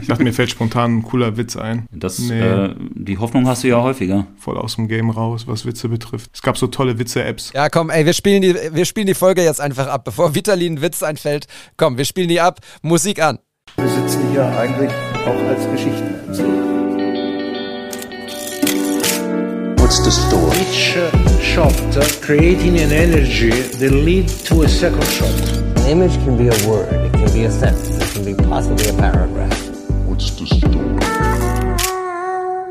Ich dachte, mir fällt spontan ein cooler Witz ein. Das, nee. äh, die Hoffnung hast du ja häufiger. Voll aus dem Game raus, was Witze betrifft. Es gab so tolle Witze-Apps. Ja, komm, ey, wir spielen, die, wir spielen die Folge jetzt einfach ab. Bevor Vitali ein Witz einfällt, komm, wir spielen die ab. Musik an. Wir sitzen hier eigentlich auch als Geschichtenerzähler. What's the story? Each uh, shot uh, creating an energy that lead to a second shot. An image can be a word, it can be a sentence, it can be possibly a paragraph.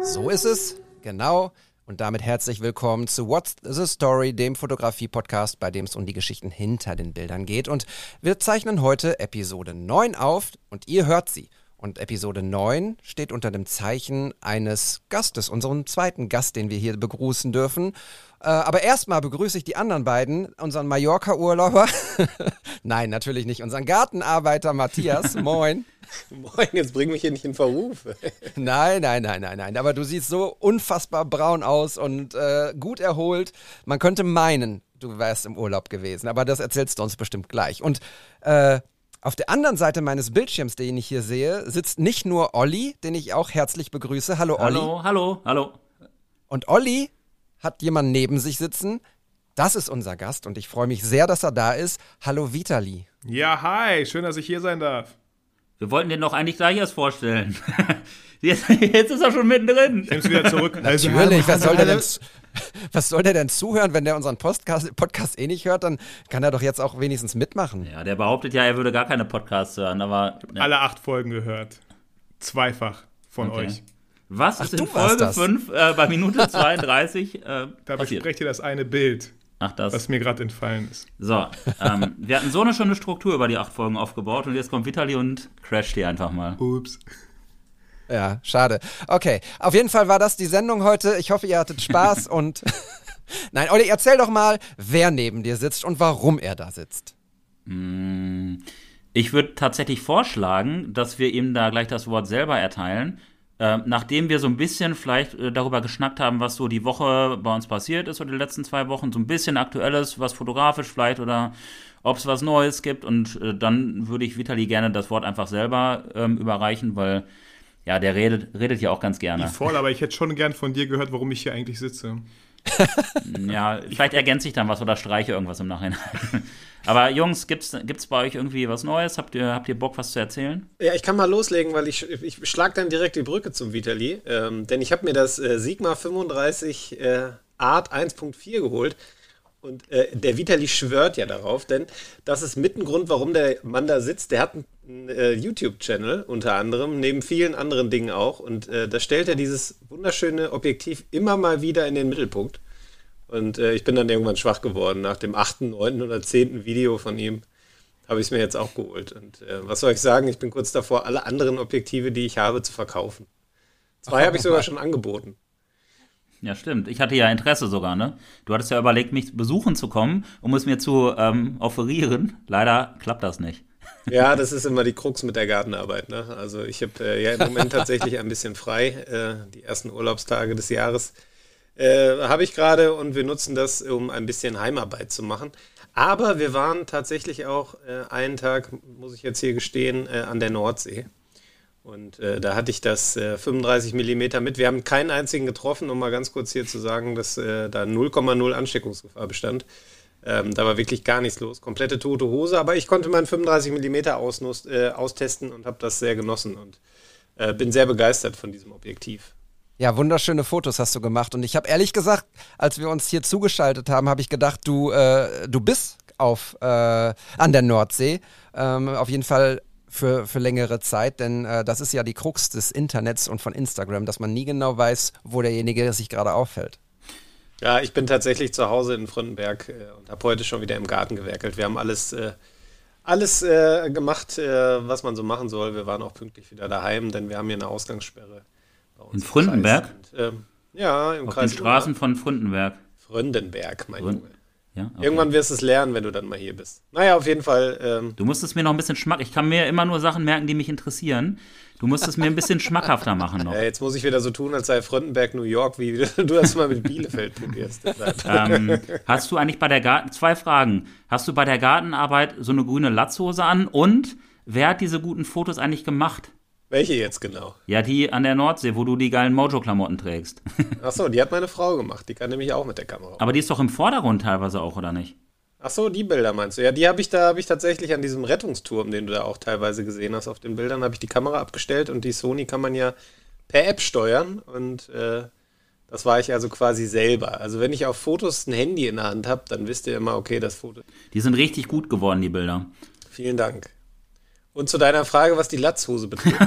So ist es, genau. Und damit herzlich willkommen zu What's the Story, dem Fotografie-Podcast, bei dem es um die Geschichten hinter den Bildern geht. Und wir zeichnen heute Episode 9 auf und ihr hört sie. Und Episode 9 steht unter dem Zeichen eines Gastes, unserem zweiten Gast, den wir hier begrüßen dürfen. Äh, aber erstmal begrüße ich die anderen beiden, unseren Mallorca-Urlauber. Nein, natürlich nicht. Unseren Gartenarbeiter Matthias. Moin. Moin, jetzt bring mich hier nicht in Verruf. nein, nein, nein, nein, nein. Aber du siehst so unfassbar braun aus und äh, gut erholt. Man könnte meinen, du wärst im Urlaub gewesen. Aber das erzählst du uns bestimmt gleich. Und äh, auf der anderen Seite meines Bildschirms, den ich hier sehe, sitzt nicht nur Olli, den ich auch herzlich begrüße. Hallo Olli. Hallo, hallo, hallo. Und Olli hat jemand neben sich sitzen. Das ist unser Gast und ich freue mich sehr, dass er da ist. Hallo Vitali. Ja, hi, schön, dass ich hier sein darf. Wir wollten den doch eigentlich gleich erst vorstellen. Jetzt, jetzt ist er schon mittendrin. Ich nehm's wieder zurück. Also, Natürlich, was soll, der denn, was soll der denn zuhören, wenn der unseren Podcast, Podcast eh nicht hört? Dann kann er doch jetzt auch wenigstens mitmachen. Ja, der behauptet ja, er würde gar keine Podcasts hören, aber. Ja. Alle acht Folgen gehört. Zweifach von okay. euch. Was Ach, ist in Folge 5 äh, bei Minute 32 äh, Da besprecht ihr das eine Bild. Ach, das. Was mir gerade entfallen ist. So, ähm, wir hatten so eine schöne Struktur über die acht Folgen aufgebaut und jetzt kommt Vitali und crasht die einfach mal. Ups. Ja, schade. Okay, auf jeden Fall war das die Sendung heute. Ich hoffe, ihr hattet Spaß und. Nein, Olli, erzähl doch mal, wer neben dir sitzt und warum er da sitzt. Mm, ich würde tatsächlich vorschlagen, dass wir ihm da gleich das Wort selber erteilen äh, nachdem wir so ein bisschen vielleicht äh, darüber geschnackt haben, was so die Woche bei uns passiert ist oder die letzten zwei Wochen, so ein bisschen aktuelles, was fotografisch vielleicht oder ob es was Neues gibt und äh, dann würde ich Vitali gerne das Wort einfach selber ähm, überreichen, weil ja, der redet, redet ja auch ganz gerne. Voll, aber ich hätte schon gern von dir gehört, warum ich hier eigentlich sitze. ja, vielleicht ergänze ich dann was oder streiche irgendwas im Nachhinein. Aber Jungs, gibt's, gibt's bei euch irgendwie was Neues? Habt ihr, habt ihr Bock, was zu erzählen? Ja, ich kann mal loslegen, weil ich, ich schlage dann direkt die Brücke zum Vitali. Ähm, denn ich habe mir das äh, Sigma 35 äh, Art 1.4 geholt. Und äh, der Vitali schwört ja darauf, denn das ist mit ein Grund, warum der Mann da sitzt. Der hat einen äh, YouTube-Channel unter anderem, neben vielen anderen Dingen auch. Und äh, da stellt er dieses wunderschöne Objektiv immer mal wieder in den Mittelpunkt. Und äh, ich bin dann irgendwann schwach geworden. Nach dem achten, neunten oder zehnten Video von ihm habe ich es mir jetzt auch geholt. Und äh, was soll ich sagen? Ich bin kurz davor, alle anderen Objektive, die ich habe, zu verkaufen. Zwei habe ich sogar schon angeboten. Ja, stimmt. Ich hatte ja Interesse sogar, ne? Du hattest ja überlegt, mich besuchen zu kommen, um es mir zu ähm, offerieren. Leider klappt das nicht. Ja, das ist immer die Krux mit der Gartenarbeit. Ne? Also ich habe äh, ja im Moment tatsächlich ein bisschen frei, äh, die ersten Urlaubstage des Jahres äh, habe ich gerade und wir nutzen das, um ein bisschen Heimarbeit zu machen. Aber wir waren tatsächlich auch äh, einen Tag, muss ich jetzt hier gestehen, äh, an der Nordsee. Und äh, da hatte ich das 35 äh, mm mit. Wir haben keinen einzigen getroffen, um mal ganz kurz hier zu sagen, dass äh, da 0,0 Ansteckungsgefahr bestand. Ähm, da war wirklich gar nichts los. Komplette tote Hose. Aber ich konnte meinen 35 mm ausnutz, austesten und habe das sehr genossen und bin sehr begeistert von diesem Objektiv. Ja, wunderschöne Fotos hast du gemacht. Und ich habe ehrlich gesagt, als wir uns hier zugeschaltet haben, habe ich gedacht, du, äh, du bist auf, äh, an der Nordsee. Ähm, auf jeden Fall für, für längere Zeit, denn äh, das ist ja die Krux des Internets und von Instagram, dass man nie genau weiß, wo derjenige sich gerade aufhält. Ja, ich bin tatsächlich zu Hause in Fröndenberg äh, und habe heute schon wieder im Garten gewerkelt. Wir haben alles, äh, alles äh, gemacht, was man so machen soll. Wir waren auch pünktlich wieder daheim, denn wir haben hier eine Ausgangssperre in Fründenberg? Und, ähm, ja, im Auf Kreis. den Straßen von Fründenberg. Fröndenberg, mein Frün Junge. Ja, okay. Irgendwann wirst du es lernen, wenn du dann mal hier bist. Naja, auf jeden Fall. Ähm, du musst es mir noch ein bisschen schmack. Ich kann mir immer nur Sachen merken, die mich interessieren. Du musst es mir ein bisschen schmackhafter machen noch. Ja, jetzt muss ich wieder so tun, als sei Fröndenberg New York, wie du das mal mit Bielefeld probierst. ähm, hast du eigentlich bei der Garten, zwei Fragen. Hast du bei der Gartenarbeit so eine grüne Latzhose an? Und wer hat diese guten Fotos eigentlich gemacht? Welche jetzt genau? Ja, die an der Nordsee, wo du die geilen Mojo-Klamotten trägst. Achso, die hat meine Frau gemacht. Die kann nämlich auch mit der Kamera. Aber die ist doch im Vordergrund teilweise auch, oder nicht? Achso, die Bilder meinst du? Ja, die habe ich da habe ich tatsächlich an diesem Rettungsturm, den du da auch teilweise gesehen hast auf den Bildern, habe ich die Kamera abgestellt und die Sony kann man ja per App steuern und äh, das war ich also quasi selber. Also wenn ich auf Fotos ein Handy in der Hand habe, dann wisst ihr immer, okay, das Foto. Die sind richtig gut geworden, die Bilder. Vielen Dank. Und zu deiner Frage, was die Latzhose betrifft.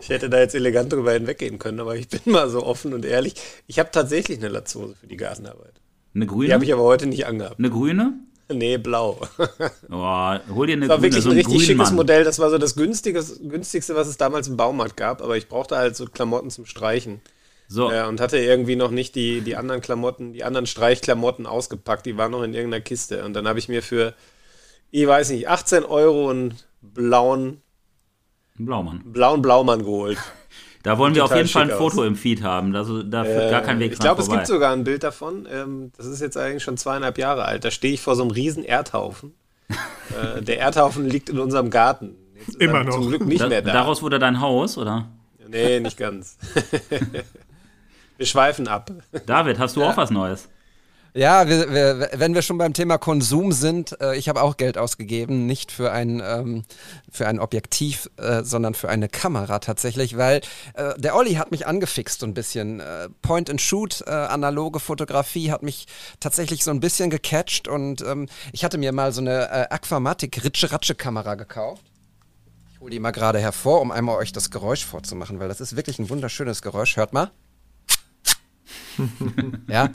ich hätte da jetzt elegant drüber hinweggehen können, aber ich bin mal so offen und ehrlich. Ich habe tatsächlich eine Latzhose für die Gartenarbeit. Eine grüne? Die habe ich aber heute nicht angehabt. Eine grüne? Nee, blau. Oh, hol dir eine Das war grüne, wirklich so ein ein richtig schickes Grünmann. Modell. Das war so das günstigste, günstigste, was es damals im Baumarkt gab. Aber ich brauchte halt so Klamotten zum Streichen. So, Ja, und hatte irgendwie noch nicht die, die anderen Klamotten, die anderen Streichklamotten ausgepackt. Die waren noch in irgendeiner Kiste. Und dann habe ich mir für, ich weiß nicht, 18 Euro einen blauen, ein Blaumann. blauen Blaumann geholt. Da wollen wir auf jeden Fall ein Foto aus. im Feed haben. Also, da führt gar kein Weg Äh, ich dran glaube, es gibt sogar ein Bild davon. Ähm, das ist jetzt eigentlich schon zweieinhalb Jahre alt. Da stehe ich vor so einem riesen Erdhaufen. äh, der Erdhaufen liegt in unserem Garten. Jetzt ist Immer er noch. Zum Glück nicht Da, mehr da. Daraus wurde dein Haus, oder? Nee, nicht ganz. wir schweifen ab. David, hast du auch was Neues? Ja, wir, wir, wenn wir schon beim Thema Konsum sind, äh, ich habe auch Geld ausgegeben, nicht für ein, ähm, für ein Objektiv, äh, sondern für eine Kamera tatsächlich, weil äh, der Olli hat mich angefixt so ein bisschen. Äh, Point-and-Shoot, äh, analoge Fotografie hat mich tatsächlich so ein bisschen gecatcht und ähm, ich hatte mir mal so eine äh, Aquamatic Ritsche-Ratsche-Kamera gekauft. Ich hole die mal gerade hervor, um einmal euch das Geräusch vorzumachen, weil das ist wirklich ein wunderschönes Geräusch. Hört mal. Ja.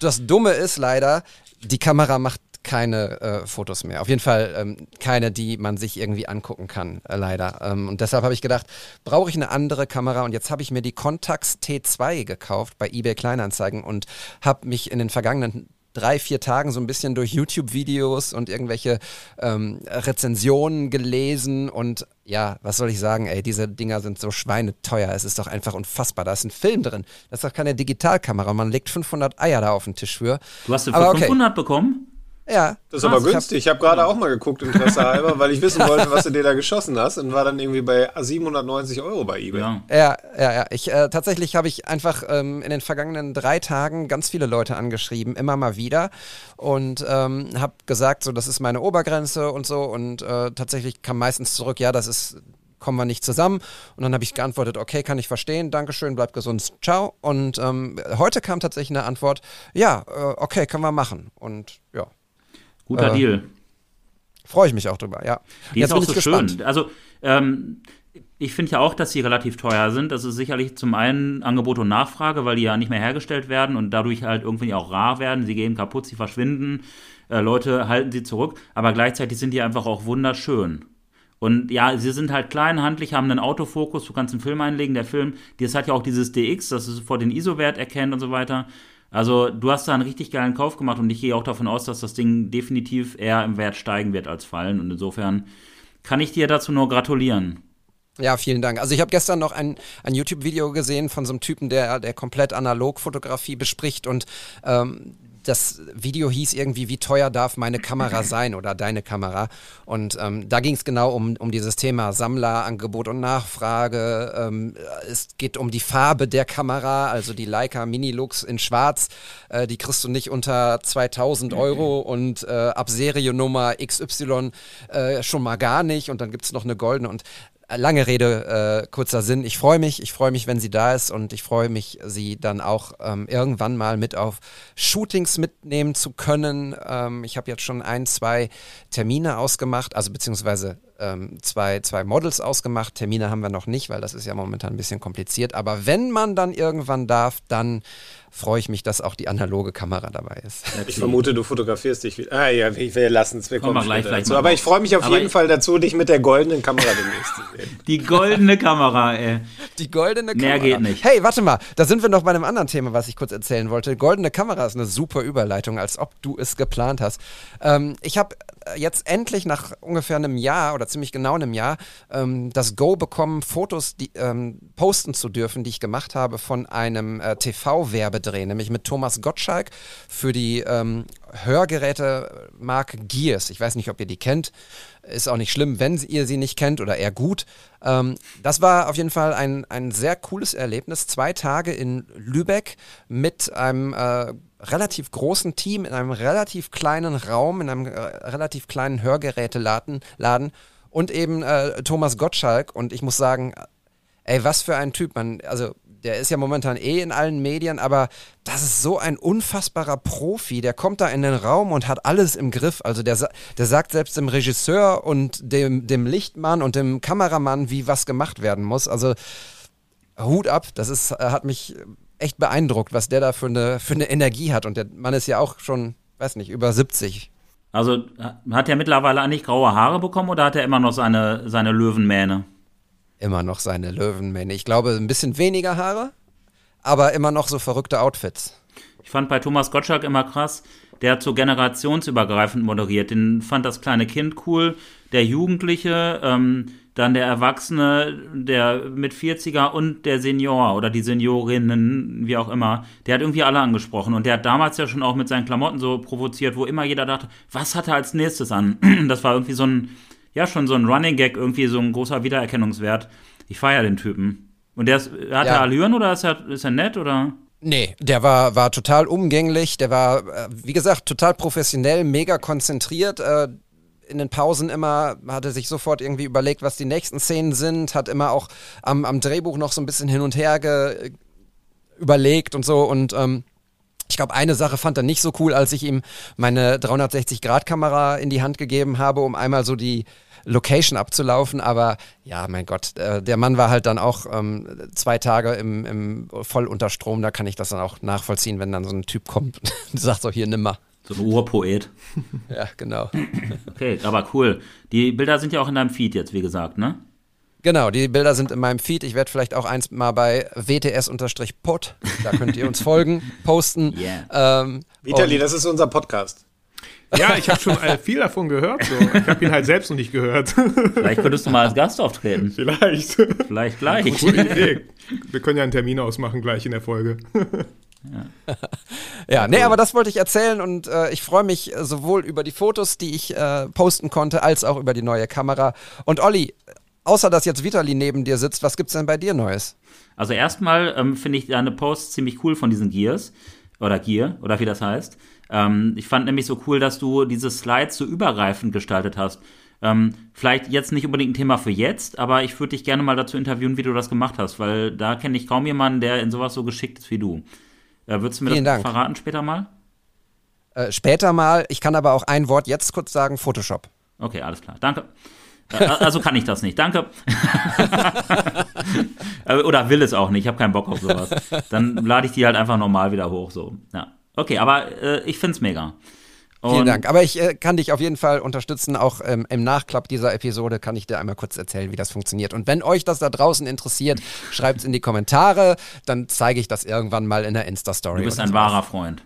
Das Dumme ist leider, die Kamera macht keine äh, Fotos mehr. Auf jeden Fall ähm, keine, die man sich irgendwie angucken kann, äh, leider. Ähm, und deshalb habe ich gedacht, brauche ich eine andere Kamera? Und jetzt habe ich mir die Contax T2 gekauft bei eBay Kleinanzeigen und habe mich in den vergangenen drei, vier Tagen so ein bisschen durch YouTube-Videos und irgendwelche ähm, Rezensionen gelesen und ja, was soll ich sagen, ey, diese Dinger sind so schweineteuer, es ist doch einfach unfassbar, da ist ein Film drin, das ist doch keine Digitalkamera, man legt 500 Eier da auf den Tisch für. Du hast sie für Aber okay. 500 bekommen? Ja. Das ist aber Ich hab- günstig. Ich habe gerade auch mal geguckt, Interesse halber, weil ich wissen wollte, was du dir da geschossen hast und war dann irgendwie bei 790 Euro bei eBay. Ja. Ja, ja, ja. Ich, äh, tatsächlich habe ich einfach ähm, in den vergangenen drei Tagen ganz viele Leute angeschrieben, immer mal wieder und ähm, habe gesagt, so das ist meine Obergrenze und so und äh, tatsächlich kam meistens zurück, ja, das ist kommen wir nicht zusammen. Und dann habe ich geantwortet, okay, kann ich verstehen, Dankeschön, bleib gesund, ciao. Und ähm, heute kam tatsächlich eine Antwort, ja, äh, okay, können wir machen. Und ja, Guter Äh, Deal. freue ich mich auch drüber, ja. Die Jetzt ist auch so gespannt. schön. Also, ähm, ich finde ja auch, dass sie relativ teuer sind. Das ist sicherlich zum einen Angebot und Nachfrage, weil die ja nicht mehr hergestellt werden und dadurch halt irgendwie auch rar werden. Sie gehen kaputt, sie verschwinden. Äh, Leute halten sie zurück. Aber gleichzeitig sind die einfach auch wunderschön. Und ja, sie sind halt klein, handlich, haben einen Autofokus, du kannst einen Film einlegen. Der Film, das hat ja auch dieses DX, das es vor den ISO-Wert erkennt und so weiter. Also du hast da einen richtig geilen Kauf gemacht und ich gehe auch davon aus, dass das Ding definitiv eher im Wert steigen wird als fallen. Und insofern kann ich dir dazu nur gratulieren. Ja, vielen Dank. Also ich habe gestern noch ein, ein YouTube-Video gesehen von so einem Typen, der, der komplett analog Fotografie bespricht und ähm, das Video hieß irgendwie, wie teuer darf meine Kamera sein oder deine Kamera. Und ähm, da ging es genau um, um dieses Thema Sammlerangebot und Nachfrage. Ähm, es geht um die Farbe der Kamera, also die Leica Minilux in Schwarz. Äh, die kriegst du nicht unter 2000 Euro und äh, ab Seriennummer XY äh, schon mal gar nicht. Und dann gibt es noch eine goldene und Lange Rede, äh, kurzer Sinn. Ich freue mich, ich freue mich, wenn sie da ist und ich freue mich, sie dann auch ähm, irgendwann mal mit auf Shootings mitnehmen zu können. Ähm, ich habe jetzt schon ein, zwei Termine ausgemacht, also beziehungsweise ähm, zwei, zwei Models ausgemacht. Termine haben wir noch nicht, weil das ist ja momentan ein bisschen kompliziert. Aber wenn man dann irgendwann darf, dann freue ich mich, dass auch die analoge Kamera dabei ist. Ich vermute, du fotografierst dich wieder. Ah ja, wir, lassen es, wir Kommen gleich vielleicht dazu. Aber ich freue mich auf Aber jeden Fall dazu, dich mit der goldenen Kamera demnächst zu sehen. Die goldene Kamera, ey. Die goldene Mehr Kamera. geht nicht. Hey, warte mal, da sind wir noch bei einem anderen Thema, was ich kurz erzählen wollte. Goldene Kamera ist eine super Überleitung, als ob du es geplant hast. Ähm, ich habe jetzt endlich nach ungefähr einem Jahr oder ziemlich genau einem Jahr ähm, das Go bekommen, Fotos die, ähm, posten zu dürfen, die ich gemacht habe von einem äh, TV-Werbedreh, nämlich mit Thomas Gottschalk für die ähm, Hörgerätemarke Gears. Ich weiß nicht, ob ihr die kennt. Ist auch nicht schlimm, wenn ihr sie nicht kennt oder eher gut. Ähm, das war auf jeden Fall ein, ein sehr cooles Erlebnis. Zwei Tage in Lübeck mit einem äh, relativ großen Team, in einem relativ kleinen Raum, in einem äh, relativ kleinen Hörgeräteladen Laden, und eben äh, Thomas Gottschalk. Und ich muss sagen, ey, was für ein Typ. Man, also der ist ja momentan eh in allen Medien, aber das ist so ein unfassbarer Profi. Der kommt da in den Raum und hat alles im Griff. Also der, der sagt selbst dem Regisseur und dem, dem Lichtmann und dem Kameramann, wie was gemacht werden muss. Also Hut ab, das ist, äh, hat mich echt beeindruckt, was der da für eine, für eine Energie hat. Und der Mann ist ja auch schon, weiß nicht, über 70. Also hat er mittlerweile eigentlich graue Haare bekommen oder hat er immer noch seine, seine Löwenmähne? Immer noch seine Löwenmähne. Ich glaube, ein bisschen weniger Haare, aber immer noch so verrückte Outfits. Ich fand bei Thomas Gottschalk immer krass, der hat so generationsübergreifend moderiert. Den fand das kleine Kind cool, der Jugendliche, ähm, dann der Erwachsene, der mit 40er und der Senior oder die Seniorinnen, wie auch immer, der hat irgendwie alle angesprochen. Und der hat damals ja schon auch mit seinen Klamotten so provoziert, wo immer jeder dachte, was hat er als nächstes an? Das war irgendwie so ein ja schon so ein Running Gag, irgendwie so ein großer Wiedererkennungswert. Ich feiere den Typen. Und der ist, hat ja. er Allüren oder ist er, ist er nett oder? Nee, der war, war total umgänglich, der war, äh, wie gesagt, total professionell, mega konzentriert. Äh, in den Pausen immer hat er sich sofort irgendwie überlegt, was die nächsten Szenen sind, hat immer auch am, am Drehbuch noch so ein bisschen hin und her ge, überlegt und so und ähm, ich glaube, eine Sache fand er nicht so cool, als ich ihm meine 360-Grad-Kamera in die Hand gegeben habe, um einmal so die Location abzulaufen. Aber ja, mein Gott, äh, der Mann war halt dann auch ähm, zwei Tage im, im voll unter Strom. Da kann ich das dann auch nachvollziehen, wenn dann so ein Typ kommt und sagt so, hier, nimm mal. So ein Urpoet. ja, genau. Okay, aber cool. Die Bilder sind ja auch in deinem Feed jetzt, wie gesagt, ne? Genau, die Bilder sind in meinem Feed. Ich werde vielleicht auch eins mal bei WTS-Pod, da könnt ihr uns folgen, posten. Yeah. Ähm, Vitali, das ist unser Podcast. Ja, ich habe schon äh, viel davon gehört. So. Ich habe ihn halt selbst noch nicht gehört. Vielleicht könntest du mal als Gast auftreten. Vielleicht. Vielleicht gleich. Gute Idee. Wir können ja einen Termin ausmachen gleich in der Folge. Ja. ja, nee, aber das wollte ich erzählen und äh, ich freue mich sowohl über die Fotos, die ich äh, posten konnte, als auch über die neue Kamera. Und Olli, außer dass jetzt Vitali neben dir sitzt, was gibt's denn bei dir Neues? Also erstmal ähm, finde ich deine Post ziemlich cool von diesen Gears oder Gear oder wie das heißt. Ähm, ich fand nämlich so cool, dass du diese Slides so übergreifend gestaltet hast. Ähm, vielleicht jetzt nicht unbedingt ein Thema für jetzt, aber ich würde dich gerne mal dazu interviewen, wie du das gemacht hast, weil da kenne ich kaum jemanden, der in sowas so geschickt ist wie du. Äh, würdest du mir Vielen das Dank. verraten später mal? Äh, später mal. Ich kann aber auch ein Wort jetzt kurz sagen: Photoshop. Okay, alles klar. Danke. Äh, also kann ich das nicht. Danke. Äh, oder will es auch nicht. Ich habe keinen Bock auf sowas. Dann lade ich die halt einfach normal wieder hoch. So. Ja. Okay, aber äh, ich finde es mega. Und Vielen Dank. Aber ich äh, kann dich auf jeden Fall unterstützen. Auch ähm, im Nachklapp dieser Episode kann ich dir einmal kurz erzählen, wie das funktioniert. Und wenn euch das da draußen interessiert, schreibt es in die Kommentare. Dann zeige ich das irgendwann mal in der Insta-Story. Du bist ein wahrer Freund.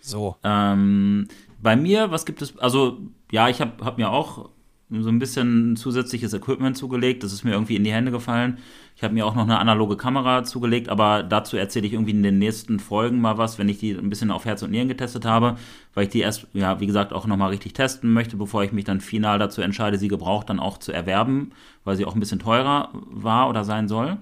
So. Ähm, bei mir, was gibt es? Also, ja, ich habe hab mir auch so ein bisschen zusätzliches Equipment zugelegt. Das ist mir irgendwie in die Hände gefallen. Ich habe mir auch noch eine analoge Kamera zugelegt, aber dazu erzähle ich irgendwie in den nächsten Folgen mal was, wenn ich die ein bisschen auf Herz und Nieren getestet habe, weil ich die erst, ja, wie gesagt, auch nochmal richtig testen möchte, bevor ich mich dann final dazu entscheide, sie gebraucht dann auch zu erwerben, weil sie auch ein bisschen teurer war oder sein soll.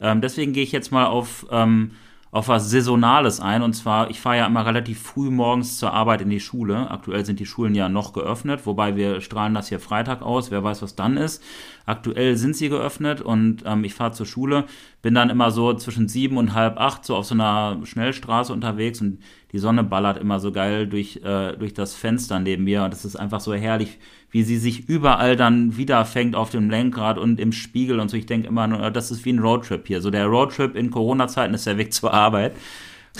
Ähm, deswegen gehe ich jetzt mal auf ähm, auf was Saisonales ein. Und zwar, ich fahre ja immer relativ früh morgens zur Arbeit in die Schule. Aktuell sind die Schulen ja noch geöffnet, wobei wir strahlen das hier Freitag aus. Wer weiß, was dann ist. Aktuell sind sie geöffnet und ähm, ich fahre zur Schule, bin dann immer so zwischen sieben und halb acht so auf so einer Schnellstraße unterwegs und die Sonne ballert immer so geil durch, äh, durch das Fenster neben mir. Und es ist einfach so herrlich, wie sie sich überall dann wiederfängt auf dem Lenkrad und im Spiegel und so. Ich denke immer, nur, das ist wie ein Roadtrip hier. So der Roadtrip in Corona-Zeiten ist der Weg zur Arbeit.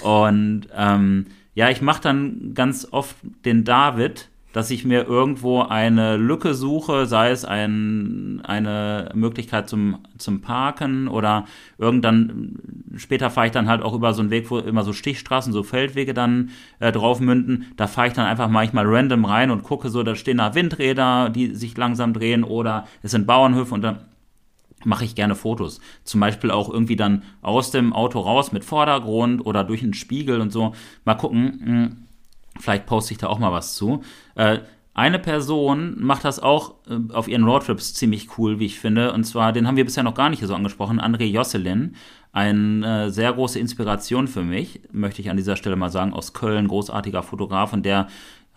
Und ähm, ja, ich mache dann ganz oft den David, dass ich mir irgendwo eine Lücke suche, sei es ein, eine Möglichkeit zum, zum Parken oder irgendwann, später fahre ich dann halt auch über so einen Weg, wo immer so Stichstraßen, so Feldwege dann äh, drauf münden. Da fahre ich dann einfach manchmal random rein und gucke so, da stehen da Windräder, die sich langsam drehen oder es sind Bauernhöfe und dann mache ich gerne Fotos. Zum Beispiel auch irgendwie dann aus dem Auto raus mit Vordergrund oder durch einen Spiegel und so. Mal gucken. Vielleicht poste ich da auch mal was zu. Äh, eine Person macht das auch äh, auf ihren Roadtrips ziemlich cool, wie ich finde. Und zwar, den haben wir bisher noch gar nicht so angesprochen, André Josselin. Eine äh, sehr große Inspiration für mich, möchte ich an dieser Stelle mal sagen, aus Köln, großartiger Fotograf und der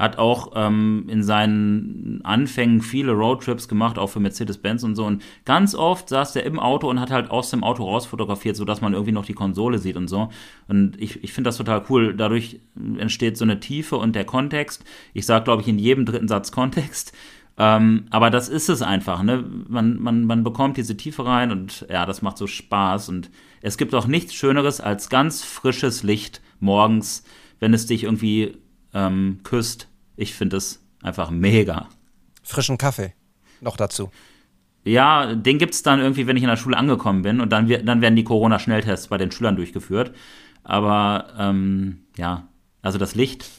hat auch ähm, in seinen Anfängen viele Roadtrips gemacht, auch für Mercedes-Benz und so. Und ganz oft saß der im Auto und hat halt aus dem Auto raus fotografiert, sodass man irgendwie noch die Konsole sieht und so. Und ich, ich finde das total cool. Dadurch entsteht so eine Tiefe und der Kontext. Ich sage, glaube ich, in jedem dritten Satz Kontext. Ähm, aber das ist es einfach, ne? Man, man, man bekommt diese Tiefe rein und ja, das macht so Spaß. Und es gibt auch nichts Schöneres als ganz frisches Licht morgens, wenn es dich irgendwie ähm, küsst ich finde es einfach mega. Frischen Kaffee noch dazu. Ja, den gibt es dann irgendwie, wenn ich in der Schule angekommen bin und dann, dann werden die Corona-Schnelltests bei den Schülern durchgeführt. Aber ähm, ja, also das Licht.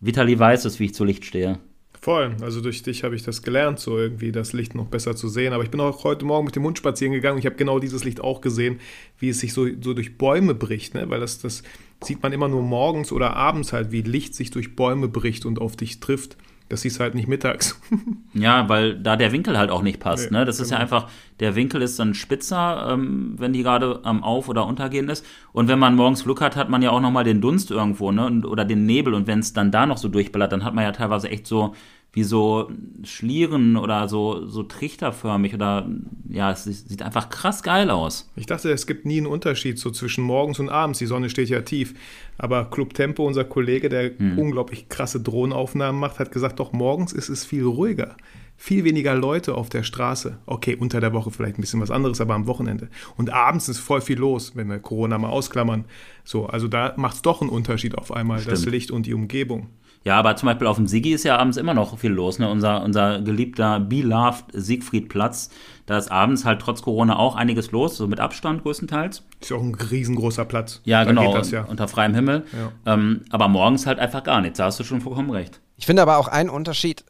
Vitali weiß es, wie ich zu Licht stehe. Voll, also durch dich habe ich das gelernt, so irgendwie das Licht noch besser zu sehen. Aber ich bin auch heute Morgen mit dem Hund spazieren gegangen und ich habe genau dieses Licht auch gesehen, wie es sich so, so durch Bäume bricht, ne? weil das, das sieht man immer nur morgens oder abends halt, wie Licht sich durch Bäume bricht und auf dich trifft. Das siehst du halt nicht mittags. ja, weil da der Winkel halt auch nicht passt. Nee, ne? Das genau. ist ja genau. einfach, der Winkel ist dann spitzer, ähm, wenn die gerade am Auf- oder Untergehen ist. Und wenn man morgens Glück hat, hat man ja auch nochmal den Dunst irgendwo, ne? Oder den Nebel. Und wenn es dann da noch so durchballert, dann hat man ja teilweise echt so wie so Schlieren oder so, so trichterförmig oder ja, es sieht einfach krass geil aus. Ich dachte, es gibt nie einen Unterschied so zwischen morgens und abends. Die Sonne steht ja tief. Aber Club Tempo, unser Kollege, der hm. unglaublich krasse Drohnenaufnahmen macht, hat gesagt, doch morgens ist es viel ruhiger. Viel weniger Leute auf der Straße. Okay, unter der Woche vielleicht ein bisschen was anderes, aber am Wochenende. Und abends ist voll viel los, wenn wir Corona mal ausklammern. So, also da macht es doch einen Unterschied auf einmal, Stimmt. das Licht und die Umgebung. Ja, aber zum Beispiel auf dem Sigi ist ja abends immer noch viel los. Ne? Unser, unser geliebter Beloved Siegfriedplatz. Da ist abends halt trotz Corona auch einiges los, so mit Abstand größtenteils. Ist ja auch ein riesengroßer Platz. Ja, da genau, das, ja. unter freiem Himmel. Ja. Ähm, aber morgens halt einfach gar nichts. Da hast du schon vollkommen recht. Ich finde aber auch einen Unterschied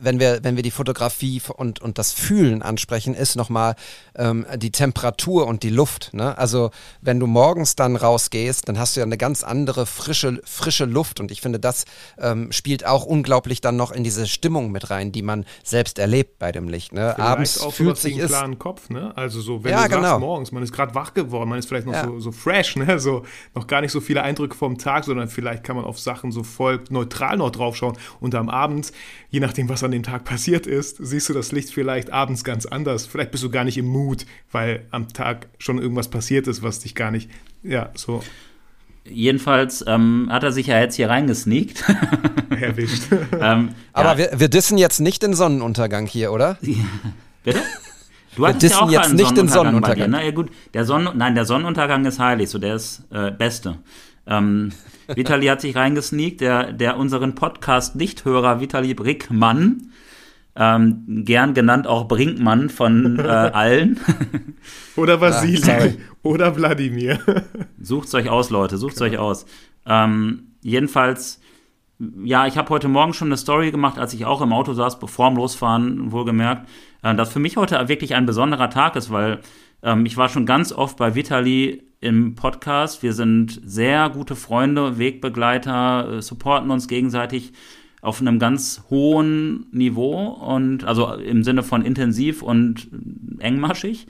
wenn wir, wenn wir die Fotografie und, und das Fühlen ansprechen, ist nochmal ähm, die Temperatur und die Luft. Ne? Also wenn du morgens dann rausgehst, dann hast du ja eine ganz andere frische, frische Luft und ich finde, das ähm, spielt auch unglaublich dann noch in diese Stimmung mit rein, die man selbst erlebt bei dem Licht. Ne? Abends auch fühlt sich einen klaren Kopf, ne? Also so, wenn ja, du sagst, genau. morgens, man ist gerade wach geworden, man ist vielleicht noch ja. so, so fresh, ne? So noch gar nicht so viele Eindrücke vom Tag, sondern vielleicht kann man auf Sachen so voll neutral noch draufschauen und am Abend, je nachdem was an dem Tag passiert ist, siehst du das Licht vielleicht abends ganz anders. Vielleicht bist du gar nicht im Mut, weil am Tag schon irgendwas passiert ist, was dich gar nicht, ja, so. Jedenfalls ähm, hat er sich ja jetzt hier reingesneakt. Erwischt. ähm, Aber ja. wir, wir dissen jetzt nicht den Sonnenuntergang hier, oder? Bitte? Du wir dissen ja auch jetzt nicht den Sonnenuntergang. Na ja, gut, der Sonnen, nein, der Sonnenuntergang ist heilig, so der ist äh, beste. Ähm, Vitali hat sich reingesneakt, der, der unseren Podcast-Nichthörer Vitali Brickmann, ähm, gern genannt auch Brinkmann von äh, allen. Oder Vasili. Ah, oder Wladimir. Sucht's euch aus, Leute, sucht's genau. euch aus. Ähm, jedenfalls, ja, ich habe heute Morgen schon eine Story gemacht, als ich auch im Auto saß, bevor dem Losfahren, wohlgemerkt, äh, dass für mich heute wirklich ein besonderer Tag ist, weil ähm, ich war schon ganz oft bei Vitali im Podcast. Wir sind sehr gute Freunde, Wegbegleiter, äh, supporten uns gegenseitig auf einem ganz hohen Niveau und also im Sinne von intensiv und engmaschig.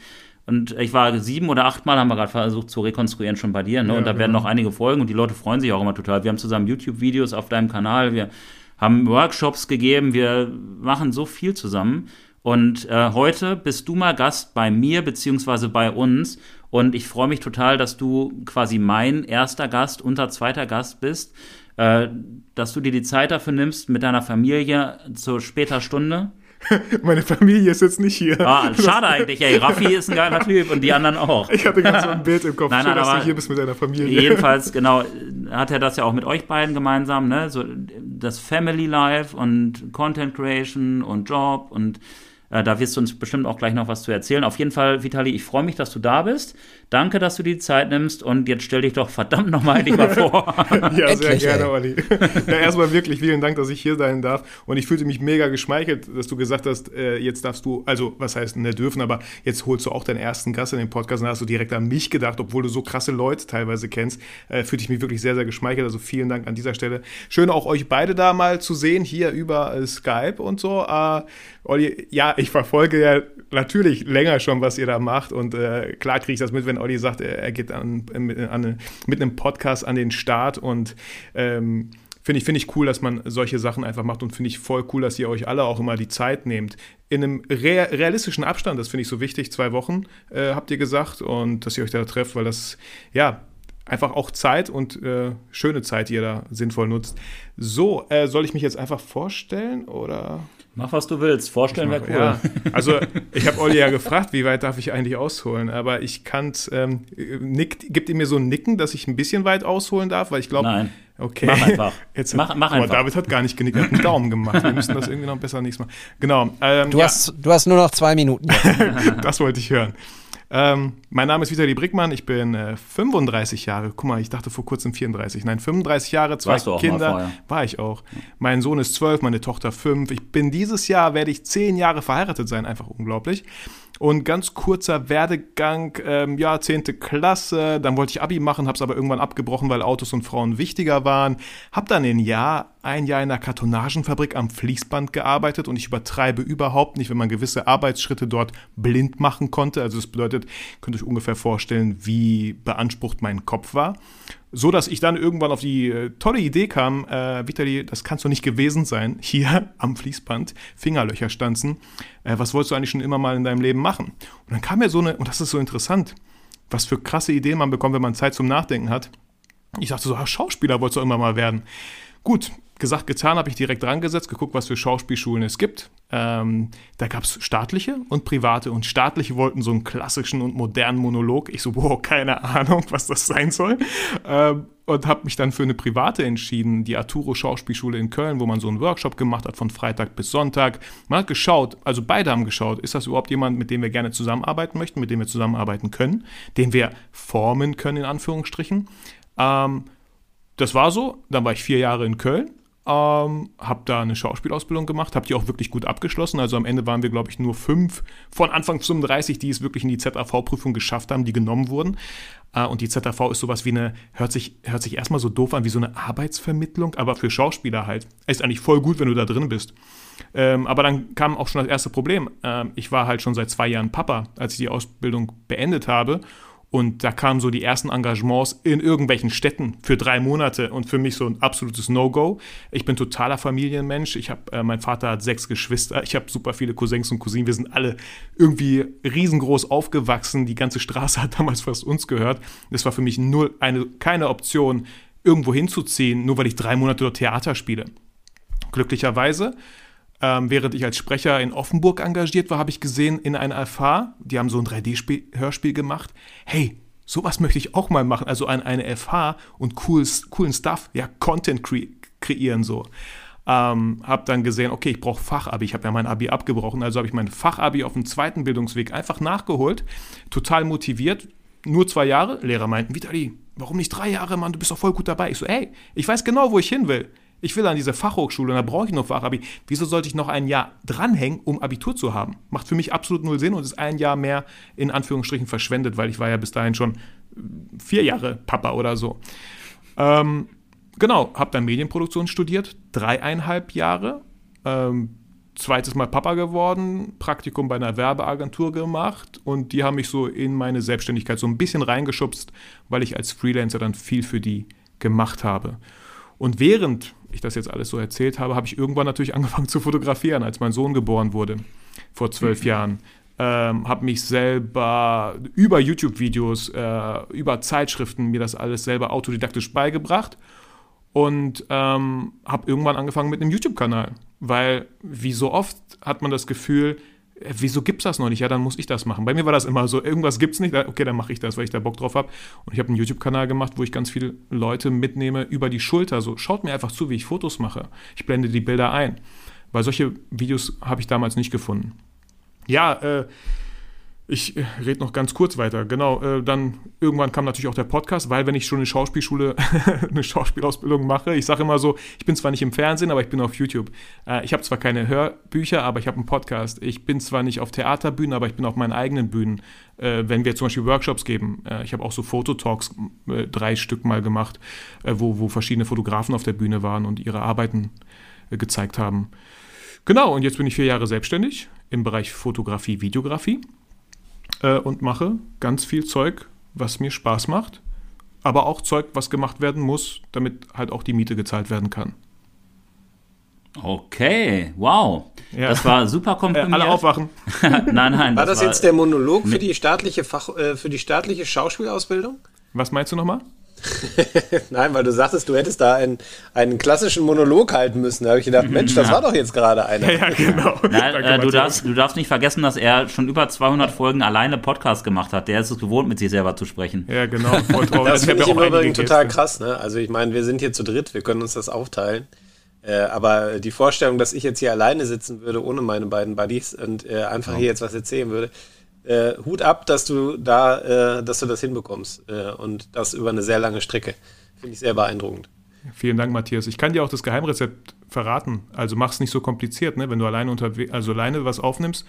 Und ich war sieben oder achtmal, haben wir gerade versucht zu rekonstruieren, schon bei dir. Ne? Ja, und da werden genau. noch einige Folgen und die Leute freuen sich auch immer total. Wir haben zusammen YouTube-Videos auf deinem Kanal, wir haben Workshops gegeben, wir machen so viel zusammen. Und äh, heute bist du mal Gast bei mir beziehungsweise bei uns. Und ich freue mich total, dass du quasi mein erster Gast, unser zweiter Gast bist. Äh, dass du dir die Zeit dafür nimmst mit deiner Familie zur später Stunde. Meine Familie ist jetzt nicht hier. Ah, schade eigentlich, ey. Raffi ist ein geiler Typ und die anderen auch. Ich hatte gerade so ein Bild im Kopf, nein, nein, Schön, dass du hier bist mit deiner Familie. Jedenfalls, genau, hat er das ja auch mit euch beiden gemeinsam, ne? So das Family Life und Content Creation und Job und da wirst du uns bestimmt auch gleich noch was zu erzählen. Auf jeden Fall, Vitali, ich freue mich, dass du da bist. Danke, dass du die Zeit nimmst und jetzt stell dich doch verdammt nochmal endlich mal vor. ja, sehr Endlich, gerne, ey. Olli. ja, erstmal wirklich vielen Dank, dass ich hier sein darf. Und ich fühlte mich mega geschmeichelt, dass du gesagt hast, äh, jetzt darfst du, also was heißt ne dürfen, aber jetzt holst du auch deinen ersten Gast in den Podcast und hast du direkt an mich gedacht, obwohl du so krasse Leute teilweise kennst. Äh, fühlte ich mich wirklich sehr, sehr geschmeichelt. Also vielen Dank an dieser Stelle. Schön auch euch beide da mal zu sehen, hier über äh, Skype und so. Äh, Olli, ja, ich verfolge ja natürlich länger schon, was ihr da macht. Und äh, klar kriege ich das mit, wenn Olli sagt, er, er geht an, an, mit einem Podcast an den Start. Und ähm, finde ich, find ich cool, dass man solche Sachen einfach macht. Und finde ich voll cool, dass ihr euch alle auch immer die Zeit nehmt. In einem rea realistischen Abstand, das finde ich so wichtig, zwei Wochen, äh, habt ihr gesagt. Und dass ihr euch da trefft, weil das, ja, einfach auch Zeit und äh, schöne Zeit, die ihr da sinnvoll nutzt. So, äh, soll ich mich jetzt einfach vorstellen oder? Mach, was du willst. Vorstellen wäre cool. Ja. Also, ich habe Olli ja gefragt, wie weit darf ich eigentlich ausholen? Aber ich kann, ähm, nickt, gibt ihr mir so ein Nicken, dass ich ein bisschen weit ausholen darf? Weil ich glaube. Nein. Okay. Mach einfach. Jetzt mach, mach einfach. David hat gar nicht genickt, hat einen Daumen gemacht. Wir müssen das irgendwie noch besser nächstes Mal. Genau. Ähm, du, ja. hast, du hast nur noch zwei Minuten. das wollte ich hören. Ähm, mein Name ist Vitali Brickmann, ich bin äh, 35 Jahre. Guck mal, ich dachte vor kurzem 34. Nein, 35 Jahre, zwei Kinder. War ich auch. Mein Sohn ist 12, meine Tochter 5. Ich bin dieses Jahr, werde ich 10 Jahre verheiratet sein, einfach unglaublich. Und ganz kurzer Werdegang, ähm, ja, 10. Klasse, dann wollte ich Abi machen, habe es aber irgendwann abgebrochen, weil Autos und Frauen wichtiger waren. Habe dann ein Jahr, ein Jahr in einer Kartonagenfabrik am Fließband gearbeitet und ich übertreibe überhaupt nicht, wenn man gewisse Arbeitsschritte dort blind machen konnte. Also das bedeutet, könnt euch ungefähr vorstellen, wie beansprucht mein Kopf war so dass ich dann irgendwann auf die äh, tolle Idee kam, äh, Vitali, das kannst du nicht gewesen sein, hier am Fließband, Fingerlöcher stanzen, äh, was wolltest du eigentlich schon immer mal in deinem Leben machen? Und dann kam mir so eine, und das ist so interessant, was für krasse Ideen man bekommt, wenn man Zeit zum Nachdenken hat. Ich dachte so, ah, Schauspieler wolltest du immer mal werden. Gut, gesagt, getan, habe ich direkt dran gesetzt, geguckt, was für Schauspielschulen es gibt. Ähm, da gab es staatliche und private. Und staatliche wollten so einen klassischen und modernen Monolog. Ich so, boah, keine Ahnung, was das sein soll. Ähm, und habe mich dann für eine private entschieden, die Arturo Schauspielschule in Köln, wo man so einen Workshop gemacht hat von Freitag bis Sonntag. Man hat geschaut, also beide haben geschaut, ist das überhaupt jemand, mit dem wir gerne zusammenarbeiten möchten, mit dem wir zusammenarbeiten können, den wir formen können, in Anführungsstrichen. Ähm, das war so. Dann war ich vier Jahre in Köln ähm, habe da eine Schauspielausbildung gemacht, habe die auch wirklich gut abgeschlossen. Also am Ende waren wir, glaube ich, nur fünf von Anfang 35, die es wirklich in die ZAV-Prüfung geschafft haben, die genommen wurden. Äh, und die ZAV ist sowas wie eine, hört sich, hört sich erstmal so doof an, wie so eine Arbeitsvermittlung, aber für Schauspieler halt. Ist eigentlich voll gut, wenn du da drin bist. Ähm, aber dann kam auch schon das erste Problem. Ähm, ich war halt schon seit zwei Jahren Papa, als ich die Ausbildung beendet habe. Und da kamen so die ersten Engagements in irgendwelchen Städten für drei Monate und für mich so ein absolutes No-Go. Ich bin totaler Familienmensch. Ich habe, äh, mein Vater hat sechs Geschwister. Ich habe super viele Cousins und Cousinen. Wir sind alle irgendwie riesengroß aufgewachsen. Die ganze Straße hat damals fast uns gehört. Das war für mich null eine, keine Option, irgendwo hinzuziehen, nur weil ich drei Monate dort Theater spiele. Glücklicherweise ähm, während ich als Sprecher in Offenburg engagiert war, habe ich gesehen in einer FH, die haben so ein 3D-Hörspiel gemacht. Hey, sowas möchte ich auch mal machen. Also an eine FH und cool, coolen Stuff, ja, Content kre kreieren so. Ähm, habe dann gesehen, okay, ich brauche Fachabi. Ich habe ja mein Abi abgebrochen, also habe ich mein Fachabi auf dem zweiten Bildungsweg einfach nachgeholt. Total motiviert. Nur zwei Jahre. Lehrer meinten, Vitali, warum nicht drei Jahre, Mann? Du bist doch voll gut dabei. Ich so, ey, ich weiß genau, wo ich hin will. Ich will an diese Fachhochschule und da brauche ich noch Fachabi. Wieso sollte ich noch ein Jahr dranhängen, um Abitur zu haben? Macht für mich absolut null Sinn und ist ein Jahr mehr in Anführungsstrichen verschwendet, weil ich war ja bis dahin schon vier Jahre Papa oder so. Ähm, genau, habe dann Medienproduktion studiert, dreieinhalb Jahre. Ähm, zweites Mal Papa geworden, Praktikum bei einer Werbeagentur gemacht und die haben mich so in meine Selbstständigkeit so ein bisschen reingeschubst, weil ich als Freelancer dann viel für die gemacht habe. Und während ich das jetzt alles so erzählt habe, habe ich irgendwann natürlich angefangen zu fotografieren, als mein Sohn geboren wurde, vor zwölf mhm. Jahren. Ähm, habe mich selber über YouTube-Videos, äh, über Zeitschriften mir das alles selber autodidaktisch beigebracht und ähm, habe irgendwann angefangen mit einem YouTube-Kanal, weil wie so oft hat man das Gefühl, wieso gibt's das noch nicht? Ja, dann muss ich das machen. Bei mir war das immer so, irgendwas gibt's nicht, okay, dann mache ich das, weil ich da Bock drauf habe. Und ich habe einen YouTube-Kanal gemacht, wo ich ganz viele Leute mitnehme über die Schulter. So, schaut mir einfach zu, wie ich Fotos mache. Ich blende die Bilder ein. Weil solche Videos habe ich damals nicht gefunden. Ja, äh, ich äh, rede noch ganz kurz weiter. Genau, äh, dann irgendwann kam natürlich auch der Podcast, weil wenn ich schon eine Schauspielschule, eine Schauspielausbildung mache, ich sage immer so, ich bin zwar nicht im Fernsehen, aber ich bin auf YouTube. Äh, ich habe zwar keine Hörbücher, aber ich habe einen Podcast. Ich bin zwar nicht auf Theaterbühnen, aber ich bin auf meinen eigenen Bühnen. Äh, wenn wir zum Beispiel Workshops geben, äh, ich habe auch so Fototalks äh, drei Stück mal gemacht, wo, wo verschiedene Fotografen auf der Bühne waren und ihre Arbeiten gezeigt haben. Genau, und jetzt bin ich vier Jahre selbstständig im Bereich Fotografie, Videografie äh, und mache ganz viel Zeug, was mir Spaß macht, aber auch Zeug, was gemacht werden muss, damit halt auch die Miete gezahlt werden kann. Okay, wow. Ja. Das war super komprimiert. Äh, alle aufwachen. nein, nein. War das, das war jetzt der Monolog für die staatliche Fach, äh, für die staatliche Schauspielausbildung? Was meinst du nochmal? Nein, weil du sagtest, du hättest da einen, einen klassischen Monolog halten müssen. Da habe ich gedacht, Mensch, das ja. war doch jetzt gerade einer. Ja, genau. Na, äh, du, darfst, du darfst nicht vergessen, dass er schon über 200 Folgen alleine Podcast gemacht hat. Der ist es gewohnt, mit sich selber zu sprechen. Ja, genau. Voll traurig. Das finde ich im Übrigen total krass. Ne? Also ich meine, wir sind hier zu dritt, wir können uns das aufteilen. Äh, aber die Vorstellung, dass ich jetzt hier alleine sitzen würde, ohne meine beiden Buddies und äh, einfach ja. hier jetzt was erzählen würde, äh, Hut ab, dass du da, äh, dass du das hinbekommst äh, und das über eine sehr lange Strecke. Finde ich sehr beeindruckend. Vielen Dank, Matthias. Ich kann dir auch das Geheimrezept verraten. Also mach es nicht so kompliziert, ne? Wenn du alleine unterwegs, also alleine was aufnimmst,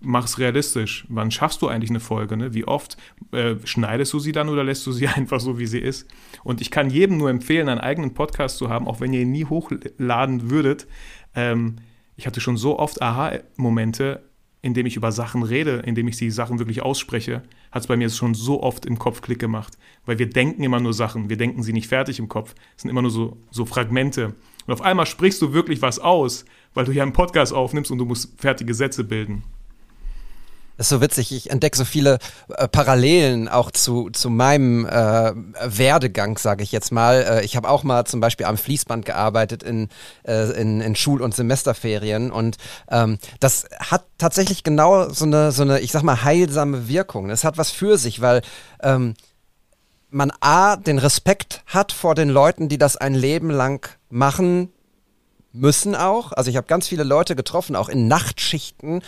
mach es realistisch. Wann schaffst du eigentlich eine Folge? Ne? Wie oft äh, schneidest du sie dann oder lässt du sie einfach so, wie sie ist? Und ich kann jedem nur empfehlen, einen eigenen Podcast zu haben, auch wenn ihr ihn nie hochladen würdet. Ähm, ich hatte schon so oft Aha-Momente, indem ich über Sachen rede, indem ich die Sachen wirklich ausspreche, hat es bei mir schon so oft im Kopf Klick gemacht. Weil wir denken immer nur Sachen, wir denken sie nicht fertig im Kopf. Es sind immer nur so, so Fragmente. Und auf einmal sprichst du wirklich was aus, weil du ja einen Podcast aufnimmst und du musst fertige Sätze bilden. Das ist so witzig. Ich entdecke so viele äh, Parallelen auch zu, zu meinem äh, Werdegang, sage ich jetzt mal. Äh, ich habe auch mal zum Beispiel am Fließband gearbeitet in, äh, in, in Schul- und Semesterferien und ähm, das hat tatsächlich genau so eine, so eine, ich sag mal, heilsame Wirkung. Es hat was für sich, weil ähm, man A, den Respekt hat vor den Leuten, die das ein Leben lang machen müssen auch. Also ich habe ganz viele Leute getroffen, auch in Nachtschichten.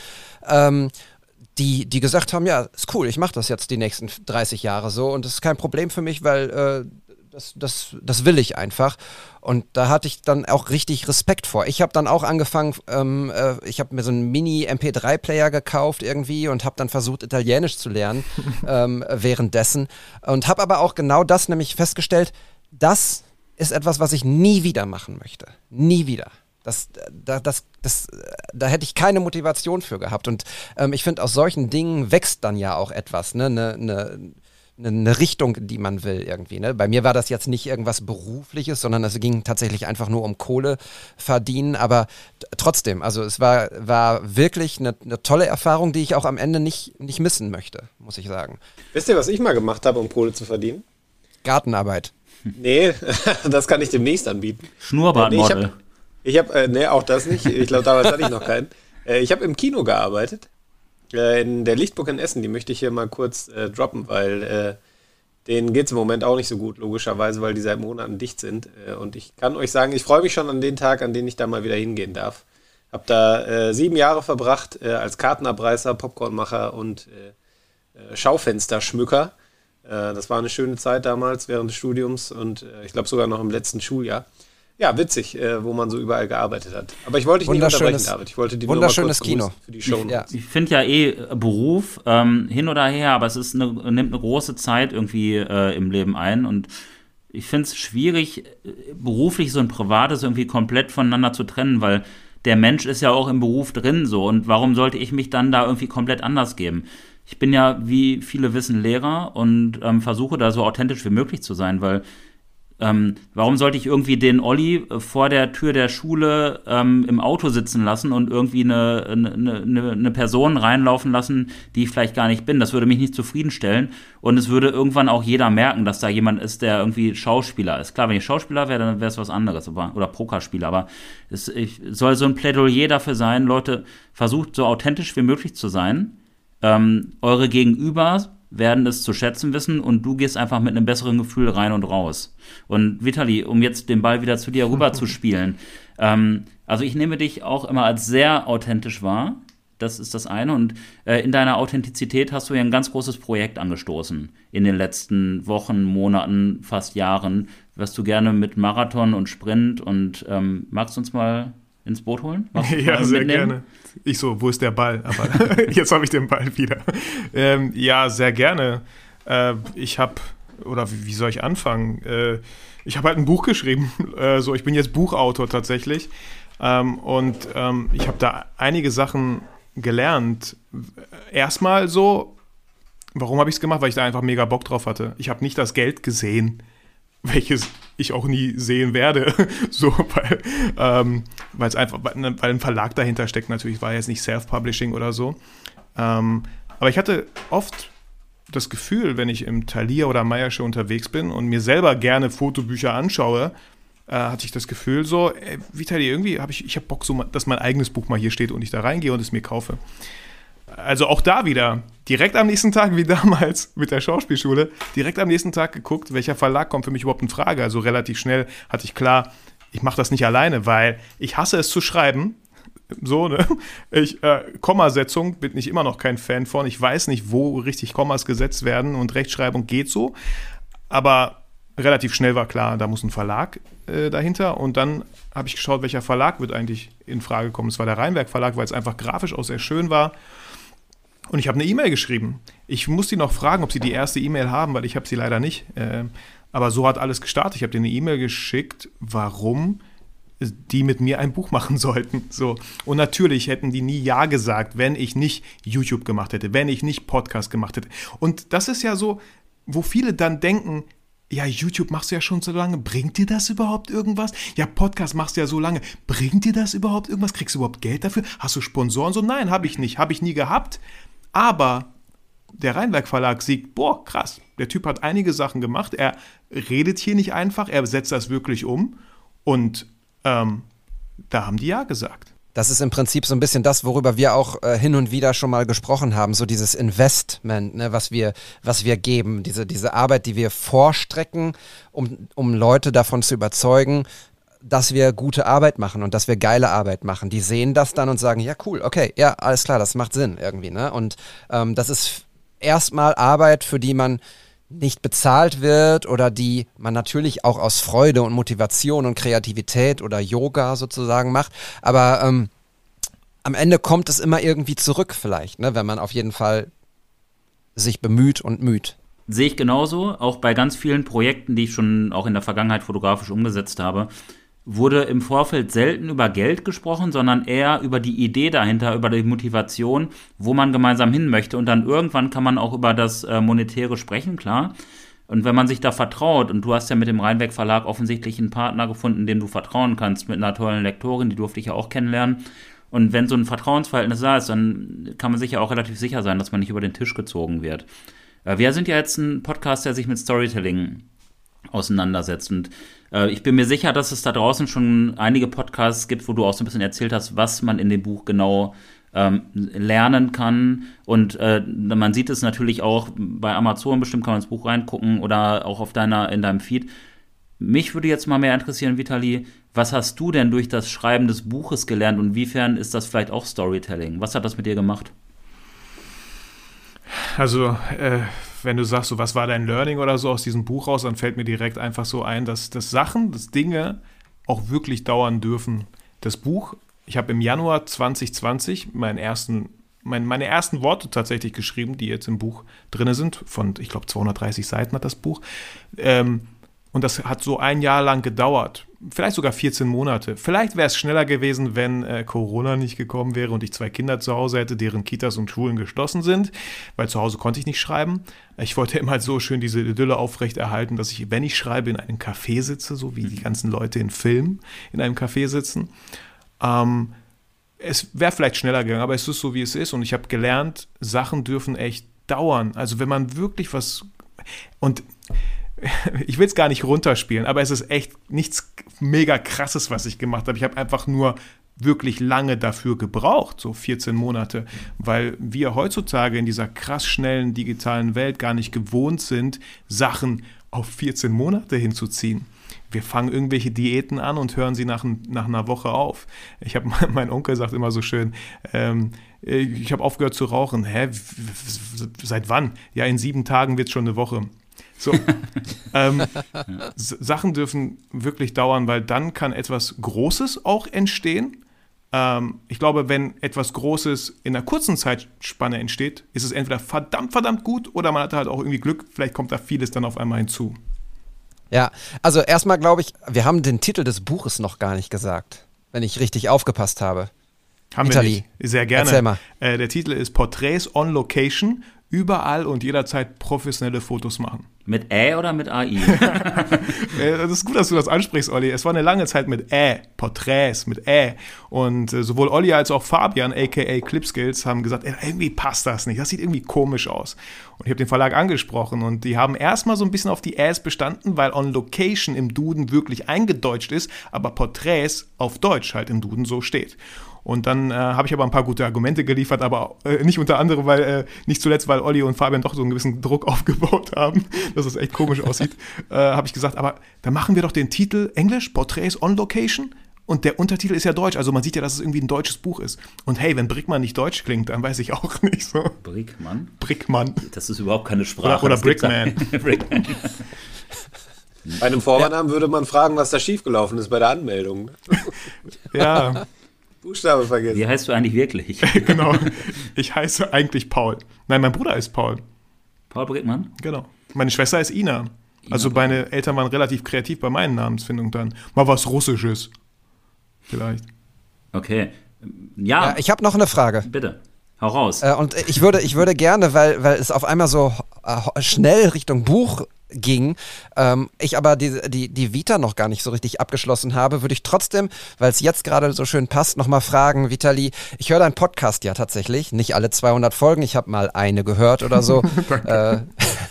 Ähm, die, die gesagt haben, ja, ist cool, ich mache das jetzt die nächsten 30 Jahre so und das ist kein Problem für mich, weil äh, das, das, das will ich einfach. Und da hatte ich dann auch richtig Respekt vor. Ich habe dann auch angefangen, ähm, äh, ich habe mir so einen Mini-MP3-Player gekauft irgendwie und habe dann versucht, Italienisch zu lernen ähm, währenddessen. Und habe aber auch genau das nämlich festgestellt, das ist etwas, was ich nie wieder machen möchte. Nie wieder. Das, da, das, das, da hätte ich keine Motivation für gehabt. Und ähm, ich finde, aus solchen Dingen wächst dann ja auch etwas, ne? Eine ne, ne, ne Richtung, die man will irgendwie. Ne? Bei mir war das jetzt nicht irgendwas Berufliches, sondern es ging tatsächlich einfach nur um Kohle verdienen. Aber trotzdem, also es war, war wirklich eine, eine tolle Erfahrung, die ich auch am Ende nicht, nicht missen möchte, muss ich sagen. Wisst ihr, was ich mal gemacht habe, um Kohle zu verdienen? Gartenarbeit. Nee, das kann ich demnächst anbieten. Schnurrbartmodel. Ich habe, äh, nee, auch das nicht. Ich glaube, damals hatte ich noch keinen. Äh, ich habe im Kino gearbeitet. Äh, in der Lichtburg in Essen. Die möchte ich hier mal kurz äh, droppen, weil äh, denen geht es im Moment auch nicht so gut, logischerweise, weil die seit Monaten dicht sind. Äh, und ich kann euch sagen, ich freue mich schon an den Tag, an den ich da mal wieder hingehen darf. Hab da äh, sieben Jahre verbracht äh, als Kartenabreißer, Popcornmacher und äh, äh, Schaufensterschmücker. Äh, das war eine schöne Zeit damals während des Studiums und äh, ich glaube sogar noch im letzten Schuljahr. Ja, witzig, äh, wo man so überall gearbeitet hat. Aber ich wollte dich nicht unterbrechen, David. Ich wollte die wunderschönes Kino für die Show. Ja. Ich finde ja eh Beruf ähm, hin oder her, aber es ist eine, nimmt eine große Zeit irgendwie äh, im Leben ein und ich finde es schwierig, beruflich so ein privates irgendwie komplett voneinander zu trennen, weil der Mensch ist ja auch im Beruf drin so und warum sollte ich mich dann da irgendwie komplett anders geben? Ich bin ja, wie viele wissen, Lehrer und ähm, versuche da so authentisch wie möglich zu sein, weil ähm, warum sollte ich irgendwie den Olli äh, vor der Tür der Schule ähm, im Auto sitzen lassen und irgendwie eine, eine, eine, eine, Person reinlaufen lassen, die ich vielleicht gar nicht bin? Das würde mich nicht zufriedenstellen. Und es würde irgendwann auch jeder merken, dass da jemand ist, der irgendwie Schauspieler ist. Klar, wenn ich Schauspieler wäre, dann wäre es was anderes. Aber, oder Pokerspieler. Aber es ich, soll so ein Plädoyer dafür sein, Leute, versucht so authentisch wie möglich zu sein. Ähm, eure Gegenüber werden es zu schätzen wissen und du gehst einfach mit einem besseren Gefühl rein und raus. Und Vitali, um jetzt den Ball wieder zu dir rüber zu spielen, ähm, also ich nehme dich auch immer als sehr authentisch wahr. Das ist das eine. Und äh, in deiner Authentizität hast du ja ein ganz großes Projekt angestoßen in den letzten Wochen, Monaten, fast Jahren, was du gerne mit Marathon und Sprint und ähm, magst du uns mal ins Boot holen? ja, sehr mitnehmen? gerne. Ich so, wo ist der Ball? Aber jetzt habe ich den Ball wieder. Ähm, ja, sehr gerne. Äh, ich habe, oder wie, wie, soll ich anfangen? Äh, ich habe halt ein Buch geschrieben. Äh, so, ich bin jetzt Buchautor tatsächlich. Ähm, und ähm, ich habe da einige Sachen gelernt. Erstmal so, warum habe ich es gemacht? Weil ich da einfach mega Bock drauf hatte. Ich habe nicht das Geld gesehen, welches ich auch nie sehen werde. so, weil ähm, es einfach, weil ein Verlag dahinter steckt natürlich, war jetzt nicht Self-Publishing oder so. Ähm, aber ich hatte oft das Gefühl, wenn ich im Thalia oder Meiersche unterwegs bin und mir selber gerne Fotobücher anschaue, äh, hatte ich das Gefühl so, ey, Vitali, irgendwie habe ich, ich habe Bock, so, dass mein eigenes Buch mal hier steht und ich da reingehe und es mir kaufe. Also auch da wieder, direkt am nächsten Tag, wie damals mit der Schauspielschule, direkt am nächsten Tag geguckt, welcher Verlag kommt für mich überhaupt in Frage. Also relativ schnell hatte ich klar, ich mache das nicht alleine, weil ich hasse es zu schreiben. So, ne? Ich, äh, Kommasetzung bin ich immer noch kein Fan von. Ich weiß nicht, wo richtig Kommas gesetzt werden und Rechtschreibung geht so. Aber relativ schnell war klar, da muss ein Verlag äh, dahinter. Und dann habe ich geschaut, welcher Verlag wird eigentlich in Frage kommen. Es war der Rheinberg Verlag, weil es einfach grafisch auch sehr schön war. Und ich habe eine E-Mail geschrieben. Ich muss die noch fragen, ob sie die erste E-Mail haben, weil ich habe sie leider nicht. Äh, aber so hat alles gestartet. Ich habe denen eine E-Mail geschickt, warum die mit mir ein Buch machen sollten. So. Und natürlich hätten die nie Ja gesagt, wenn ich nicht YouTube gemacht hätte, wenn ich nicht Podcast gemacht hätte. Und das ist ja so, wo viele dann denken, ja, YouTube machst du ja schon so lange. Bringt dir das überhaupt irgendwas? Ja, Podcast machst du ja so lange. Bringt dir das überhaupt irgendwas? Kriegst du überhaupt Geld dafür? Hast du Sponsoren? So, nein, habe ich nicht. Habe ich nie gehabt. Aber der Rheinberg Verlag sieht, boah, krass. Der Typ hat einige Sachen gemacht. Er redet hier nicht einfach. Er setzt das wirklich um. Und ähm, da haben die Ja gesagt. Das ist im Prinzip so ein bisschen das, worüber wir auch äh, hin und wieder schon mal gesprochen haben, so dieses Investment, ne, was wir, was wir geben, diese, diese Arbeit, die wir vorstrecken, um, um Leute davon zu überzeugen, dass wir gute Arbeit machen und dass wir geile Arbeit machen. Die sehen das dann und sagen, ja cool, okay, ja, alles klar, das macht Sinn irgendwie. Ne? Und ähm, das ist erstmal Arbeit, für die man nicht bezahlt wird oder die man natürlich auch aus Freude und Motivation und Kreativität oder Yoga sozusagen macht. Aber ähm, am Ende kommt es immer irgendwie zurück vielleicht, ne, wenn man auf jeden Fall sich bemüht und müht. Sehe ich genauso, auch bei ganz vielen Projekten, die ich schon auch in der Vergangenheit fotografisch umgesetzt habe wurde im Vorfeld selten über Geld gesprochen, sondern eher über die Idee dahinter, über die Motivation, wo man gemeinsam hin möchte. Und dann irgendwann kann man auch über das äh, Monetäre sprechen, klar. Und wenn man sich da vertraut, und du hast ja mit dem Rheinweg Verlag offensichtlich einen Partner gefunden, dem du vertrauen kannst, mit einer tollen Lektorin, die durfte ich ja auch kennenlernen. Und wenn so ein Vertrauensverhältnis da ist, dann kann man sich ja auch relativ sicher sein, dass man nicht über den Tisch gezogen wird. Äh, wir sind ja jetzt ein Podcast, der sich mit Storytelling auseinandersetzt. Und äh, ich bin mir sicher, dass es da draußen schon einige Podcasts gibt, wo du auch so ein bisschen erzählt hast, was man in dem Buch genau ähm, lernen kann. Und äh, man sieht es natürlich auch bei Amazon, bestimmt kann man ins Buch reingucken oder auch auf deiner, in deinem Feed. Mich würde jetzt mal mehr interessieren, Vitali, was hast du denn durch das Schreiben des Buches gelernt und inwiefern ist das vielleicht auch Storytelling? Was hat das mit dir gemacht? Also, äh, wenn du sagst, so, was war dein Learning oder so aus diesem Buch raus, dann fällt mir direkt einfach so ein, dass, dass Sachen, dass Dinge auch wirklich dauern dürfen. Das Buch, ich habe im Januar 2020 meinen ersten, mein, meine ersten Worte tatsächlich geschrieben, die jetzt im Buch drin sind. Von, ich glaube, 230 Seiten hat das Buch. Ähm, und das hat so ein Jahr lang gedauert. Vielleicht sogar 14 Monate. Vielleicht wäre es schneller gewesen, wenn äh, Corona nicht gekommen wäre und ich zwei Kinder zu Hause hätte, deren Kitas und Schulen geschlossen sind, weil zu Hause konnte ich nicht schreiben. Ich wollte immer so schön diese Idylle aufrechterhalten, dass ich, wenn ich schreibe, in einem Café sitze, so wie die ganzen Leute in Filmen in einem Café sitzen. Ähm, es wäre vielleicht schneller gegangen, aber es ist so, wie es ist. Und ich habe gelernt, Sachen dürfen echt dauern. Also wenn man wirklich was und ich will es gar nicht runterspielen, aber es ist echt nichts mega krasses, was ich gemacht habe. Ich habe einfach nur wirklich lange dafür gebraucht, so 14 Monate, weil wir heutzutage in dieser krass schnellen digitalen Welt gar nicht gewohnt sind, Sachen auf 14 Monate hinzuziehen. Wir fangen irgendwelche Diäten an und hören sie nach, nach einer Woche auf. Ich habe, mein Onkel sagt immer so schön, ähm, äh, ich habe aufgehört zu rauchen. Hä, seit wann? Ja, in sieben Tagen wird es schon eine Woche. So, ähm, Sachen dürfen wirklich dauern, weil dann kann etwas Großes auch entstehen. Ähm, ich glaube, wenn etwas Großes in einer kurzen Zeitspanne entsteht, ist es entweder verdammt, verdammt gut oder man hat halt auch irgendwie Glück. Vielleicht kommt da vieles dann auf einmal hinzu. Ja, also erstmal glaube ich, wir haben den Titel des Buches noch gar nicht gesagt, wenn ich richtig aufgepasst habe. Haben Italy. wir nicht. Sehr gerne. Erzähl mal. Äh, der Titel ist Portraits on Location überall und jederzeit professionelle Fotos machen. Mit Ä oder mit AI? das ist gut, dass du das ansprichst, Olli. Es war eine lange Zeit mit Ä, Porträts mit Ä. Und äh, sowohl Olli als auch Fabian, aka Clipskills, haben gesagt, ey, irgendwie passt das nicht. Das sieht irgendwie komisch aus. Und ich habe den Verlag angesprochen und die haben erstmal so ein bisschen auf die Äs bestanden, weil on Location im Duden wirklich eingedeutscht ist, aber Porträts auf Deutsch halt im Duden so steht. Und dann äh, habe ich aber ein paar gute Argumente geliefert, aber äh, nicht unter anderem, weil, äh, nicht zuletzt, weil Olli und Fabian doch so einen gewissen Druck aufgebaut haben, dass es echt komisch aussieht, äh, habe ich gesagt, aber dann machen wir doch den Titel Englisch, Portraits on Location. Und der Untertitel ist ja deutsch, also man sieht ja, dass es irgendwie ein deutsches Buch ist. Und hey, wenn Brickmann nicht deutsch klingt, dann weiß ich auch nicht so. Brickmann? Brickmann. Das ist überhaupt keine Sprache. Oder, oder Brickman. Brickman. Bei einem Vornamen würde man fragen, was da schiefgelaufen ist bei der Anmeldung. ja. Buchstabe vergessen. Wie heißt du eigentlich wirklich? genau. Ich heiße eigentlich Paul. Nein, mein Bruder ist Paul. Paul Brickmann? Genau. Meine Schwester ist Ina. Ina also meine Eltern waren relativ kreativ bei meinen Namensfindungen dann. Mal was Russisches. Vielleicht. Okay. Ja. ja ich habe noch eine Frage. Bitte. Hau raus. Äh, und ich würde, ich würde gerne, weil, weil es auf einmal so äh, schnell Richtung Buch ging, ähm, ich aber die, die, die Vita noch gar nicht so richtig abgeschlossen habe, würde ich trotzdem, weil es jetzt gerade so schön passt, nochmal fragen, Vitali, ich höre deinen Podcast ja tatsächlich, nicht alle 200 Folgen, ich habe mal eine gehört oder so. äh,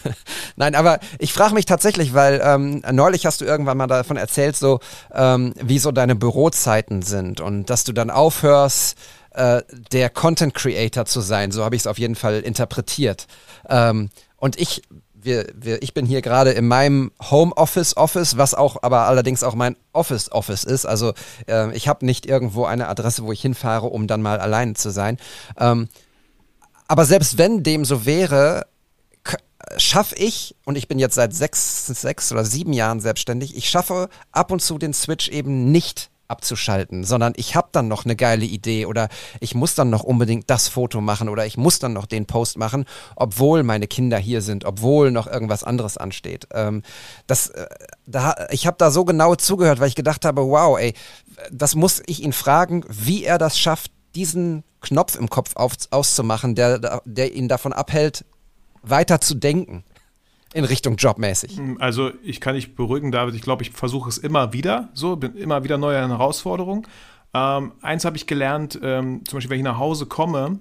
Nein, aber ich frage mich tatsächlich, weil ähm, neulich hast du irgendwann mal davon erzählt, so ähm, wie so deine Bürozeiten sind und dass du dann aufhörst, äh, der Content Creator zu sein. So habe ich es auf jeden Fall interpretiert. Ähm, und ich wir, wir, ich bin hier gerade in meinem Homeoffice Office, was auch aber allerdings auch mein Office Office ist. Also äh, ich habe nicht irgendwo eine Adresse, wo ich hinfahre, um dann mal alleine zu sein. Ähm, aber selbst wenn dem so wäre, schaffe ich, und ich bin jetzt seit sechs, sechs oder sieben Jahren selbstständig, ich schaffe ab und zu den Switch eben nicht abzuschalten, sondern ich habe dann noch eine geile Idee oder ich muss dann noch unbedingt das Foto machen oder ich muss dann noch den Post machen, obwohl meine Kinder hier sind, obwohl noch irgendwas anderes ansteht. Ähm, das, äh, da, ich habe da so genau zugehört, weil ich gedacht habe, wow, ey, das muss ich ihn fragen, wie er das schafft, diesen Knopf im Kopf auf, auszumachen, der, der ihn davon abhält, weiter zu denken in Richtung jobmäßig? Hm, also ich kann dich beruhigen, David. Ich glaube, ich versuche es immer wieder so, bin immer wieder neue Herausforderungen. Ähm, eins habe ich gelernt, ähm, zum Beispiel, wenn ich nach Hause komme,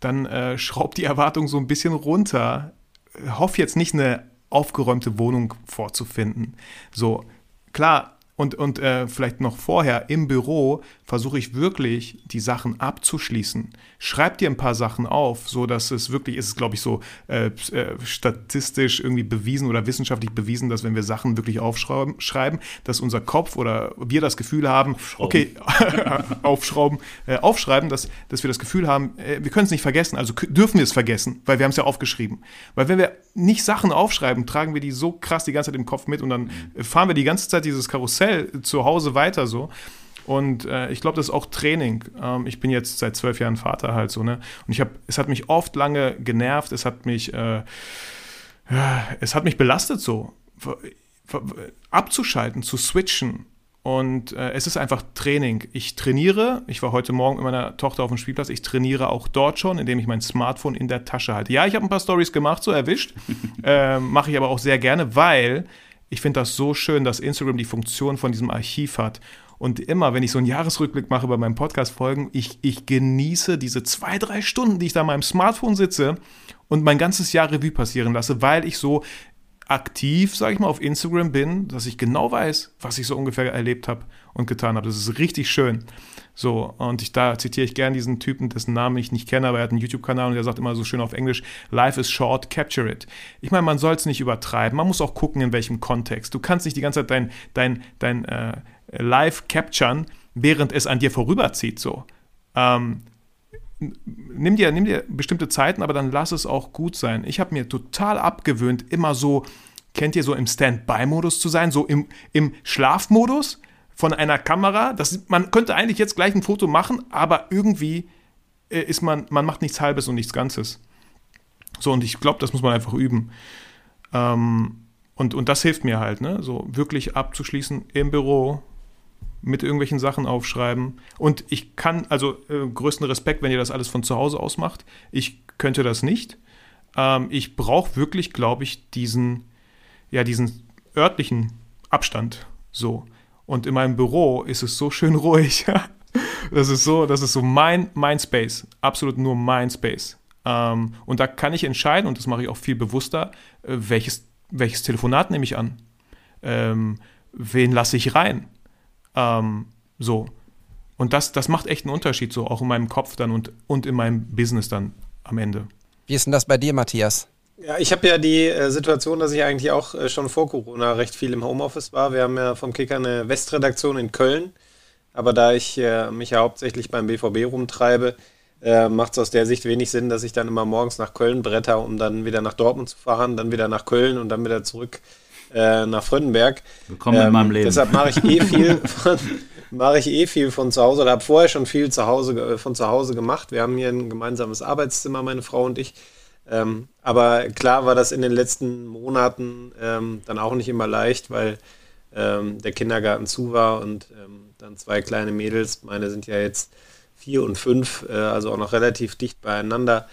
dann äh, schraubt die Erwartung so ein bisschen runter. Hoff jetzt nicht eine aufgeräumte Wohnung vorzufinden. So, klar, und, und äh, vielleicht noch vorher im Büro versuche ich wirklich, die Sachen abzuschließen. Schreib dir ein paar Sachen auf, so dass es wirklich ist, glaube ich, so äh, äh, statistisch irgendwie bewiesen oder wissenschaftlich bewiesen, dass wenn wir Sachen wirklich aufschreiben, schreiben, dass unser Kopf oder wir das Gefühl haben, okay, aufschrauben, äh, aufschreiben, dass, dass wir das Gefühl haben, äh, wir können es nicht vergessen, also dürfen wir es vergessen, weil wir haben es ja aufgeschrieben. Weil wenn wir nicht Sachen aufschreiben, tragen wir die so krass die ganze Zeit im Kopf mit und dann mhm. fahren wir die ganze Zeit dieses Karussell zu Hause weiter so. Und äh, ich glaube, das ist auch Training. Ähm, ich bin jetzt seit zwölf Jahren Vater halt so, ne? Und ich habe, es hat mich oft lange genervt, es hat mich, äh, es hat mich belastet so, abzuschalten, zu switchen. Und äh, es ist einfach Training. Ich trainiere, ich war heute Morgen mit meiner Tochter auf dem Spielplatz, ich trainiere auch dort schon, indem ich mein Smartphone in der Tasche halte. Ja, ich habe ein paar Stories gemacht, so erwischt. äh, Mache ich aber auch sehr gerne, weil ich finde das so schön, dass Instagram die Funktion von diesem Archiv hat. Und immer, wenn ich so einen Jahresrückblick mache bei meinen Podcast-Folgen, ich, ich genieße diese zwei, drei Stunden, die ich da an meinem Smartphone sitze und mein ganzes Jahr Revue passieren lasse, weil ich so aktiv, sage ich mal, auf Instagram bin, dass ich genau weiß, was ich so ungefähr erlebt habe und getan habe. Das ist richtig schön. So, und ich, da zitiere ich gerne diesen Typen, dessen Namen ich nicht kenne, aber er hat einen YouTube-Kanal und der sagt immer so schön auf Englisch, Life is short, capture it. Ich meine, man soll es nicht übertreiben, man muss auch gucken, in welchem Kontext. Du kannst nicht die ganze Zeit dein, dein, dein äh, Live capturen, während es an dir vorüberzieht, so. Ähm, nimm dir, nimm dir bestimmte Zeiten, aber dann lass es auch gut sein. Ich habe mir total abgewöhnt, immer so, kennt ihr so im Standby-Modus zu sein, so im, im Schlafmodus von einer Kamera. Das, man könnte eigentlich jetzt gleich ein Foto machen, aber irgendwie äh, ist man, man macht nichts Halbes und nichts Ganzes. So, und ich glaube, das muss man einfach üben. Ähm, und, und das hilft mir halt, ne? So wirklich abzuschließen im Büro, mit irgendwelchen Sachen aufschreiben. Und ich kann, also äh, größten Respekt, wenn ihr das alles von zu Hause aus macht. Ich könnte das nicht. Ähm, ich brauche wirklich, glaube ich, diesen, ja, diesen örtlichen Abstand. So. Und in meinem Büro ist es so schön ruhig. das ist so, das ist so mein, mein Space. Absolut nur mein Space. Ähm, und da kann ich entscheiden, und das mache ich auch viel bewusster, äh, welches, welches Telefonat nehme ich an. Ähm, wen lasse ich rein? Ähm, so. Und das, das macht echt einen Unterschied, so auch in meinem Kopf dann und, und in meinem Business dann am Ende. Wie ist denn das bei dir, Matthias? Ja, ich habe ja die äh, Situation, dass ich eigentlich auch äh, schon vor Corona recht viel im Homeoffice war. Wir haben ja vom Kicker eine Westredaktion in Köln. Aber da ich äh, mich ja hauptsächlich beim BVB rumtreibe, äh, macht es aus der Sicht wenig Sinn, dass ich dann immer morgens nach Köln bretter, um dann wieder nach Dortmund zu fahren, dann wieder nach Köln und dann wieder zurück äh, nach Frönnenberg. Willkommen ähm, in meinem Leben. Deshalb mache ich eh viel von, mache ich eh viel von zu Hause oder habe vorher schon viel zu Hause, von zu Hause gemacht. Wir haben hier ein gemeinsames Arbeitszimmer, meine Frau und ich. Ähm, aber klar war das in den letzten Monaten ähm, dann auch nicht immer leicht, weil ähm, der Kindergarten zu war und ähm, dann zwei kleine Mädels, meine sind ja jetzt vier und fünf, äh, also auch noch relativ dicht beieinander.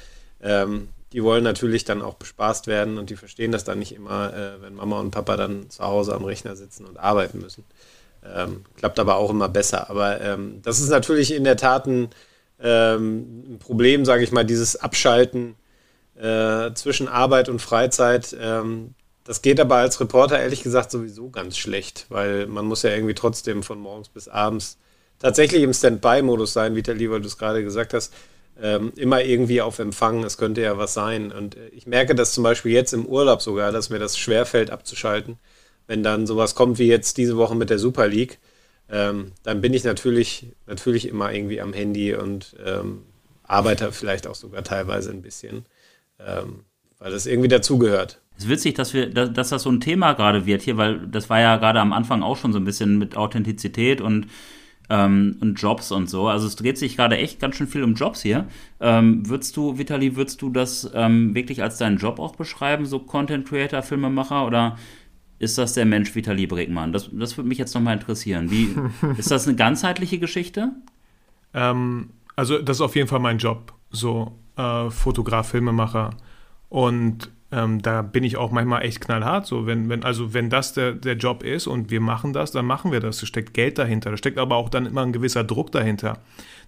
Die wollen natürlich dann auch bespaßt werden und die verstehen das dann nicht immer, äh, wenn Mama und Papa dann zu Hause am Rechner sitzen und arbeiten müssen. Ähm, klappt aber auch immer besser. Aber ähm, das ist natürlich in der Tat ein, ähm, ein Problem, sage ich mal, dieses Abschalten äh, zwischen Arbeit und Freizeit. Ähm, das geht aber als Reporter ehrlich gesagt sowieso ganz schlecht, weil man muss ja irgendwie trotzdem von morgens bis abends tatsächlich im Standby-Modus sein, wie der Lieber du es gerade gesagt hast ähm, immer irgendwie auf Empfang, es könnte ja was sein. Und äh, ich merke das zum Beispiel jetzt im Urlaub sogar, dass mir das schwerfällt abzuschalten. Wenn dann sowas kommt wie jetzt diese Woche mit der Super League, ähm, dann bin ich natürlich, natürlich immer irgendwie am Handy und ähm, arbeite vielleicht auch sogar teilweise ein bisschen, ähm, weil das irgendwie dazugehört. Es ist witzig, dass wir, dass das so ein Thema gerade wird hier, weil das war ja gerade am Anfang auch schon so ein bisschen mit Authentizität und ähm, und Jobs und so. Also es dreht sich gerade echt ganz schön viel um Jobs hier. Ähm, würdest du, Vitali, würdest du das ähm, wirklich als deinen Job auch beschreiben, so Content Creator, Filmemacher oder ist das der Mensch Vitali Bregmann? Das, das würde mich jetzt nochmal interessieren. Wie, ist das eine ganzheitliche Geschichte? Ähm, also das ist auf jeden Fall mein Job, so äh, Fotograf, Filmemacher und ähm, da bin ich auch manchmal echt knallhart. So, wenn, wenn, also wenn das der, der Job ist und wir machen das, dann machen wir das. Da steckt Geld dahinter. Da steckt aber auch dann immer ein gewisser Druck dahinter.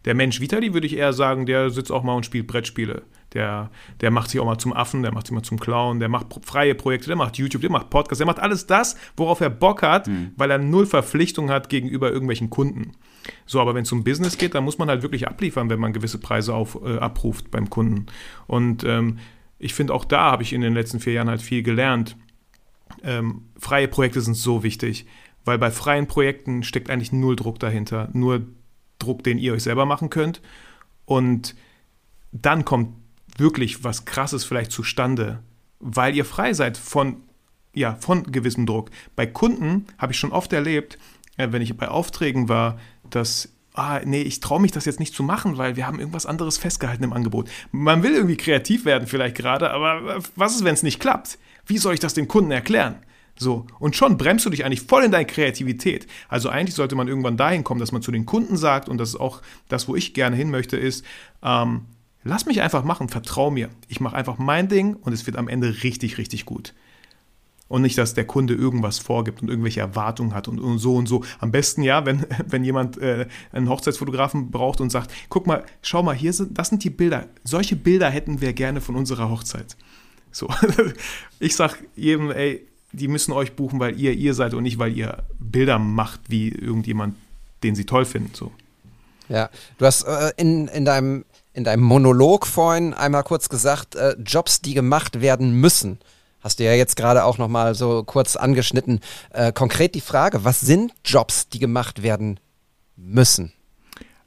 Der Mensch Vitali würde ich eher sagen, der sitzt auch mal und spielt Brettspiele. Der, der macht sich auch mal zum Affen, der macht sich mal zum Clown, der macht freie Projekte, der macht YouTube, der macht Podcasts, der macht alles das, worauf er Bock hat, mhm. weil er null Verpflichtung hat gegenüber irgendwelchen Kunden. So, aber wenn es um Business geht, dann muss man halt wirklich abliefern, wenn man gewisse Preise auf, äh, abruft beim Kunden. Und ähm, ich finde, auch da habe ich in den letzten vier Jahren halt viel gelernt. Ähm, freie Projekte sind so wichtig, weil bei freien Projekten steckt eigentlich null Druck dahinter, nur Druck, den ihr euch selber machen könnt. Und dann kommt wirklich was Krasses vielleicht zustande, weil ihr frei seid von, ja, von gewissem Druck. Bei Kunden habe ich schon oft erlebt, äh, wenn ich bei Aufträgen war, dass ah, nee, ich traue mich das jetzt nicht zu machen, weil wir haben irgendwas anderes festgehalten im Angebot. Man will irgendwie kreativ werden vielleicht gerade, aber was ist, wenn es nicht klappt? Wie soll ich das dem Kunden erklären? So, und schon bremst du dich eigentlich voll in deine Kreativität. Also eigentlich sollte man irgendwann dahin kommen, dass man zu den Kunden sagt, und das ist auch das, wo ich gerne hin möchte, ist, ähm, lass mich einfach machen, vertrau mir. Ich mache einfach mein Ding und es wird am Ende richtig, richtig gut und nicht, dass der Kunde irgendwas vorgibt und irgendwelche Erwartungen hat und, und so und so. Am besten ja, wenn, wenn jemand äh, einen Hochzeitsfotografen braucht und sagt, guck mal, schau mal, hier sind, das sind die Bilder. Solche Bilder hätten wir gerne von unserer Hochzeit. So, ich sag jedem, ey, die müssen euch buchen, weil ihr ihr seid und nicht, weil ihr Bilder macht, wie irgendjemand, den sie toll finden. So. Ja, du hast äh, in, in deinem in deinem Monolog vorhin einmal kurz gesagt, äh, Jobs, die gemacht werden müssen. Hast du ja jetzt gerade auch noch mal so kurz angeschnitten. Äh, konkret die Frage, was sind Jobs, die gemacht werden müssen?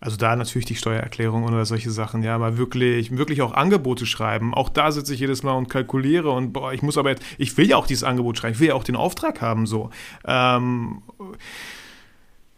Also da natürlich die Steuererklärung oder solche Sachen, ja, aber wirklich, wirklich auch Angebote schreiben. Auch da sitze ich jedes Mal und kalkuliere und boah, ich muss aber jetzt, ich will ja auch dieses Angebot schreiben, ich will ja auch den Auftrag haben, so. Ähm,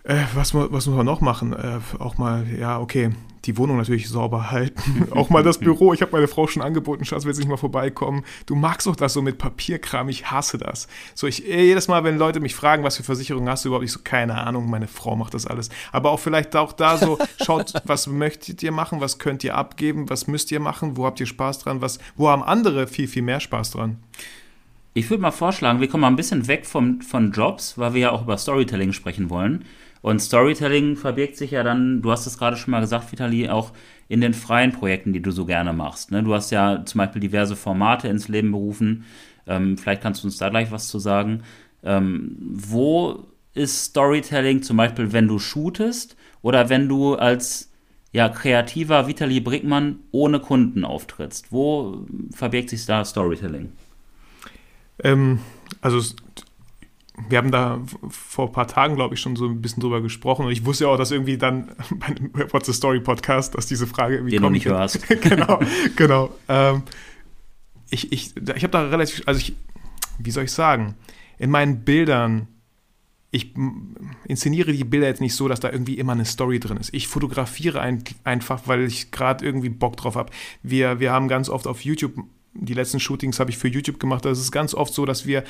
äh, was, was muss man noch machen? Äh, auch mal, ja, okay, die Wohnung natürlich sauber halten. auch mal das Büro. Ich habe meine Frau schon angeboten, Schatz, willst du nicht mal vorbeikommen? Du magst doch das so mit Papierkram, ich hasse das. So, ich, jedes Mal, wenn Leute mich fragen, was für Versicherungen hast du überhaupt, ich so, keine Ahnung, meine Frau macht das alles. Aber auch vielleicht auch da so, schaut, was möchtet ihr machen, was könnt ihr abgeben, was müsst ihr machen, wo habt ihr Spaß dran, was, wo haben andere viel, viel mehr Spaß dran? Ich würde mal vorschlagen, wir kommen mal ein bisschen weg vom, von Jobs, weil wir ja auch über Storytelling sprechen wollen. Und Storytelling verbirgt sich ja dann, du hast es gerade schon mal gesagt, Vitali, auch in den freien Projekten, die du so gerne machst. Ne? Du hast ja zum Beispiel diverse Formate ins Leben berufen. Ähm, vielleicht kannst du uns da gleich was zu sagen. Ähm, wo ist Storytelling zum Beispiel, wenn du shootest oder wenn du als ja, kreativer Vitali Brickmann ohne Kunden auftrittst? Wo verbirgt sich da Storytelling? Ähm, also wir haben da vor ein paar Tagen, glaube ich, schon so ein bisschen drüber gesprochen. Und ich wusste ja auch, dass irgendwie dann beim What's the Story Podcast, dass diese Frage irgendwie Den kommt. Du nicht hörst. genau, genau. Ähm, ich ich, ich habe da relativ, also ich, wie soll ich sagen, in meinen Bildern, ich inszeniere die Bilder jetzt nicht so, dass da irgendwie immer eine Story drin ist. Ich fotografiere ein, einfach, weil ich gerade irgendwie Bock drauf habe. Wir, wir haben ganz oft auf YouTube die letzten Shootings habe ich für YouTube gemacht. Das ist ganz oft so, dass wir,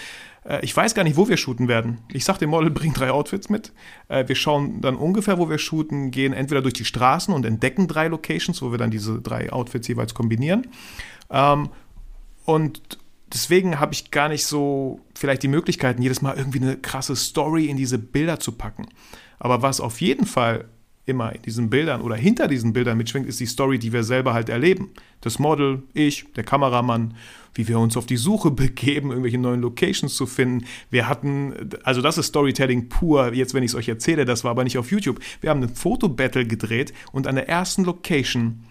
ich weiß gar nicht, wo wir shooten werden. Ich sage dem Model, bring drei Outfits mit. Äh, wir schauen dann ungefähr, wo wir shooten, gehen entweder durch die Straßen und entdecken drei Locations, wo wir dann diese drei Outfits jeweils kombinieren. Ähm, und deswegen habe ich gar nicht so vielleicht die Möglichkeiten, jedes Mal irgendwie eine krasse Story in diese Bilder zu packen. Aber was auf jeden Fall immer in diesen Bildern oder hinter diesen Bildern mitschwingt, ist die Story, die wir selber halt erleben. Das Model, ich, der Kameramann, wie wir uns auf die Suche begeben, irgendwelche neuen Locations zu finden. Wir hatten, also das ist Storytelling pur, jetzt wenn ich es euch erzähle, das war aber nicht auf YouTube. Wir haben ein Fotobattle gedreht und an der ersten Location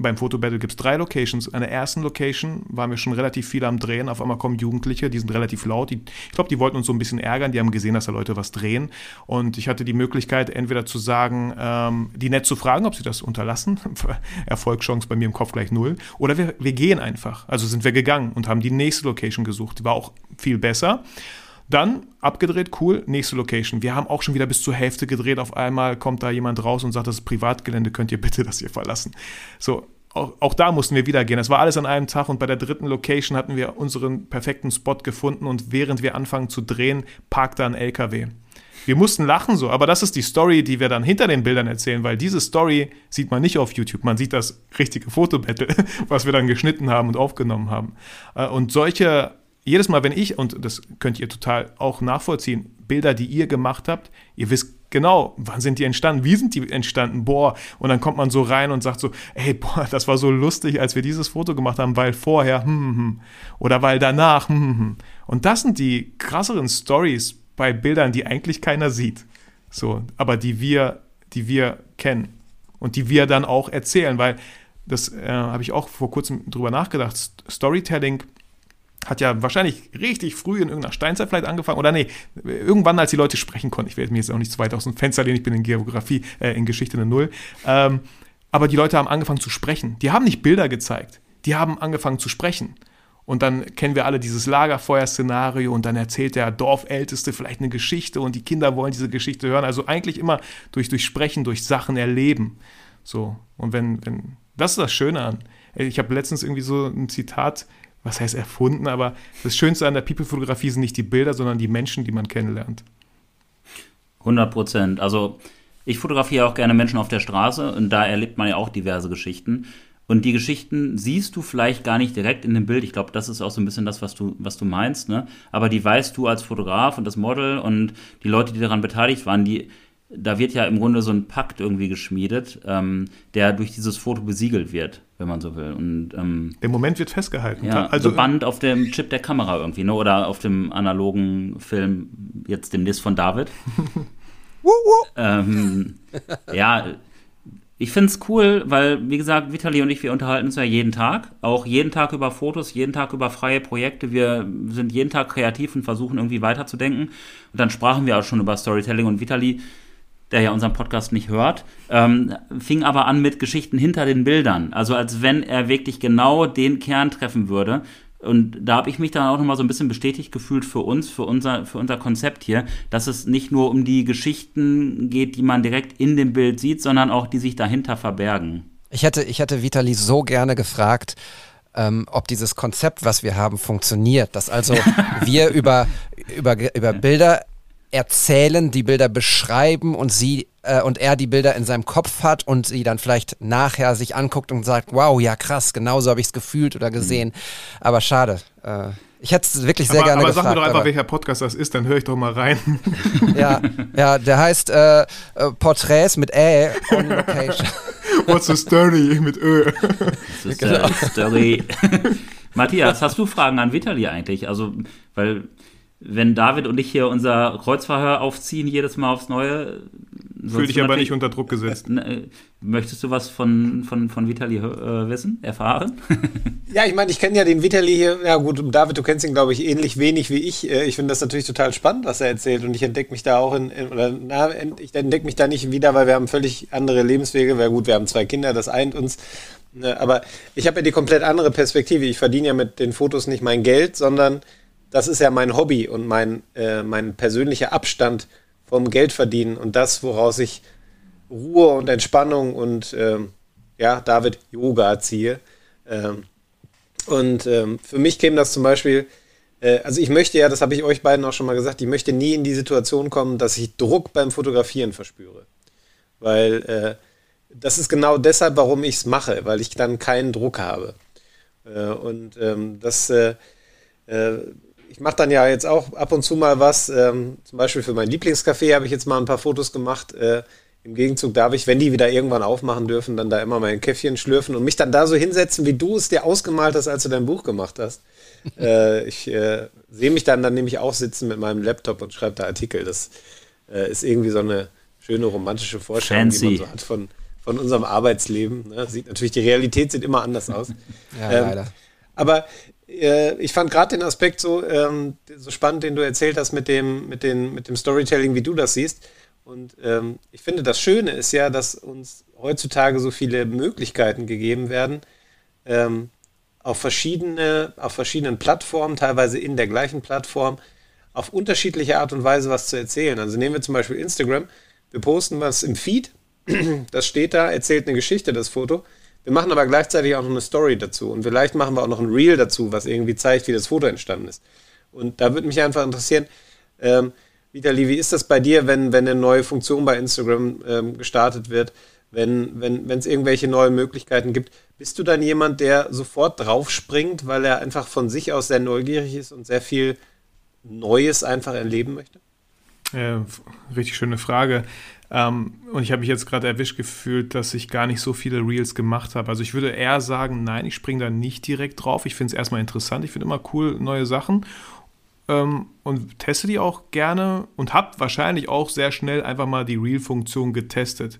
beim Fotobattle gibt es drei Locations. An der ersten Location waren wir schon relativ viele am Drehen. Auf einmal kommen Jugendliche, die sind relativ laut. Die, ich glaube, die wollten uns so ein bisschen ärgern. Die haben gesehen, dass da Leute was drehen. Und ich hatte die Möglichkeit, entweder zu sagen, ähm, die nett zu fragen, ob sie das unterlassen. Erfolgschance bei mir im Kopf gleich null. Oder wir, wir gehen einfach. Also sind wir gegangen und haben die nächste Location gesucht. Die war auch viel besser. Dann abgedreht, cool, nächste Location. Wir haben auch schon wieder bis zur Hälfte gedreht. Auf einmal kommt da jemand raus und sagt, das ist Privatgelände, könnt ihr bitte das hier verlassen. So, auch, auch, da mussten wir wieder gehen. Das war alles an einem Tag und bei der dritten Location hatten wir unseren perfekten Spot gefunden und während wir anfangen zu drehen, parkt da ein LKW. Wir mussten lachen so, aber das ist die Story, die wir dann hinter den Bildern erzählen, weil diese Story sieht man nicht auf YouTube. Man sieht das richtige Fotobattle, was wir dann geschnitten haben und aufgenommen haben. Äh, und solche jedes Mal, wenn ich, und das könnt ihr total auch nachvollziehen, Bilder, die ihr gemacht habt, ihr wisst genau, wann sind die entstanden, wie sind die entstanden, boah, und dann kommt man so rein und sagt so, ey, boah, das war so lustig, als wir dieses Foto gemacht haben, weil vorher, hm, hm, hm, oder weil danach, hm, hm, hm. Und das sind die krasseren Stories bei Bildern, die eigentlich keiner sieht. So, aber die wir, die wir kennen und die wir dann auch erzählen, weil das äh, habe ich auch vor kurzem drüber nachgedacht. Storytelling hat ja wahrscheinlich richtig früh in irgendeiner Steinzeit vielleicht angefangen. Oder nee, irgendwann, als die Leute sprechen konnten. Ich werde mir jetzt auch nicht zu weit aus dem Fenster lehnen, ich bin in Geografie, äh, in Geschichte eine Null. Ähm, aber die Leute haben angefangen zu sprechen. Die haben nicht Bilder gezeigt. Die haben angefangen zu sprechen. Und dann kennen wir alle dieses Lagerfeuer-Szenario und dann erzählt der Dorfälteste vielleicht eine Geschichte und die Kinder wollen diese Geschichte hören. Also eigentlich immer durch, durch Sprechen, durch Sachen erleben. So. Und wenn, wenn, das ist das Schöne an. Ich habe letztens irgendwie so ein Zitat was heißt erfunden, aber das Schönste an der People-Fotografie sind nicht die Bilder, sondern die Menschen, die man kennenlernt. 100 Prozent. Also ich fotografiere auch gerne Menschen auf der Straße und da erlebt man ja auch diverse Geschichten. Und die Geschichten siehst du vielleicht gar nicht direkt in dem Bild. Ich glaube, das ist auch so ein bisschen das, was du, was du meinst. Ne? Aber die weißt du als Fotograf und das Model und die Leute, die daran beteiligt waren, die, da wird ja im Grunde so ein Pakt irgendwie geschmiedet, ähm, der durch dieses Foto besiegelt wird, wenn man so will. Und, ähm, der Moment wird festgehalten. Ja, also Band auf dem Chip der Kamera irgendwie, ne? oder auf dem analogen Film, jetzt demnächst von David. ähm, ja, ich finde es cool, weil, wie gesagt, Vitali und ich, wir unterhalten uns ja jeden Tag. Auch jeden Tag über Fotos, jeden Tag über freie Projekte. Wir sind jeden Tag kreativ und versuchen irgendwie weiterzudenken. Und dann sprachen wir auch schon über Storytelling und Vitali der ja unseren Podcast nicht hört, ähm, fing aber an mit Geschichten hinter den Bildern. Also als wenn er wirklich genau den Kern treffen würde. Und da habe ich mich dann auch nochmal so ein bisschen bestätigt gefühlt für uns, für unser, für unser Konzept hier, dass es nicht nur um die Geschichten geht, die man direkt in dem Bild sieht, sondern auch die sich dahinter verbergen. Ich hätte, ich hätte Vitali so gerne gefragt, ähm, ob dieses Konzept, was wir haben, funktioniert. Dass also wir über, über, über Bilder erzählen, die Bilder beschreiben und sie äh, und er die Bilder in seinem Kopf hat und sie dann vielleicht nachher sich anguckt und sagt, wow, ja krass, genauso habe ich es gefühlt oder gesehen. Mhm. Aber schade. Äh, ich hätte es wirklich sehr aber, gerne aber gefragt. Aber sag mir doch einfach, welcher Podcast das ist, dann höre ich doch mal rein. ja, ja, der heißt äh, äh Porträts mit Ä on Location. What's the story mit Ö? What's the story? Matthias, hast du Fragen an Vitali eigentlich? Also, weil wenn David und ich hier unser Kreuzverhör aufziehen, jedes Mal aufs Neue. Fühl dich aber nicht unter Druck gesetzt. Äh, möchtest du was von, von, von Vitali äh, wissen, erfahren? ja, ich meine, ich kenne ja den Vitali hier. Ja, gut, David, du kennst ihn, glaube ich, ähnlich wenig wie ich. Äh, ich finde das natürlich total spannend, was er erzählt. Und ich entdecke mich da auch in, in oder na, ich entdecke mich da nicht wieder, weil wir haben völlig andere Lebenswege. Weil gut, wir haben zwei Kinder, das eint uns. Ne, aber ich habe ja die komplett andere Perspektive. Ich verdiene ja mit den Fotos nicht mein Geld, sondern das ist ja mein Hobby und mein, äh, mein persönlicher Abstand vom Geldverdienen und das, woraus ich Ruhe und Entspannung und ähm, ja, David Yoga ziehe. Ähm, und ähm, für mich käme das zum Beispiel, äh, also ich möchte ja, das habe ich euch beiden auch schon mal gesagt, ich möchte nie in die Situation kommen, dass ich Druck beim Fotografieren verspüre. Weil äh, das ist genau deshalb, warum ich es mache, weil ich dann keinen Druck habe. Äh, und ähm, das äh, äh, ich mache dann ja jetzt auch ab und zu mal was. Ähm, zum Beispiel für mein Lieblingscafé habe ich jetzt mal ein paar Fotos gemacht. Äh, Im Gegenzug darf ich, wenn die wieder irgendwann aufmachen dürfen, dann da immer mein Käffchen schlürfen und mich dann da so hinsetzen, wie du es dir ausgemalt hast, als du dein Buch gemacht hast. äh, ich äh, sehe mich dann dann nämlich auch sitzen mit meinem Laptop und schreibe da Artikel. Das äh, ist irgendwie so eine schöne romantische Vorstellung, Fancy. die man so hat von, von unserem Arbeitsleben. Ne? Sieht natürlich, die Realität sieht immer anders aus. ja, ähm, leider. Aber ich fand gerade den Aspekt so, ähm, so spannend, den du erzählt hast mit dem, mit, den, mit dem Storytelling, wie du das siehst. Und ähm, ich finde, das Schöne ist ja, dass uns heutzutage so viele Möglichkeiten gegeben werden, ähm, auf, verschiedene, auf verschiedenen Plattformen, teilweise in der gleichen Plattform, auf unterschiedliche Art und Weise was zu erzählen. Also nehmen wir zum Beispiel Instagram. Wir posten was im Feed, das steht da, erzählt eine Geschichte, das Foto. Wir machen aber gleichzeitig auch noch eine Story dazu und vielleicht machen wir auch noch ein Reel dazu, was irgendwie zeigt, wie das Foto entstanden ist. Und da würde mich einfach interessieren, ähm, Vitali, wie ist das bei dir, wenn, wenn eine neue Funktion bei Instagram ähm, gestartet wird, wenn wenn es irgendwelche neuen Möglichkeiten gibt? Bist du dann jemand, der sofort draufspringt, weil er einfach von sich aus sehr neugierig ist und sehr viel Neues einfach erleben möchte? Ja, richtig schöne Frage. Ähm, und ich habe mich jetzt gerade erwischt gefühlt, dass ich gar nicht so viele Reels gemacht habe. Also ich würde eher sagen, nein, ich springe da nicht direkt drauf. Ich finde es erstmal interessant. Ich finde immer cool neue Sachen ähm, und teste die auch gerne und habe wahrscheinlich auch sehr schnell einfach mal die Reel-Funktion getestet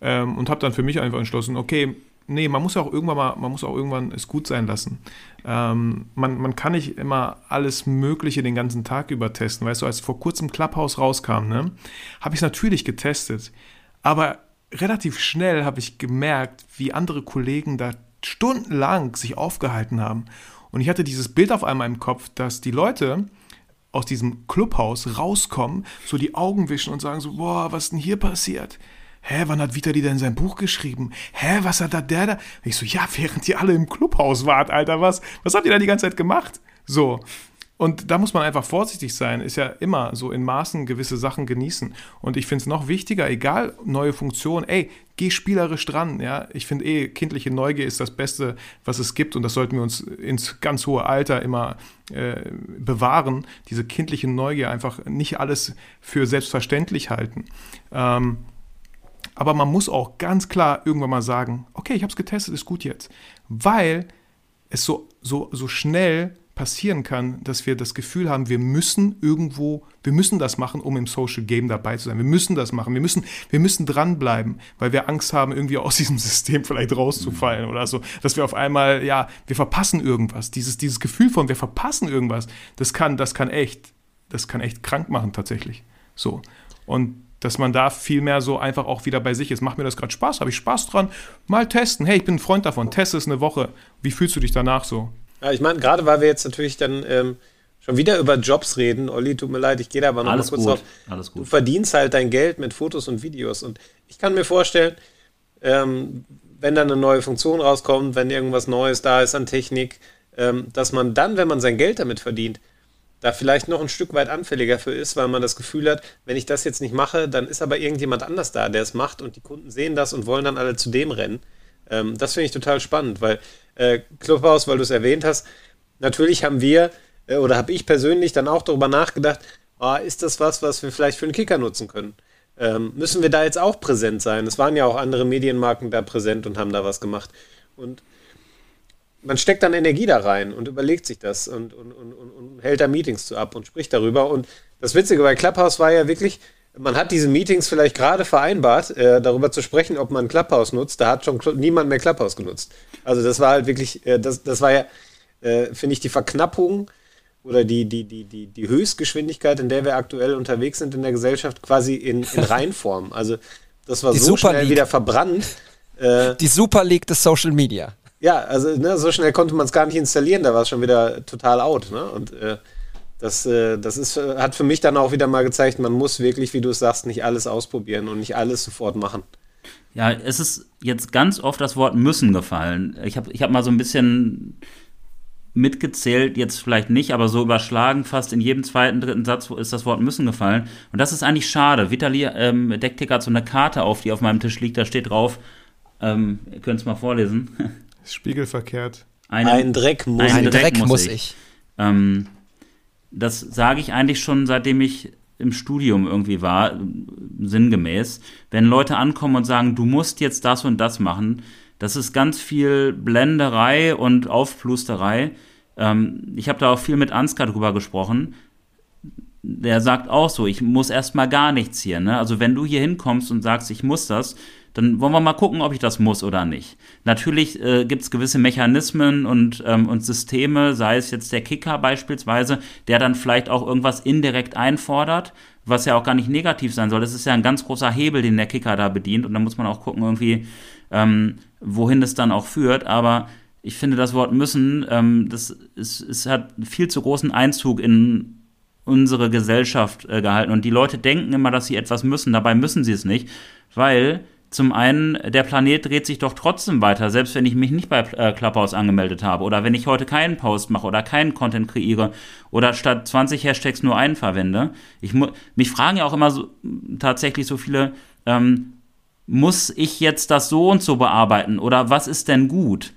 ähm, und habe dann für mich einfach entschlossen, okay, nee, man muss auch irgendwann mal, man muss auch irgendwann es gut sein lassen. Ähm, man, man kann nicht immer alles Mögliche den ganzen Tag über testen. Weißt du, als vor kurzem Clubhouse rauskam, ne, habe ich es natürlich getestet. Aber relativ schnell habe ich gemerkt, wie andere Kollegen da stundenlang sich aufgehalten haben. Und ich hatte dieses Bild auf einmal im Kopf, dass die Leute aus diesem Clubhaus rauskommen, so die Augen wischen und sagen so, boah, was denn hier passiert? Hä, wann hat Vitali denn sein Buch geschrieben? Hä, was hat da der da? Ich so, ja, während ihr alle im Clubhaus wart, Alter, was? Was habt ihr da die ganze Zeit gemacht? So. Und da muss man einfach vorsichtig sein, ist ja immer so in Maßen gewisse Sachen genießen. Und ich finde es noch wichtiger, egal neue Funktion, ey, geh spielerisch dran. Ja? Ich finde eh, kindliche Neugier ist das Beste, was es gibt. Und das sollten wir uns ins ganz hohe Alter immer äh, bewahren. Diese kindliche Neugier einfach nicht alles für selbstverständlich halten. Ähm, aber man muss auch ganz klar irgendwann mal sagen, okay, ich habe es getestet, ist gut jetzt. Weil es so, so, so schnell passieren kann, dass wir das Gefühl haben, wir müssen irgendwo, wir müssen das machen, um im Social Game dabei zu sein. Wir müssen das machen. Wir müssen, wir müssen dranbleiben, weil wir Angst haben, irgendwie aus diesem System vielleicht rauszufallen oder so. Dass wir auf einmal, ja, wir verpassen irgendwas. Dieses, dieses Gefühl von, wir verpassen irgendwas, das kann, das kann echt, das kann echt krank machen tatsächlich. So. Und dass man da viel mehr so einfach auch wieder bei sich ist. Macht mir das gerade Spaß? Habe ich Spaß dran? Mal testen. Hey, ich bin ein Freund davon. Test es eine Woche. Wie fühlst du dich danach so? Ja, ich meine, gerade weil wir jetzt natürlich dann ähm, schon wieder über Jobs reden. Olli, tut mir leid, ich gehe da aber noch Alles mal kurz gut, drauf. alles gut. Du verdienst halt dein Geld mit Fotos und Videos. Und ich kann mir vorstellen, ähm, wenn dann eine neue Funktion rauskommt, wenn irgendwas Neues da ist an Technik, ähm, dass man dann, wenn man sein Geld damit verdient, da vielleicht noch ein Stück weit anfälliger für ist, weil man das Gefühl hat, wenn ich das jetzt nicht mache, dann ist aber irgendjemand anders da, der es macht und die Kunden sehen das und wollen dann alle zu dem rennen. Ähm, das finde ich total spannend, weil äh, Clubhouse, weil du es erwähnt hast, natürlich haben wir äh, oder habe ich persönlich dann auch darüber nachgedacht, ah, ist das was, was wir vielleicht für einen Kicker nutzen können? Ähm, müssen wir da jetzt auch präsent sein? Es waren ja auch andere Medienmarken da präsent und haben da was gemacht. Und man steckt dann Energie da rein und überlegt sich das und, und, und, und, hält da Meetings zu ab und spricht darüber. Und das Witzige bei Clubhouse war ja wirklich, man hat diese Meetings vielleicht gerade vereinbart, äh, darüber zu sprechen, ob man Clubhouse nutzt. Da hat schon niemand mehr Clubhouse genutzt. Also das war halt wirklich, äh, das, das war ja, äh, finde ich, die Verknappung oder die, die, die, die, die Höchstgeschwindigkeit, in der wir aktuell unterwegs sind in der Gesellschaft, quasi in, in Reinform. Also das war Die so Super schnell League. wieder verbrannt. Äh, Die Super League des Social Media. Ja, also ne, so schnell konnte man es gar nicht installieren, da war es schon wieder total out. Ne? Und äh, das, äh, das ist, äh, hat für mich dann auch wieder mal gezeigt, man muss wirklich, wie du es sagst, nicht alles ausprobieren und nicht alles sofort machen. Ja, es ist jetzt ganz oft das Wort müssen gefallen. Ich habe ich hab mal so ein bisschen mitgezählt, jetzt vielleicht nicht, aber so überschlagen, fast in jedem zweiten, dritten Satz ist das Wort müssen gefallen. Und das ist eigentlich schade. Vitali ähm, Decktick hat so eine Karte auf, die auf meinem Tisch liegt, da steht drauf, ähm, ihr könnt es mal vorlesen. Spiegelverkehrt. Eine- Ein Dreck muss. Ein Dreck Dreck, muss muss ich. ich. Ähm, das sage ich eigentlich schon, seitdem ich im Studium irgendwie war, sinngemäß. Wenn Leute ankommen und sagen, du musst jetzt das und das machen, das ist ganz viel Blenderei und Aufplusterei. Ähm, ich habe da auch viel mit Ansgar drüber gesprochen. Der sagt auch so, ich muss erstmal gar nichts hier. Ne? Also wenn du hier hinkommst und sagst, ich muss das, dann wollen wir mal gucken, ob ich das muss oder nicht. Natürlich äh, gibt es gewisse Mechanismen und, ähm, und Systeme, sei es jetzt der Kicker beispielsweise, der dann vielleicht auch irgendwas indirekt einfordert, was ja auch gar nicht negativ sein soll. Das ist ja ein ganz großer Hebel, den der Kicker da bedient und da muss man auch gucken, irgendwie, ähm, wohin das dann auch führt. Aber ich finde das Wort müssen, ähm, das ist, es hat viel zu großen Einzug in unsere Gesellschaft äh, gehalten. Und die Leute denken immer, dass sie etwas müssen. Dabei müssen sie es nicht, weil zum einen, der Planet dreht sich doch trotzdem weiter, selbst wenn ich mich nicht bei äh, Clubhouse angemeldet habe oder wenn ich heute keinen Post mache oder keinen Content kreiere oder statt 20 Hashtags nur einen verwende. Ich mich fragen ja auch immer so, tatsächlich so viele, ähm, muss ich jetzt das so und so bearbeiten oder was ist denn gut?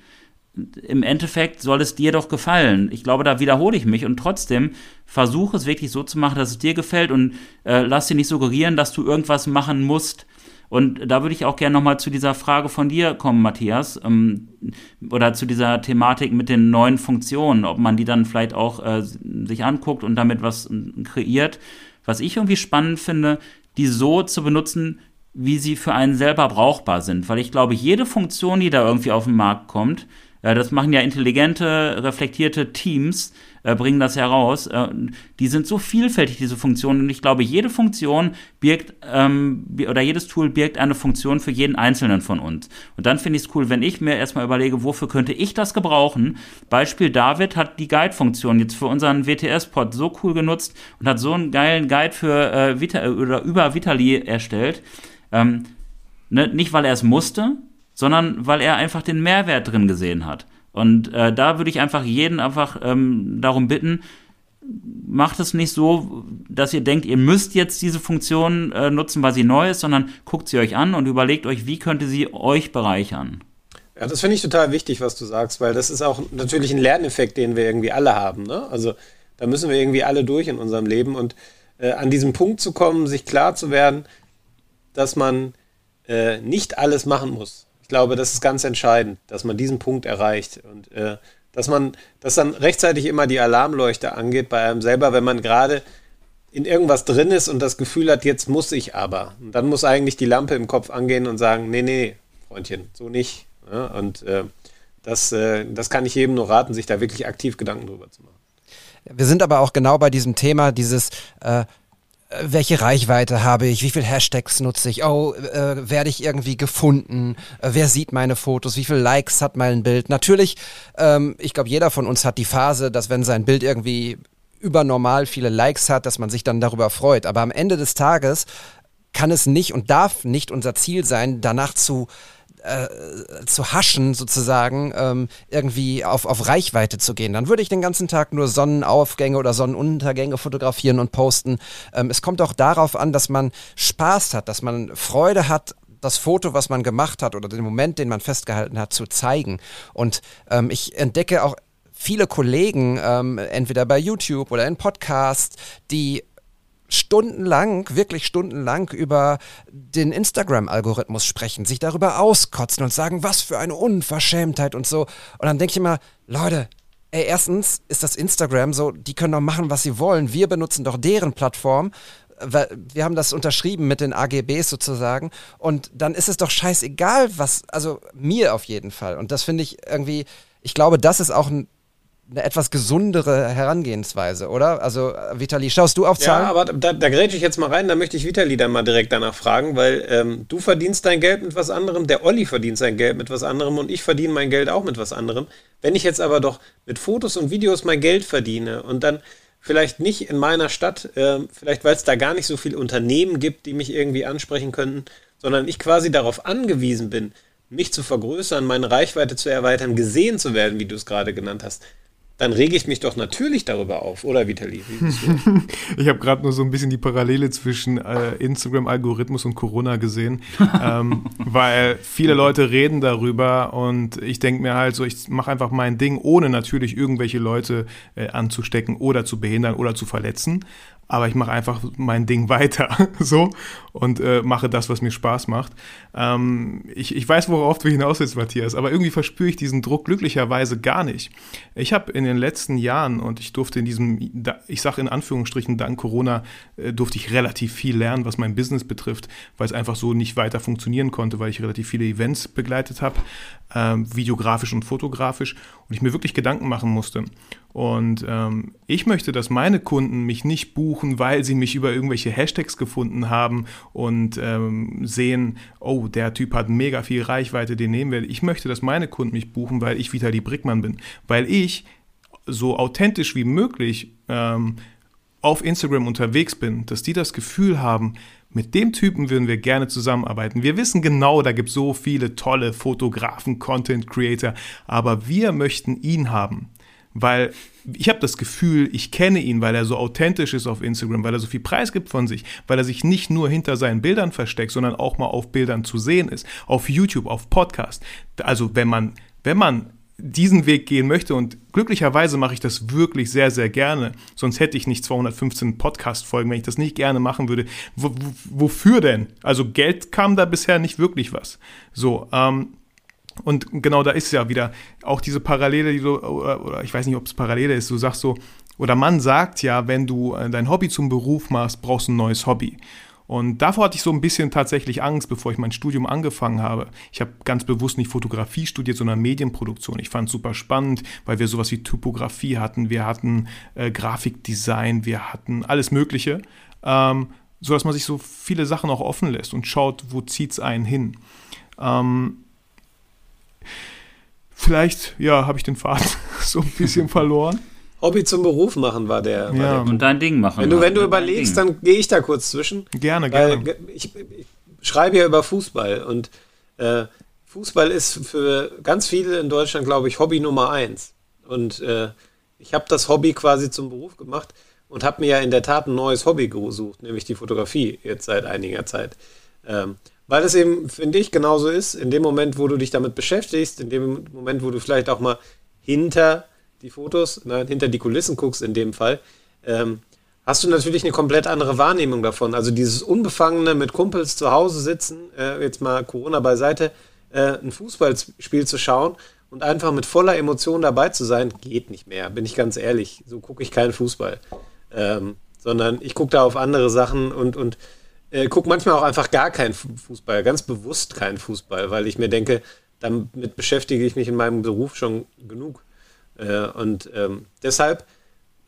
im Endeffekt soll es dir doch gefallen. Ich glaube, da wiederhole ich mich und trotzdem versuche es wirklich so zu machen, dass es dir gefällt und äh, lass dir nicht suggerieren, dass du irgendwas machen musst. Und da würde ich auch gerne nochmal zu dieser Frage von dir kommen, Matthias, ähm, oder zu dieser Thematik mit den neuen Funktionen, ob man die dann vielleicht auch äh, sich anguckt und damit was äh, kreiert. Was ich irgendwie spannend finde, die so zu benutzen, wie sie für einen selber brauchbar sind. Weil ich glaube, jede Funktion, die da irgendwie auf den Markt kommt, äh, das machen ja intelligente, reflektierte Teams, äh, bringen das heraus. Äh, die sind so vielfältig, diese Funktionen. Und ich glaube, jede Funktion birgt, ähm, oder jedes Tool birgt eine Funktion für jeden Einzelnen von uns. Und dann finde ich es cool, wenn ich mir erstmal überlege, wofür könnte ich das gebrauchen. Beispiel David hat die Guide-Funktion jetzt für unseren WTS-Pod so cool genutzt und hat so einen geilen Guide für äh, Vita oder über Vitali erstellt. Ähm, ne, nicht, weil er es musste, sondern weil er einfach den Mehrwert drin gesehen hat. Und äh, da würde ich einfach jeden einfach ähm, darum bitten, macht es nicht so, dass ihr denkt, ihr müsst jetzt diese Funktion äh, nutzen, weil sie neu ist, sondern guckt sie euch an und überlegt euch, wie könnte sie euch bereichern. Ja, das finde ich total wichtig, was du sagst, weil das ist auch natürlich ein Lerneffekt, den wir irgendwie alle haben. Ne? Also da müssen wir irgendwie alle durch in unserem Leben und äh, an diesen Punkt zu kommen, sich klar zu werden, dass man äh, nicht alles machen muss. Glaube, das ist ganz entscheidend, dass man diesen Punkt erreicht und äh, dass man, dass dann rechtzeitig immer die Alarmleuchte angeht bei einem selber, wenn man gerade in irgendwas drin ist und das Gefühl hat, jetzt muss ich aber. Und dann muss eigentlich die Lampe im Kopf angehen und sagen, nee, nee, Freundchen, so nicht. Ja, und äh, das, äh, das kann ich jedem nur raten, sich da wirklich aktiv Gedanken drüber zu machen. Wir sind aber auch genau bei diesem Thema, dieses, äh, welche Reichweite habe ich, wie viele Hashtags nutze ich, oh, äh, werde ich irgendwie gefunden, äh, wer sieht meine Fotos, wie viele Likes hat mein Bild. Natürlich, ähm, ich glaube, jeder von uns hat die Phase, dass wenn sein Bild irgendwie übernormal viele Likes hat, dass man sich dann darüber freut. Aber am Ende des Tages kann es nicht und darf nicht unser Ziel sein, danach zu äh, zu haschen sozusagen, ähm, irgendwie auf, auf Reichweite zu gehen. Dann würde ich den ganzen Tag nur Sonnenaufgänge oder Sonnenuntergänge fotografieren und posten. Ähm, es kommt auch darauf an, dass man Spaß hat, dass man Freude hat das Foto, was man gemacht hat oder den Moment, den man festgehalten hat, zu zeigen. Und ähm, ich entdecke auch viele Kollegen, ähm, entweder bei YouTube oder in Podcasts, die stundenlang, wirklich stundenlang über den Instagram-Algorithmus sprechen, sich darüber auskotzen und sagen, was für eine Unverschämtheit und so. Und dann denke ich immer, Leute, ey, erstens ist das Instagram so, die können doch machen, was sie wollen. Wir benutzen doch deren Plattform. Wir haben das unterschrieben mit den AGBs sozusagen. Und dann ist es doch scheißegal, was, also mir auf jeden Fall. Und das finde ich irgendwie, ich glaube, das ist auch ein eine etwas gesundere Herangehensweise, oder? Also, Vitali, schaust du auf Zahlen? Ja, aber da, da grätsche ich jetzt mal rein, da möchte ich Vitali dann mal direkt danach fragen, weil ähm, du verdienst dein Geld mit was anderem, der Olli verdient sein Geld mit was anderem und ich verdiene mein Geld auch mit was anderem. Wenn ich jetzt aber doch mit Fotos und Videos mein Geld verdiene und dann vielleicht nicht in meiner Stadt, äh, vielleicht weil es da gar nicht so viele Unternehmen gibt, die mich irgendwie ansprechen könnten, sondern ich quasi darauf angewiesen bin, mich zu vergrößern, meine Reichweite zu erweitern, gesehen zu werden, wie du es gerade genannt hast, dann rege ich mich doch natürlich darüber auf, oder Vitali? ich habe gerade nur so ein bisschen die Parallele zwischen äh, Instagram-Algorithmus und Corona gesehen, ähm, weil viele Leute reden darüber und ich denke mir halt so, ich mache einfach mein Ding, ohne natürlich irgendwelche Leute äh, anzustecken oder zu behindern oder zu verletzen aber ich mache einfach mein Ding weiter so und äh, mache das, was mir Spaß macht. Ähm, ich, ich weiß, worauf du hinaus willst, Matthias, aber irgendwie verspüre ich diesen Druck glücklicherweise gar nicht. Ich habe in den letzten Jahren und ich durfte in diesem, ich sage in Anführungsstrichen, dank Corona äh, durfte ich relativ viel lernen, was mein Business betrifft, weil es einfach so nicht weiter funktionieren konnte, weil ich relativ viele Events begleitet habe, äh, videografisch und fotografisch und ich mir wirklich Gedanken machen musste. Und ähm, ich möchte, dass meine Kunden mich nicht buchen, weil sie mich über irgendwelche Hashtags gefunden haben und ähm, sehen, oh, der Typ hat mega viel Reichweite, den nehmen wir. Ich möchte, dass meine Kunden mich buchen, weil ich Vitali Brickmann bin. Weil ich so authentisch wie möglich ähm, auf Instagram unterwegs bin, dass die das Gefühl haben, mit dem Typen würden wir gerne zusammenarbeiten. Wir wissen genau, da gibt es so viele tolle Fotografen, Content Creator, aber wir möchten ihn haben weil ich habe das Gefühl, ich kenne ihn, weil er so authentisch ist auf Instagram, weil er so viel Preis gibt von sich, weil er sich nicht nur hinter seinen Bildern versteckt, sondern auch mal auf Bildern zu sehen ist, auf YouTube, auf Podcast. Also wenn man, wenn man diesen Weg gehen möchte und glücklicherweise mache ich das wirklich sehr, sehr gerne. Sonst hätte ich nicht 215 Podcast-Folgen, wenn ich das nicht gerne machen würde. W wofür denn? Also Geld kam da bisher nicht wirklich was. So, ähm, und genau da ist ja wieder auch diese Parallele, die du, oder, oder ich weiß nicht, ob es Parallele ist, du sagst so, oder man sagt ja, wenn du äh, dein Hobby zum Beruf machst, brauchst du ein neues Hobby. Und davor hatte ich so ein bisschen tatsächlich Angst, bevor ich mein Studium angefangen habe. Ich habe ganz bewusst nicht Fotografie studiert, sondern Medienproduktion. Ich fand es super spannend, weil wir sowas wie Typografie hatten, wir hatten äh, Grafikdesign, wir hatten alles Mögliche, ähm, sodass man sich so viele Sachen auch offen lässt und schaut, wo zieht es einen hin. Ähm, Vielleicht, ja, habe ich den Faden so ein bisschen verloren. Hobby zum Beruf machen war der. Ja. War der und dein Ding machen. Wenn du, wenn du überlegst, dann gehe ich da kurz zwischen. Gerne, gerne. Ich, ich, schreibe ja über Fußball und äh, Fußball ist für ganz viele in Deutschland, glaube ich, Hobby Nummer eins. Und äh, ich habe das Hobby quasi zum Beruf gemacht und habe mir ja in der Tat ein neues Hobby gesucht, nämlich die Fotografie, jetzt seit einiger Zeit. Ähm, weil es eben, finde ich, genauso ist, in dem Moment, wo du dich damit beschäftigst, in dem Moment, wo du vielleicht auch mal hinter die Fotos, nein, hinter die Kulissen guckst in dem Fall, ähm, hast du natürlich eine komplett andere Wahrnehmung davon. Also dieses Unbefangene mit Kumpels zu Hause sitzen, äh, jetzt mal Corona beiseite, äh, ein Fußballspiel zu schauen und einfach mit voller Emotion dabei zu sein, geht nicht mehr, bin ich ganz ehrlich. So gucke ich keinen Fußball. Ähm, sondern ich gucke da auf andere Sachen und, und äh, gucke manchmal auch einfach gar keinen Fußball, ganz bewusst keinen Fußball, weil ich mir denke, damit beschäftige ich mich in meinem Beruf schon genug. Äh, und ähm, deshalb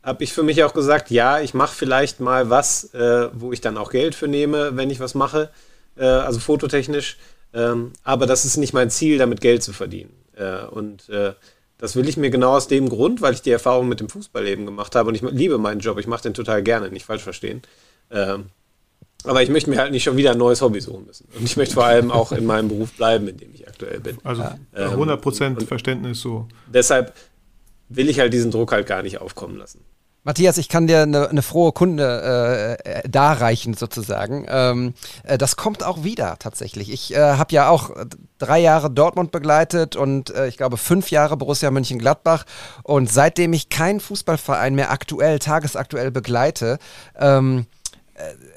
habe ich für mich auch gesagt, ja, ich mache vielleicht mal was, äh, wo ich dann auch Geld für nehme, wenn ich was mache, äh, also fototechnisch. Ähm, aber das ist nicht mein Ziel, damit Geld zu verdienen. Äh, und äh, das will ich mir genau aus dem Grund, weil ich die Erfahrung mit dem Fußball eben gemacht habe und ich liebe meinen Job, ich mache den total gerne, nicht falsch verstehen. Ähm, aber ich möchte mir halt nicht schon wieder ein neues Hobby suchen müssen. Und ich möchte vor allem auch in meinem Beruf bleiben, in dem ich aktuell bin. Also 100% ähm, Verständnis so. Deshalb will ich halt diesen Druck halt gar nicht aufkommen lassen. Matthias, ich kann dir eine, eine frohe Kunde äh, äh, darreichen sozusagen. Ähm, äh, das kommt auch wieder tatsächlich. Ich äh, habe ja auch drei Jahre Dortmund begleitet und äh, ich glaube fünf Jahre Borussia Mönchengladbach. Und seitdem ich keinen Fußballverein mehr aktuell, tagesaktuell begleite, ähm, äh,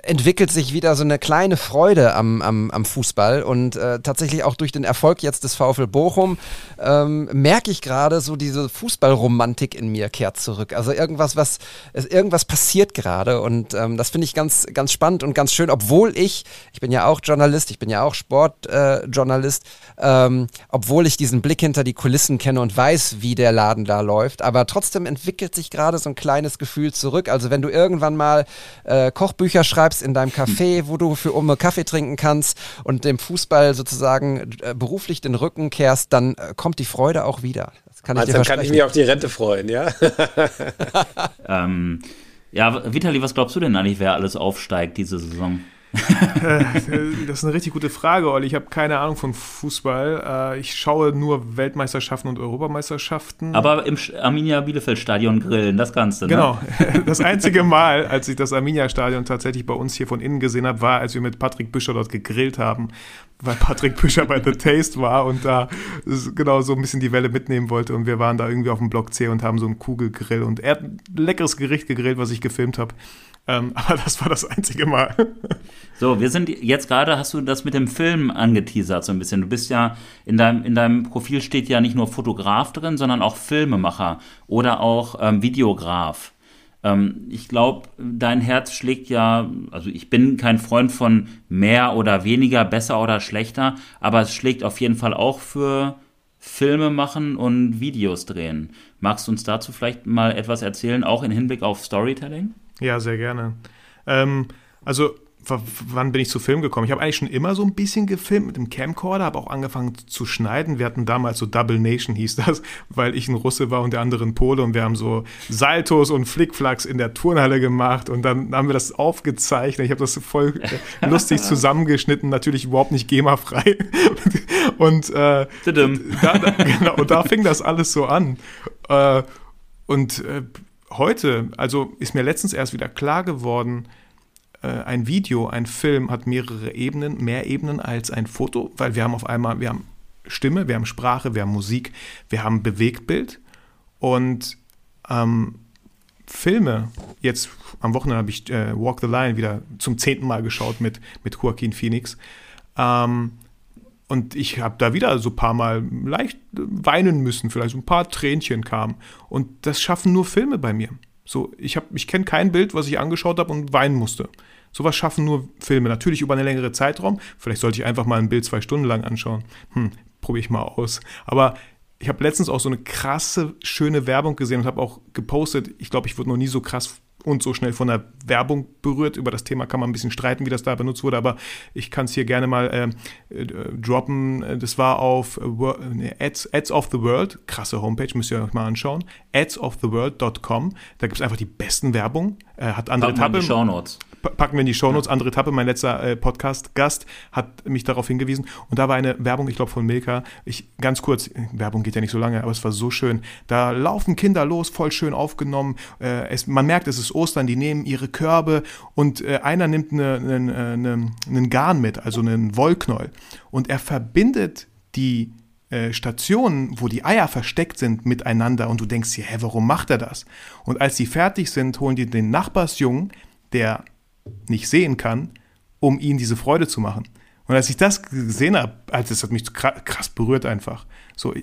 entwickelt sich wieder so eine kleine Freude am, am, am Fußball und äh, tatsächlich auch durch den Erfolg jetzt des VfL Bochum ähm, merke ich gerade so diese Fußballromantik in mir kehrt zurück. Also irgendwas, was irgendwas passiert gerade und ähm, das finde ich ganz ganz spannend und ganz schön, obwohl ich ich bin ja auch Journalist, ich bin ja auch Sportjournalist, äh, ähm, obwohl ich diesen Blick hinter die Kulissen kenne und weiß, wie der Laden da läuft, aber trotzdem entwickelt sich gerade so ein kleines Gefühl zurück. Also wenn du irgendwann mal äh, Kochbücher schreibst schreibst in deinem Café, wo du für Umme Kaffee trinken kannst und dem Fußball sozusagen äh, beruflich den Rücken kehrst, dann äh, kommt die Freude auch wieder. Das kann also ich dir dann kann ich mich auf die Rente freuen, ja? ähm, ja, Vitali, was glaubst du denn eigentlich, wer alles aufsteigt diese Saison? Äh, das ist eine richtig gute Frage, Olli. Ich habe keine Ahnung von Fußball. Äh, ich schaue nur Weltmeisterschaften und Europameisterschaften. Aber im Arminia Bielefeld Stadion grillen, das du, ne? Genau. Das einzige Mal, als ich das Arminia Stadion tatsächlich bei uns hier von innen gesehen habe, war, als wir mit Patrick Büscher dort gegrillt haben, weil Patrick Büscher bei The Taste war und da genau so ein bisschen die Welle mitnehmen wollte. Und wir waren da irgendwie auf dem Block C und haben so einen Kugelgrill. Und er hat ein leckeres Gericht gegrillt, was ich gefilmt habe. Ähm, aber das war das einzige Mal. So, wir sind jetzt gerade, hast du das mit dem Film angeteasert so ein bisschen. Du bist ja, in deinem, in deinem Profil steht ja nicht nur Fotograf drin, sondern auch Filmemacher oder auch ähm, Videograf. Ähm, ich glaube, dein Herz schlägt ja, also ich bin kein Freund von mehr oder weniger, besser oder schlechter, aber es schlägt auf jeden Fall auch für Filme machen und Videos drehen. Magst du uns dazu vielleicht mal etwas erzählen, auch in Hinblick auf Storytelling? Ja, sehr gerne. Ähm, also wann bin ich zu Film gekommen? Ich habe eigentlich schon immer so ein bisschen gefilmt mit dem Camcorder, habe auch angefangen zu schneiden. Wir hatten damals so Double Nation hieß das, weil ich ein Russe war und der andere ein Pole und wir haben so Saltos und Flickflacks in der Turnhalle gemacht und dann haben wir das aufgezeichnet. Ich habe das voll lustig zusammengeschnitten, natürlich überhaupt nicht GEMA-frei. und, äh, da, da, genau, und da fing das alles so an. Äh, und äh, heute, also ist mir letztens erst wieder klar geworden, äh, ein Video, ein Film hat mehrere Ebenen, mehr Ebenen als ein Foto, weil wir haben auf einmal, wir haben Stimme, wir haben Sprache, wir haben Musik, wir haben Bewegtbild und ähm, Filme, jetzt am Wochenende habe ich äh, Walk the Line wieder zum zehnten Mal geschaut mit, mit Joaquin Phoenix. Ähm, und ich habe da wieder so ein paar Mal leicht weinen müssen, vielleicht so ein paar Tränchen kamen. Und das schaffen nur Filme bei mir. So, ich, ich kenne kein Bild, was ich angeschaut habe und weinen musste. Sowas schaffen nur Filme. Natürlich über einen längeren Zeitraum. Vielleicht sollte ich einfach mal ein Bild zwei Stunden lang anschauen. Hm, probiere ich mal aus. Aber ich habe letztens auch so eine krasse, schöne Werbung gesehen und habe auch gepostet. Ich glaube, ich wurde noch nie so krass und so schnell von der Werbung berührt. Über das Thema kann man ein bisschen streiten, wie das da benutzt wurde, aber ich kann es hier gerne mal ähm, äh, droppen. Das war auf äh, Ads, Ads of the World, krasse Homepage, müsst ihr euch mal anschauen. adsoftheworld.com. Da gibt es einfach die besten Werbung. Äh, hat andere. Show Notes packen wir in die Shownotes. Andere Etappe, mein letzter äh, Podcast-Gast hat mich darauf hingewiesen. Und da war eine Werbung, ich glaube von Milka. Ich, ganz kurz, Werbung geht ja nicht so lange, aber es war so schön. Da laufen Kinder los, voll schön aufgenommen. Äh, es, man merkt, es ist Ostern, die nehmen ihre Körbe und äh, einer nimmt eine, eine, eine, einen Garn mit, also einen Wollknäuel. Und er verbindet die äh, Stationen, wo die Eier versteckt sind, miteinander und du denkst dir, hä, warum macht er das? Und als die fertig sind, holen die den Nachbarsjungen, der nicht sehen kann, um ihnen diese Freude zu machen. Und als ich das gesehen habe, also das hat mich krass berührt einfach. So,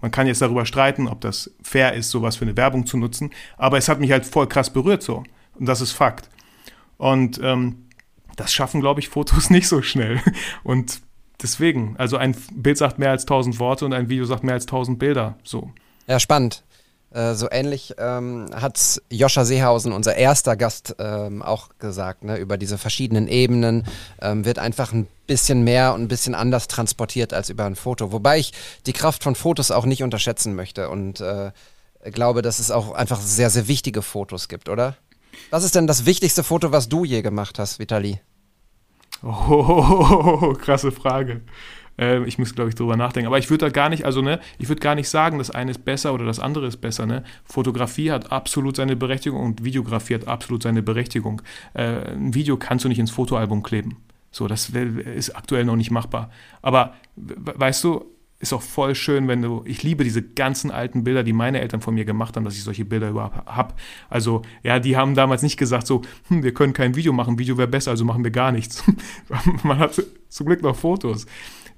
man kann jetzt darüber streiten, ob das fair ist, sowas für eine Werbung zu nutzen, aber es hat mich halt voll krass berührt so. Und das ist Fakt. Und ähm, das schaffen, glaube ich, Fotos nicht so schnell. Und deswegen, also ein Bild sagt mehr als tausend Worte und ein Video sagt mehr als tausend Bilder. So. Ja, spannend. Äh, so ähnlich ähm, hat Joscha Seehausen, unser erster Gast, ähm, auch gesagt, ne, über diese verschiedenen Ebenen ähm, wird einfach ein bisschen mehr und ein bisschen anders transportiert als über ein Foto. Wobei ich die Kraft von Fotos auch nicht unterschätzen möchte und äh, glaube, dass es auch einfach sehr, sehr wichtige Fotos gibt, oder? Was ist denn das wichtigste Foto, was du je gemacht hast, Vitali? Oh, krasse Frage. Äh, ich muss, glaube ich, drüber nachdenken. Aber ich würde da gar nicht, also ne, ich würde gar nicht sagen, das eine ist besser oder das andere ist besser. Ne? Fotografie hat absolut seine Berechtigung und Videografie hat absolut seine Berechtigung. Äh, ein Video kannst du nicht ins Fotoalbum kleben. So, das ist aktuell noch nicht machbar. Aber weißt du, ist auch voll schön, wenn du, ich liebe diese ganzen alten Bilder, die meine Eltern von mir gemacht haben, dass ich solche Bilder überhaupt habe. Also, ja, die haben damals nicht gesagt so, hm, wir können kein Video machen, Video wäre besser, also machen wir gar nichts. Man hat zum Glück noch Fotos.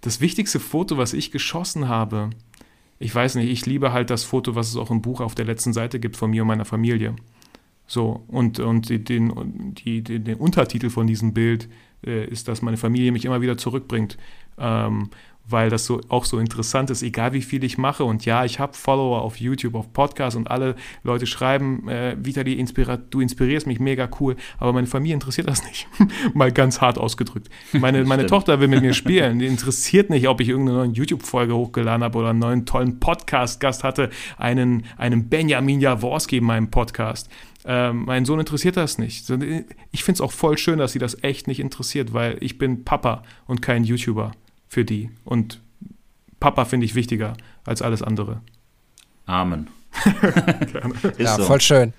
Das wichtigste Foto, was ich geschossen habe, ich weiß nicht, ich liebe halt das Foto, was es auch im Buch auf der letzten Seite gibt von mir und meiner Familie. So, und, und den, die, den, den Untertitel von diesem Bild äh, ist, dass meine Familie mich immer wieder zurückbringt. Ähm, weil das so auch so interessant ist, egal wie viel ich mache. Und ja, ich habe Follower auf YouTube, auf Podcasts und alle Leute schreiben, äh, Vitali, inspira du inspirierst mich mega cool, aber meine Familie interessiert das nicht. Mal ganz hart ausgedrückt. Meine, meine Tochter will mit mir spielen. Die interessiert nicht, ob ich irgendeine neue YouTube-Folge hochgeladen habe oder einen neuen tollen Podcast-Gast hatte, einen, einen Benjamin Jaworski in meinem Podcast. Ähm, mein Sohn interessiert das nicht. Ich finde es auch voll schön, dass sie das echt nicht interessiert, weil ich bin Papa und kein YouTuber für die. Und Papa finde ich wichtiger als alles andere. Amen. ja, so. voll schön.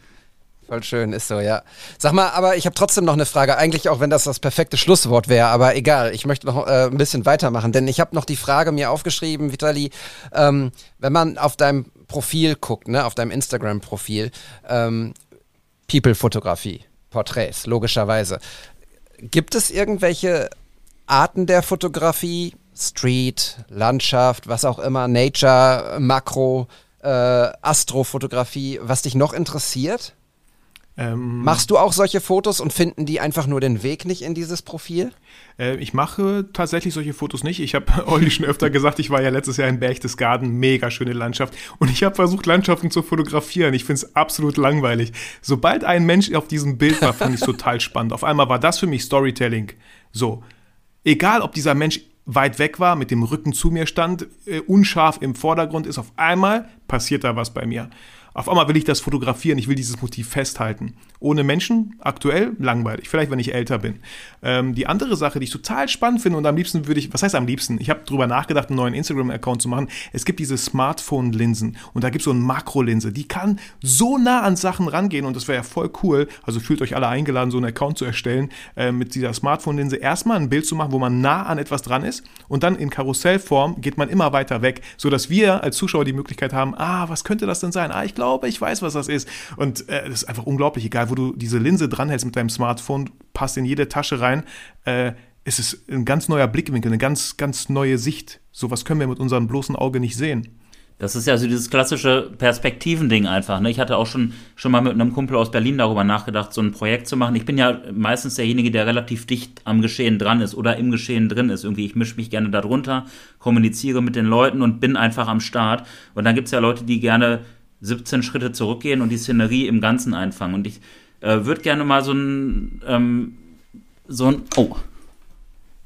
Voll schön, ist so, ja. Sag mal, aber ich habe trotzdem noch eine Frage, eigentlich auch wenn das das perfekte Schlusswort wäre, aber egal, ich möchte noch äh, ein bisschen weitermachen, denn ich habe noch die Frage mir aufgeschrieben, Vitali, ähm, wenn man auf deinem Profil guckt, ne, auf deinem Instagram-Profil, ähm, People-Fotografie, Porträts, logischerweise. Gibt es irgendwelche Arten der Fotografie, Street, Landschaft, was auch immer, Nature, Makro, äh, Astrofotografie, was dich noch interessiert? Ähm, Machst du auch solche Fotos und finden die einfach nur den Weg nicht in dieses Profil? Äh, ich mache tatsächlich solche Fotos nicht. Ich habe Olli schon öfter gesagt, ich war ja letztes Jahr in Berchtesgaden, mega schöne Landschaft. Und ich habe versucht, Landschaften zu fotografieren. Ich finde es absolut langweilig. Sobald ein Mensch auf diesem Bild war, fand ich es total spannend. Auf einmal war das für mich Storytelling. So, egal ob dieser Mensch weit weg war, mit dem Rücken zu mir stand, äh, unscharf im Vordergrund ist, auf einmal passiert da was bei mir. Auf einmal will ich das fotografieren, ich will dieses Motiv festhalten. Ohne Menschen, aktuell, langweilig. Vielleicht, wenn ich älter bin. Ähm, die andere Sache, die ich total spannend finde und am liebsten würde ich, was heißt am liebsten? Ich habe drüber nachgedacht, einen neuen Instagram-Account zu machen. Es gibt diese Smartphone-Linsen und da gibt es so eine Makrolinse, die kann so nah an Sachen rangehen und das wäre ja voll cool. Also fühlt euch alle eingeladen, so einen Account zu erstellen, äh, mit dieser Smartphone-Linse erstmal ein Bild zu machen, wo man nah an etwas dran ist und dann in Karussellform geht man immer weiter weg, sodass wir als Zuschauer die Möglichkeit haben, ah, was könnte das denn sein? Ah, ich glaube, ich weiß, was das ist. Und äh, das ist einfach unglaublich, egal wo du diese Linse dranhältst mit deinem Smartphone, passt in jede Tasche rein. Äh, es ist ein ganz neuer Blickwinkel, eine ganz, ganz neue Sicht. Sowas können wir mit unserem bloßen Auge nicht sehen. Das ist ja so dieses klassische Perspektivending einfach. Ne? Ich hatte auch schon, schon mal mit einem Kumpel aus Berlin darüber nachgedacht, so ein Projekt zu machen. Ich bin ja meistens derjenige, der relativ dicht am Geschehen dran ist oder im Geschehen drin ist. Irgendwie, ich mische mich gerne darunter, kommuniziere mit den Leuten und bin einfach am Start. Und dann gibt es ja Leute, die gerne 17 Schritte zurückgehen und die Szenerie im Ganzen einfangen. Und ich äh, würde gerne mal so ein, ähm, so ein, oh,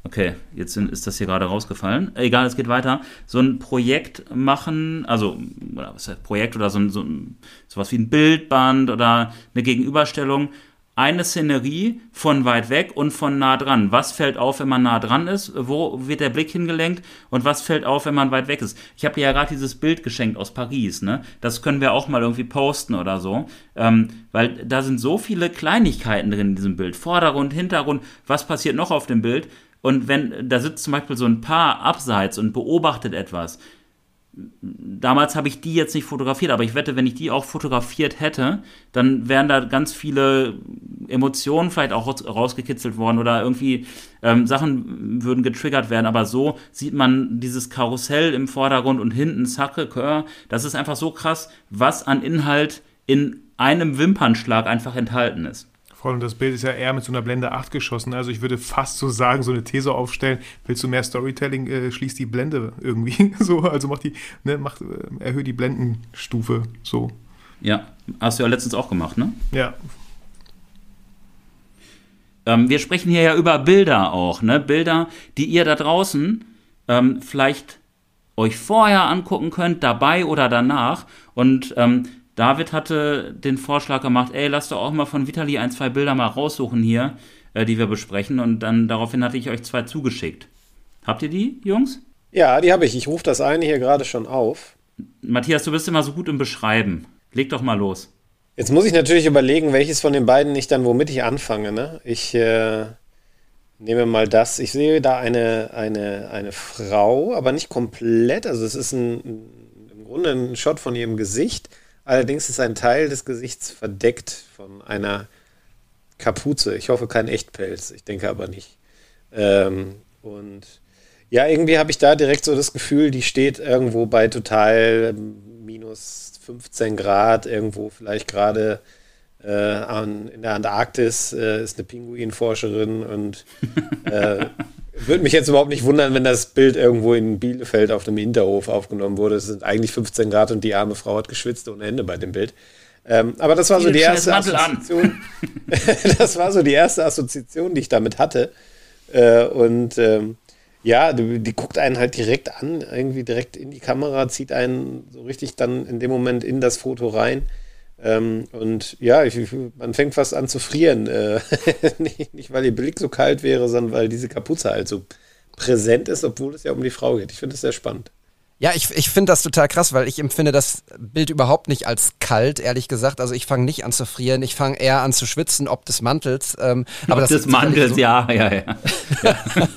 okay, jetzt ist das hier gerade rausgefallen. Egal, es geht weiter. So ein Projekt machen, also, was heißt Projekt oder so, ein, so ein, sowas wie ein Bildband oder eine Gegenüberstellung eine Szenerie von weit weg und von nah dran. Was fällt auf, wenn man nah dran ist? Wo wird der Blick hingelenkt? Und was fällt auf, wenn man weit weg ist? Ich habe dir ja gerade dieses Bild geschenkt aus Paris. Ne? Das können wir auch mal irgendwie posten oder so. Ähm, weil da sind so viele Kleinigkeiten drin in diesem Bild. Vordergrund, Hintergrund. Was passiert noch auf dem Bild? Und wenn da sitzt zum Beispiel so ein Paar abseits und beobachtet etwas, damals habe ich die jetzt nicht fotografiert, aber ich wette, wenn ich die auch fotografiert hätte, dann wären da ganz viele Emotionen vielleicht auch rausgekitzelt worden oder irgendwie ähm, Sachen würden getriggert werden. Aber so sieht man dieses Karussell im Vordergrund und hinten Sacre Das ist einfach so krass, was an Inhalt in einem Wimpernschlag einfach enthalten ist. Vor allem das Bild ist ja eher mit so einer Blende 8 geschossen. Also ich würde fast so sagen, so eine These aufstellen, willst du mehr Storytelling, äh, schließ die Blende irgendwie. so, also mach die, ne, mach, äh, erhöhe die Blendenstufe so. Ja, hast du ja letztens auch gemacht, ne? Ja. Ähm, wir sprechen hier ja über Bilder auch, ne? Bilder, die ihr da draußen ähm, vielleicht euch vorher angucken könnt, dabei oder danach. Und ähm, David hatte den Vorschlag gemacht, ey, lasst doch auch mal von Vitali ein, zwei Bilder mal raussuchen hier, äh, die wir besprechen. Und dann daraufhin hatte ich euch zwei zugeschickt. Habt ihr die, Jungs? Ja, die habe ich. Ich rufe das eine hier gerade schon auf. Matthias, du bist immer so gut im Beschreiben. Leg doch mal los. Jetzt muss ich natürlich überlegen, welches von den beiden ich dann, womit ich anfange. Ne? Ich äh, nehme mal das. Ich sehe da eine, eine, eine Frau, aber nicht komplett. Also es ist ein, im Grunde ein Shot von ihrem Gesicht. Allerdings ist ein Teil des Gesichts verdeckt von einer Kapuze. Ich hoffe kein Echtpelz. Ich denke aber nicht. Ähm, und ja, irgendwie habe ich da direkt so das Gefühl, die steht irgendwo bei total minus 15 Grad, irgendwo vielleicht gerade äh, in der Antarktis, äh, ist eine Pinguinforscherin und äh, würde mich jetzt überhaupt nicht wundern, wenn das Bild irgendwo in Bielefeld auf dem Hinterhof aufgenommen wurde. Es sind eigentlich 15 Grad und die arme Frau hat geschwitzt ohne Ende bei dem Bild. Ähm, aber das war so die erste Assoziation. das war so die erste Assoziation, die ich damit hatte. Äh, und ähm, ja, die, die, guckt einen halt direkt an, irgendwie direkt in die Kamera, zieht einen so richtig dann in dem Moment in das Foto rein. Ähm, und ja, ich, man fängt fast an zu frieren. Äh, nicht, nicht, weil ihr Blick so kalt wäre, sondern weil diese Kapuze halt so präsent ist, obwohl es ja um die Frau geht. Ich finde es sehr spannend. Ja, ich, ich finde das total krass, weil ich empfinde das Bild überhaupt nicht als kalt, ehrlich gesagt. Also ich fange nicht an zu frieren, ich fange eher an zu schwitzen, ob des Mantels. Ähm, aber ob das des Mantels, so ja, ja, ja. ja.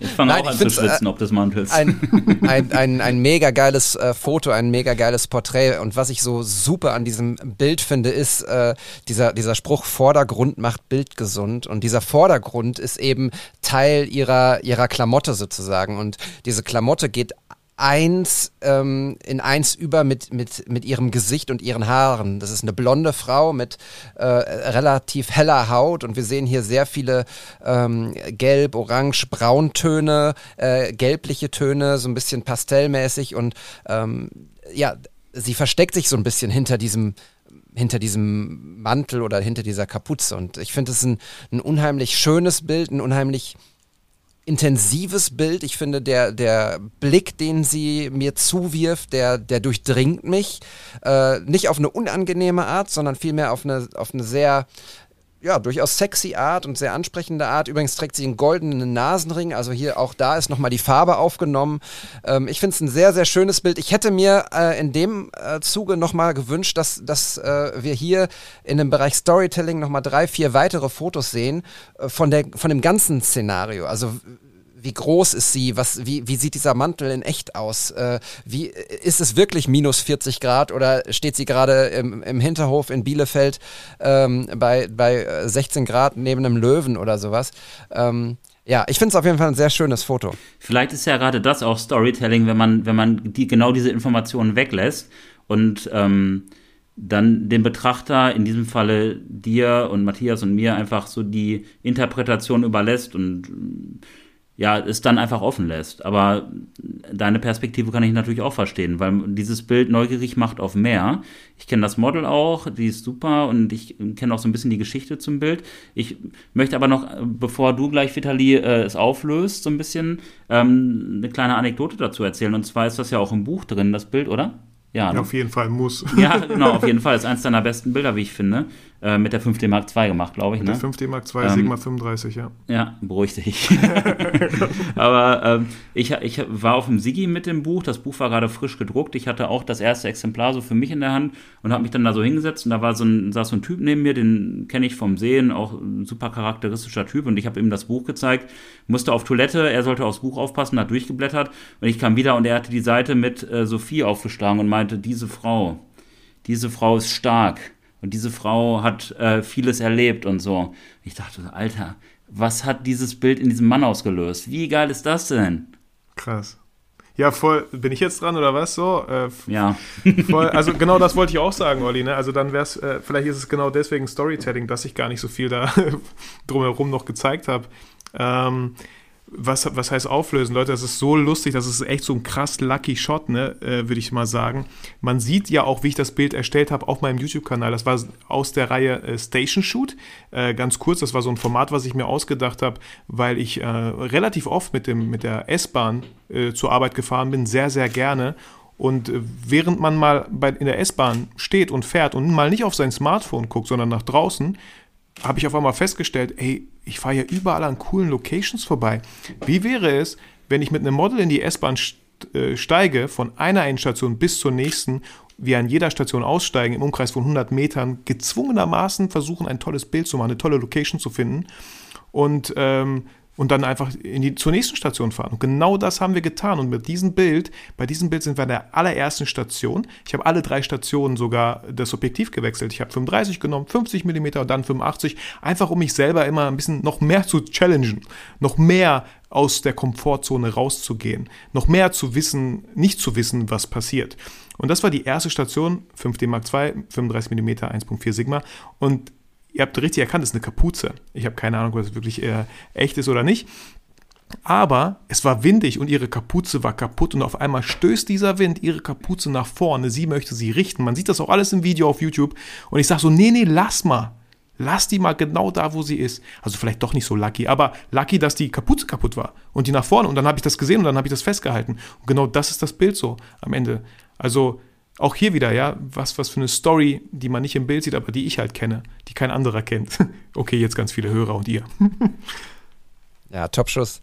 Ich fange auch an zu schwitzen, äh, ob des Mantels. Ein, ein, ein, ein mega geiles äh, Foto, ein mega geiles Porträt. Und was ich so super an diesem Bild finde, ist äh, dieser, dieser Spruch, Vordergrund macht Bild gesund. Und dieser Vordergrund ist eben Teil ihrer, ihrer Klamotte sozusagen. Und diese Klamotte geht eins ähm, in eins über mit, mit, mit ihrem Gesicht und ihren Haaren. Das ist eine blonde Frau mit äh, relativ heller Haut und wir sehen hier sehr viele ähm, Gelb, Orange, Brauntöne, äh, gelbliche Töne, so ein bisschen pastellmäßig und ähm, ja, sie versteckt sich so ein bisschen hinter diesem hinter diesem Mantel oder hinter dieser Kapuze. Und ich finde es ein, ein unheimlich schönes Bild, ein unheimlich intensives Bild. Ich finde, der, der Blick, den sie mir zuwirft, der, der durchdringt mich. Äh, nicht auf eine unangenehme Art, sondern vielmehr auf eine, auf eine sehr, ja, durchaus sexy Art und sehr ansprechende Art. Übrigens trägt sie einen goldenen Nasenring, also hier auch da ist nochmal die Farbe aufgenommen. Ähm, ich finde es ein sehr, sehr schönes Bild. Ich hätte mir äh, in dem äh, Zuge nochmal gewünscht, dass, dass äh, wir hier in dem Bereich Storytelling nochmal drei, vier weitere Fotos sehen äh, von, der, von dem ganzen Szenario. Also wie groß ist sie? Was, wie, wie sieht dieser Mantel in echt aus? Äh, wie, ist es wirklich minus 40 Grad oder steht sie gerade im, im Hinterhof in Bielefeld ähm, bei, bei 16 Grad neben einem Löwen oder sowas? Ähm, ja, ich finde es auf jeden Fall ein sehr schönes Foto. Vielleicht ist ja gerade das auch Storytelling, wenn man, wenn man die, genau diese Informationen weglässt und ähm, dann dem Betrachter, in diesem Falle dir und Matthias und mir, einfach so die Interpretation überlässt und ja, es dann einfach offen lässt. Aber deine Perspektive kann ich natürlich auch verstehen, weil dieses Bild neugierig macht auf mehr. Ich kenne das Model auch, die ist super und ich kenne auch so ein bisschen die Geschichte zum Bild. Ich möchte aber noch, bevor du gleich, Vitali, äh, es auflöst, so ein bisschen ähm, eine kleine Anekdote dazu erzählen. Und zwar ist das ja auch im Buch drin, das Bild, oder? Ja, ja auf jeden Fall muss. Ja, genau, auf jeden Fall. Das ist eins deiner besten Bilder, wie ich finde. Äh, mit der 5D Mark II gemacht, glaube ich. Mit ne? der 5D Mark II, ähm, Sigma 35, ja. Ja, beruhig dich. Aber ähm, ich, ich war auf dem Sigi mit dem Buch. Das Buch war gerade frisch gedruckt. Ich hatte auch das erste Exemplar so für mich in der Hand und habe mich dann da so hingesetzt. Und da war so ein, saß so ein Typ neben mir, den kenne ich vom Sehen, auch ein super charakteristischer Typ. Und ich habe ihm das Buch gezeigt, musste auf Toilette, er sollte aufs Buch aufpassen, hat durchgeblättert. Und ich kam wieder und er hatte die Seite mit äh, Sophie aufgeschlagen und meinte, diese Frau, diese Frau ist stark und diese Frau hat äh, vieles erlebt und so. Ich dachte, Alter, was hat dieses Bild in diesem Mann ausgelöst? Wie geil ist das denn? Krass. Ja, voll. Bin ich jetzt dran oder was so? Äh, ja. Voll, also genau das wollte ich auch sagen, Olli. Ne? Also dann wäre es, äh, vielleicht ist es genau deswegen Storytelling, dass ich gar nicht so viel da drumherum noch gezeigt habe. Ähm, was, was heißt auflösen, Leute? Das ist so lustig, das ist echt so ein krass lucky Shot, ne, äh, würde ich mal sagen. Man sieht ja auch, wie ich das Bild erstellt habe auf meinem YouTube-Kanal. Das war aus der Reihe äh, Station Shoot. Äh, ganz kurz, das war so ein Format, was ich mir ausgedacht habe, weil ich äh, relativ oft mit, dem, mit der S-Bahn äh, zur Arbeit gefahren bin, sehr, sehr gerne. Und äh, während man mal bei, in der S-Bahn steht und fährt und mal nicht auf sein Smartphone guckt, sondern nach draußen, habe ich auf einmal festgestellt, ey, ich fahre ja überall an coolen Locations vorbei. Wie wäre es, wenn ich mit einem Model in die S-Bahn äh, steige, von einer Endstation bis zur nächsten, wir an jeder Station aussteigen, im Umkreis von 100 Metern, gezwungenermaßen versuchen, ein tolles Bild zu machen, eine tolle Location zu finden und ähm, und dann einfach in die, zur nächsten Station fahren. Und genau das haben wir getan. Und mit diesem Bild, bei diesem Bild sind wir an der allerersten Station. Ich habe alle drei Stationen sogar das Objektiv gewechselt. Ich habe 35 genommen, 50 mm und dann 85, einfach um mich selber immer ein bisschen noch mehr zu challengen, noch mehr aus der Komfortzone rauszugehen, noch mehr zu wissen, nicht zu wissen, was passiert. Und das war die erste Station, 5D Mark II, 35 mm, 1.4 Sigma. Und ihr habt richtig erkannt, es ist eine Kapuze. Ich habe keine Ahnung, ob es wirklich äh, echt ist oder nicht. Aber es war windig und ihre Kapuze war kaputt und auf einmal stößt dieser Wind ihre Kapuze nach vorne. Sie möchte sie richten. Man sieht das auch alles im Video auf YouTube. Und ich sage so, nee, nee, lass mal. Lass die mal genau da, wo sie ist. Also vielleicht doch nicht so lucky, aber lucky, dass die Kapuze kaputt war und die nach vorne. Und dann habe ich das gesehen und dann habe ich das festgehalten. Und genau das ist das Bild so am Ende. Also auch hier wieder, ja, was, was für eine Story, die man nicht im Bild sieht, aber die ich halt kenne, die kein anderer kennt. okay, jetzt ganz viele Hörer und ihr. ja, Topschuss.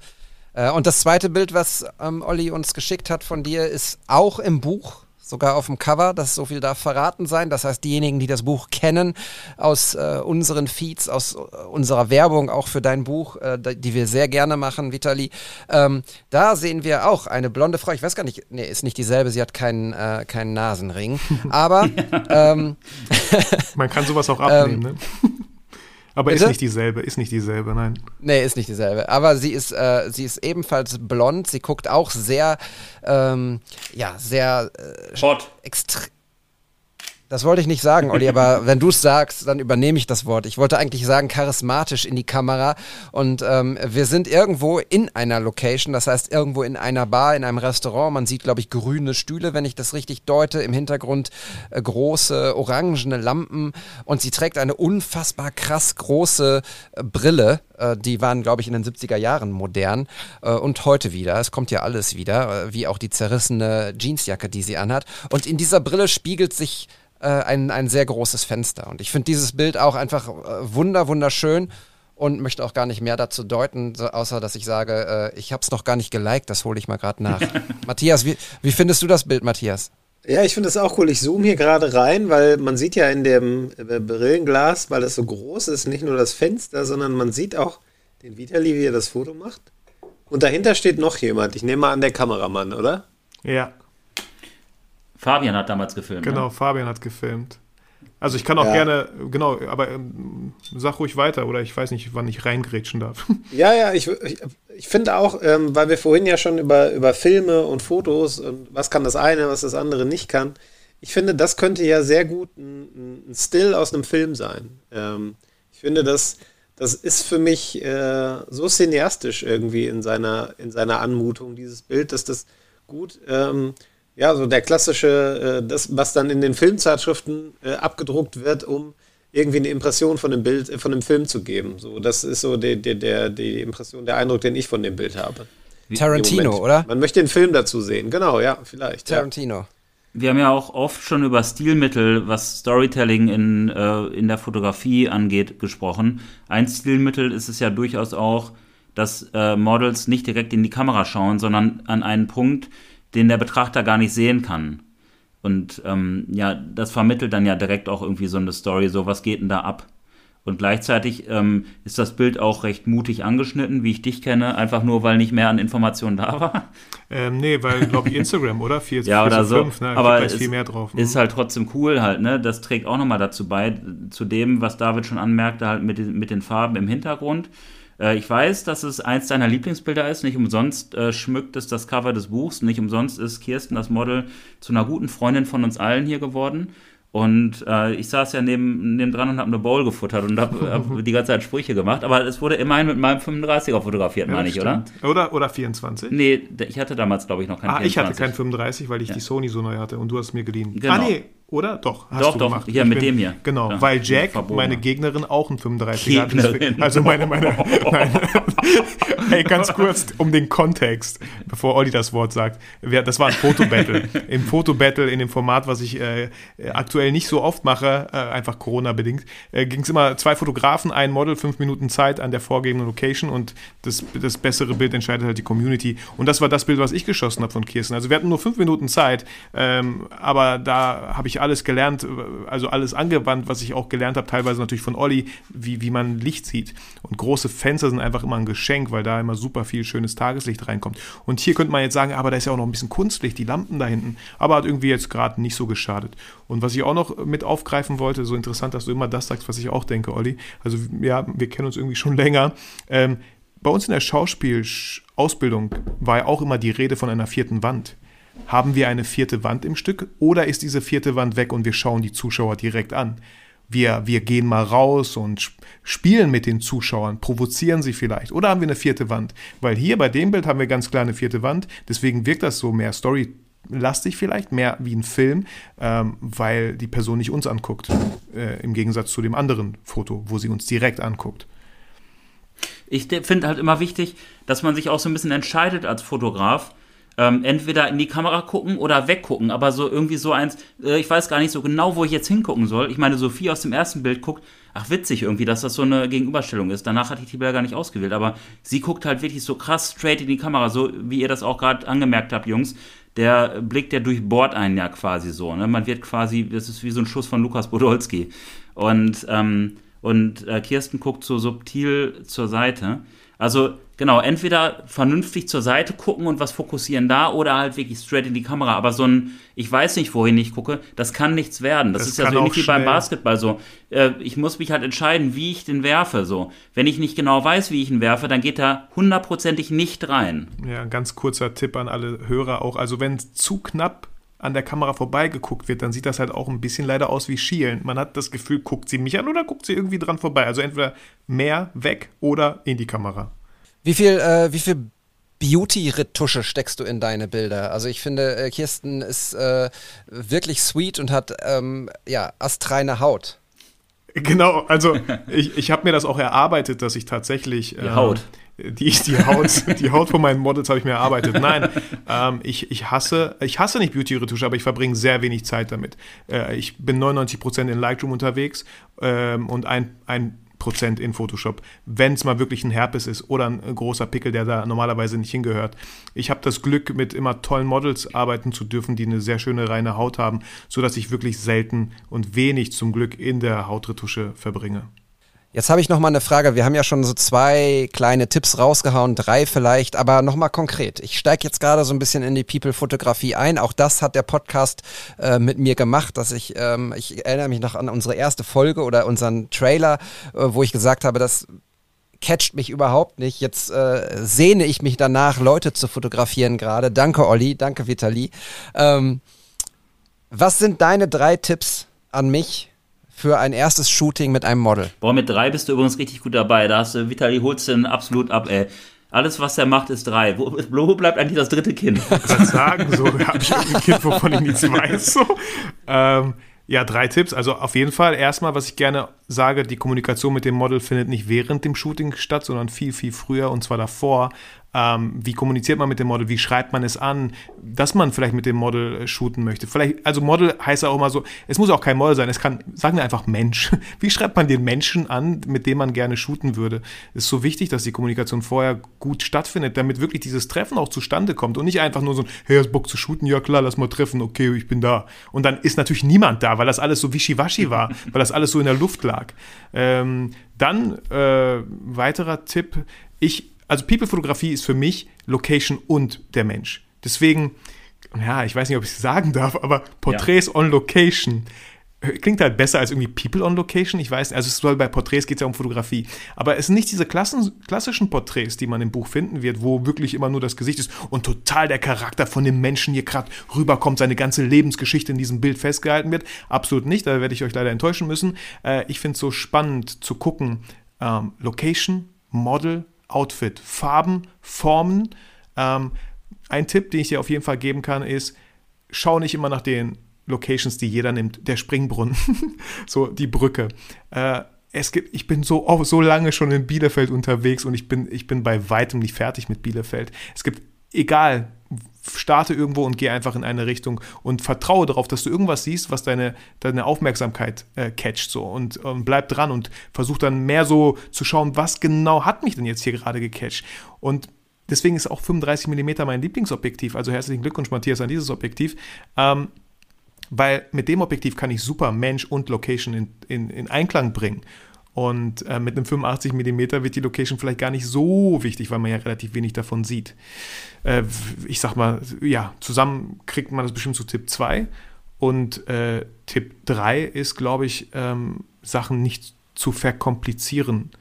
Äh, und das zweite Bild, was ähm, Olli uns geschickt hat von dir, ist auch im Buch sogar auf dem Cover. Das so viel darf verraten sein. Das heißt, diejenigen, die das Buch kennen aus äh, unseren Feeds, aus äh, unserer Werbung auch für dein Buch, äh, die wir sehr gerne machen, Vitali, ähm, da sehen wir auch eine blonde Frau. Ich weiß gar nicht, nee, ist nicht dieselbe. Sie hat keinen, äh, keinen Nasenring. Aber ähm, man kann sowas auch abnehmen. Ähm, ne? Aber Bitte? ist nicht dieselbe, ist nicht dieselbe, nein. Nee, ist nicht dieselbe. Aber sie ist, äh, sie ist ebenfalls blond. Sie guckt auch sehr, ähm, ja, sehr äh, Hot. Extrem das wollte ich nicht sagen, Olli, aber wenn du es sagst, dann übernehme ich das Wort. Ich wollte eigentlich sagen, charismatisch in die Kamera. Und ähm, wir sind irgendwo in einer Location, das heißt irgendwo in einer Bar, in einem Restaurant. Man sieht, glaube ich, grüne Stühle, wenn ich das richtig deute. Im Hintergrund äh, große orangene Lampen. Und sie trägt eine unfassbar krass große äh, Brille. Äh, die waren, glaube ich, in den 70er Jahren modern. Äh, und heute wieder. Es kommt ja alles wieder, äh, wie auch die zerrissene Jeansjacke, die sie anhat. Und in dieser Brille spiegelt sich äh, ein, ein sehr großes Fenster. Und ich finde dieses Bild auch einfach äh, wunder, wunderschön und möchte auch gar nicht mehr dazu deuten, so, außer dass ich sage, äh, ich habe es noch gar nicht geliked, das hole ich mal gerade nach. Matthias, wie, wie findest du das Bild, Matthias? Ja, ich finde das auch cool. Ich zoome hier gerade rein, weil man sieht ja in dem äh, Brillenglas, weil es so groß ist, nicht nur das Fenster, sondern man sieht auch den Vitali, wie er das Foto macht. Und dahinter steht noch jemand. Ich nehme mal an, der Kameramann, oder? Ja. Fabian hat damals gefilmt. Ne? Genau, ne? Fabian hat gefilmt. Also ich kann auch ja. gerne, genau, aber ähm, sag ruhig weiter oder ich weiß nicht, wann ich reingrätschen darf. Ja, ja, ich, ich, ich finde auch, ähm, weil wir vorhin ja schon über, über Filme und Fotos und was kann das eine, was das andere nicht kann. Ich finde, das könnte ja sehr gut ein, ein Still aus einem Film sein. Ähm, ich finde, das, das ist für mich äh, so cineastisch irgendwie in seiner, in seiner Anmutung, dieses Bild, dass das gut ähm, ja, so der klassische, äh, das, was dann in den Filmzeitschriften äh, abgedruckt wird, um irgendwie eine Impression von dem Bild, äh, von dem Film zu geben. So, das ist so die, die, der, die Impression, der Eindruck, den ich von dem Bild habe. Tarantino, oder? Man möchte den Film dazu sehen, genau, ja, vielleicht. Tarantino. Ja. Wir haben ja auch oft schon über Stilmittel, was Storytelling in, äh, in der Fotografie angeht, gesprochen. Ein Stilmittel ist es ja durchaus auch, dass äh, Models nicht direkt in die Kamera schauen, sondern an einen Punkt, den der Betrachter gar nicht sehen kann. Und ähm, ja, das vermittelt dann ja direkt auch irgendwie so eine Story, so was geht denn da ab? Und gleichzeitig ähm, ist das Bild auch recht mutig angeschnitten, wie ich dich kenne, einfach nur, weil nicht mehr an Informationen da war. Ähm, nee, weil, glaube ich, Instagram, oder? 4, ja, 4 oder so. 5, ne? Aber es viel mehr drauf. Ne? ist halt trotzdem cool halt, ne? Das trägt auch nochmal dazu bei, zu dem, was David schon anmerkte, halt mit, mit den Farben im Hintergrund. Äh, ich weiß, dass es eins deiner Lieblingsbilder ist. Nicht umsonst äh, schmückt es das Cover des Buchs. Nicht umsonst ist Kirsten, das Model, zu einer guten Freundin von uns allen hier geworden. Und äh, ich saß ja neben, neben dran und habe eine Bowl gefuttert und habe hab die ganze Zeit Sprüche gemacht. Aber es wurde immerhin mit meinem 35er fotografiert, meine ich, oder? Oder, oder 24? Nee, ich hatte damals, glaube ich, noch keinen Ah, 24. ich hatte keinen 35, weil ich die Sony so neu hatte und du hast mir geliehen. Genau. Ah, nee, oder? Doch, hast Doch, du doch, gemacht. Ich mit dem hier. Genau, Ja, weil Jack, Verbogener. meine Gegnerin, auch einen 35er hat. Deswegen- Also meine, meine, nein. Hey, ganz kurz um den Kontext, bevor Olli das Wort sagt. Das war ein Fotobattle. Im Fotobattle, in dem Format, was ich äh, aktuell nicht so oft mache, äh, einfach Corona-bedingt, äh, ging es immer zwei Fotografen, ein Model, fünf Minuten Zeit an der vorgegebenen Location und das, das bessere Bild entscheidet halt die Community. Und das war das Bild, was ich geschossen habe von Kirsten. Also wir hatten nur fünf Minuten Zeit, ähm, aber da habe ich alles gelernt, also alles angewandt, was ich auch gelernt habe, teilweise natürlich von Olli, wie, wie man Licht sieht. Und große Fenster sind einfach immer ein Geschenk, weil da immer super viel schönes Tageslicht reinkommt. Und hier könnte man jetzt sagen, aber da ist ja auch noch ein bisschen Kunstlicht, die Lampen da hinten. Aber hat irgendwie jetzt gerade nicht so geschadet. Und was ich auch noch mit aufgreifen wollte, so interessant, dass du immer das sagst, was ich auch denke, Olli. Also ja, wir kennen uns irgendwie schon länger. Ähm, bei uns in der Schauspielausbildung war ja auch immer die Rede von einer vierten Wand. Haben wir eine vierte Wand im Stück oder ist diese vierte Wand weg und wir schauen die Zuschauer direkt an? Wir, wir gehen mal raus und sp- spielen mit den Zuschauern, provozieren sie vielleicht. Oder haben wir eine vierte Wand? Weil hier bei dem Bild haben wir ganz klar eine vierte Wand. Deswegen wirkt das so mehr Story-lastig vielleicht, mehr wie ein Film, ähm, weil die Person nicht uns anguckt. Äh, Im Gegensatz zu dem anderen Foto, wo sie uns direkt anguckt. Ich de- finde halt immer wichtig, dass man sich auch so ein bisschen entscheidet als Fotograf. Ähm, entweder in die Kamera gucken oder weggucken, aber so irgendwie so eins, äh, ich weiß gar nicht so genau, wo ich jetzt hingucken soll. Ich meine, Sophie aus dem ersten Bild guckt, ach witzig irgendwie, dass das so eine Gegenüberstellung ist. Danach hatte ich die Bilder gar nicht ausgewählt, aber sie guckt halt wirklich so krass straight in die Kamera, so wie ihr das auch gerade angemerkt habt, Jungs. Der Blick, der durchbohrt einen ja quasi so. Ne? Man wird quasi, das ist wie so ein Schuss von Lukas Podolski. Und, ähm, und äh, Kirsten guckt so subtil zur Seite. Also genau, entweder vernünftig zur Seite gucken und was fokussieren da oder halt wirklich straight in die Kamera. Aber so ein, ich weiß nicht, wohin ich gucke, das kann nichts werden. Das, Das ist ja so ähnlich wie beim Basketball so. Äh, ich muss mich halt entscheiden, wie ich den werfe. So, wenn ich nicht genau weiß, wie ich ihn werfe, dann geht er hundertprozentig nicht rein. Ja, ein ganz kurzer Tipp an alle Hörer auch. Also wenn zu knapp an der Kamera vorbeigeguckt wird, dann sieht das halt auch ein bisschen leider aus wie Schielen. Man hat das Gefühl, guckt sie mich an oder guckt sie irgendwie dran vorbei. Also entweder mehr weg oder in die Kamera. Wie viel, äh, wie viel Beauty-Retusche steckst du in deine Bilder? Also ich finde, äh, Kirsten ist äh, wirklich sweet und hat ähm, ja astreine Haut. Genau, also ich, ich habe mir das auch erarbeitet, dass ich tatsächlich. Die Haut. Die, die Haut, die Haut von meinen Models habe ich mir erarbeitet. Nein, ähm, ich, ich hasse, ich hasse nicht Beauty-Retusche, aber ich verbringe sehr wenig Zeit damit. Äh, ich bin 99% in Lightroom unterwegs ähm, und ein, ein Prozent in Photoshop, wenn es mal wirklich ein Herpes ist oder ein, großer Pickel, der da normalerweise nicht hingehört. Ich habe das Glück, mit immer tollen Models arbeiten zu dürfen, die eine sehr schöne reine Haut haben, sodass ich wirklich selten und wenig zum Glück in der Hautretusche verbringe. Jetzt habe ich noch mal eine Frage. Wir haben ja schon so zwei kleine Tipps rausgehauen, drei vielleicht, aber noch mal konkret. Ich steige jetzt gerade so ein bisschen in die People-Fotografie ein. Auch das hat der Podcast äh, mit mir gemacht, dass ich, ähm, ich erinnere mich noch an unsere erste Folge oder unseren Trailer, äh, wo ich gesagt habe, das catcht mich überhaupt nicht. Jetzt äh, sehne ich mich danach, Leute zu fotografieren gerade. Danke, Olli. Danke, Vitali. Ähm, was sind deine drei Tipps an mich für ein erstes Shooting mit einem Model? Boah, mit drei bist du übrigens richtig gut dabei. Da hast du Vitali holst den absolut ab, ey. Alles, was er macht, ist drei. Wo, wo bleibt eigentlich das dritte Kind? Was sagen, so habe ich irgendein Kind, wovon ich nichts weiß. So. Ähm, ja, drei Tipps. Also auf jeden Fall erstmal, was ich gerne sage, die Kommunikation mit dem Model findet nicht während dem Shooting statt, sondern viel, viel früher und zwar davor. Ähm, wie kommuniziert man mit dem Model? Wie schreibt man es an, dass man vielleicht mit dem Model äh, shooten möchte? Vielleicht, also Model heißt ja auch immer so, es muss auch kein Model sein, es kann, sagen wir einfach Mensch. Wie schreibt man den Menschen an, mit dem man gerne shooten würde? Es ist so wichtig, dass die Kommunikation vorher gut stattfindet, damit wirklich dieses Treffen auch zustande kommt und nicht einfach nur so ein, hey, hast Bock zu shooten? Ja klar, lass mal treffen, okay, ich bin da. Und dann ist natürlich niemand da, weil das alles so wischiwaschi war, weil das alles so in der Luft lag. Ähm, dann äh, weiterer Tipp, ich also People-Fotografie ist für mich Location und der Mensch. Deswegen, ja, ich weiß nicht, ob ich es sagen darf, aber Porträts on Location klingt halt besser als irgendwie People on Location. Ich weiß, also es soll bei Porträts geht es ja um Fotografie. Aber es sind nicht diese Klassen, klassischen Porträts, die man im Buch finden wird, wo wirklich immer nur das Gesicht ist und total der Charakter von dem Menschen hier gerade rüberkommt, seine ganze Lebensgeschichte in diesem Bild festgehalten wird. Absolut nicht, da werde ich euch leider enttäuschen müssen. Äh, ich finde es so spannend zu gucken. Ähm, Location, Model, Outfit, Farben, Formen. Ähm, ein Tipp, den ich dir auf jeden Fall geben kann, ist, schau nicht immer nach den Locations, die jeder nimmt. Der Springbrunnen, so die Brücke. Äh, es gibt, ich bin so, oh, so lange schon in Bielefeld unterwegs und ich bin, ich bin bei weitem nicht fertig mit Bielefeld. Es gibt, egal, starte irgendwo und geh einfach in eine Richtung und vertraue darauf, dass du irgendwas siehst, was deine, deine Aufmerksamkeit äh, catcht so. Und ähm, bleib dran und versuch dann mehr so zu schauen, was genau hat mich denn jetzt hier gerade gecatcht. Und deswegen ist auch 35 mm mein Lieblingsobjektiv, also herzlichen Glückwunsch Matthias an dieses Objektiv, ähm, weil mit dem Objektiv kann ich super Mensch und Location in, in, in Einklang bringen. Und äh, mit einem 85 mm wird die Location vielleicht gar nicht so wichtig, weil man ja relativ wenig davon sieht. Äh, ich sag mal, ja, zusammen kriegt man das bestimmt zu Tipp 2. Und äh, Tipp 3 ist, glaube ich, ähm, Sachen nicht zu verkomplizieren.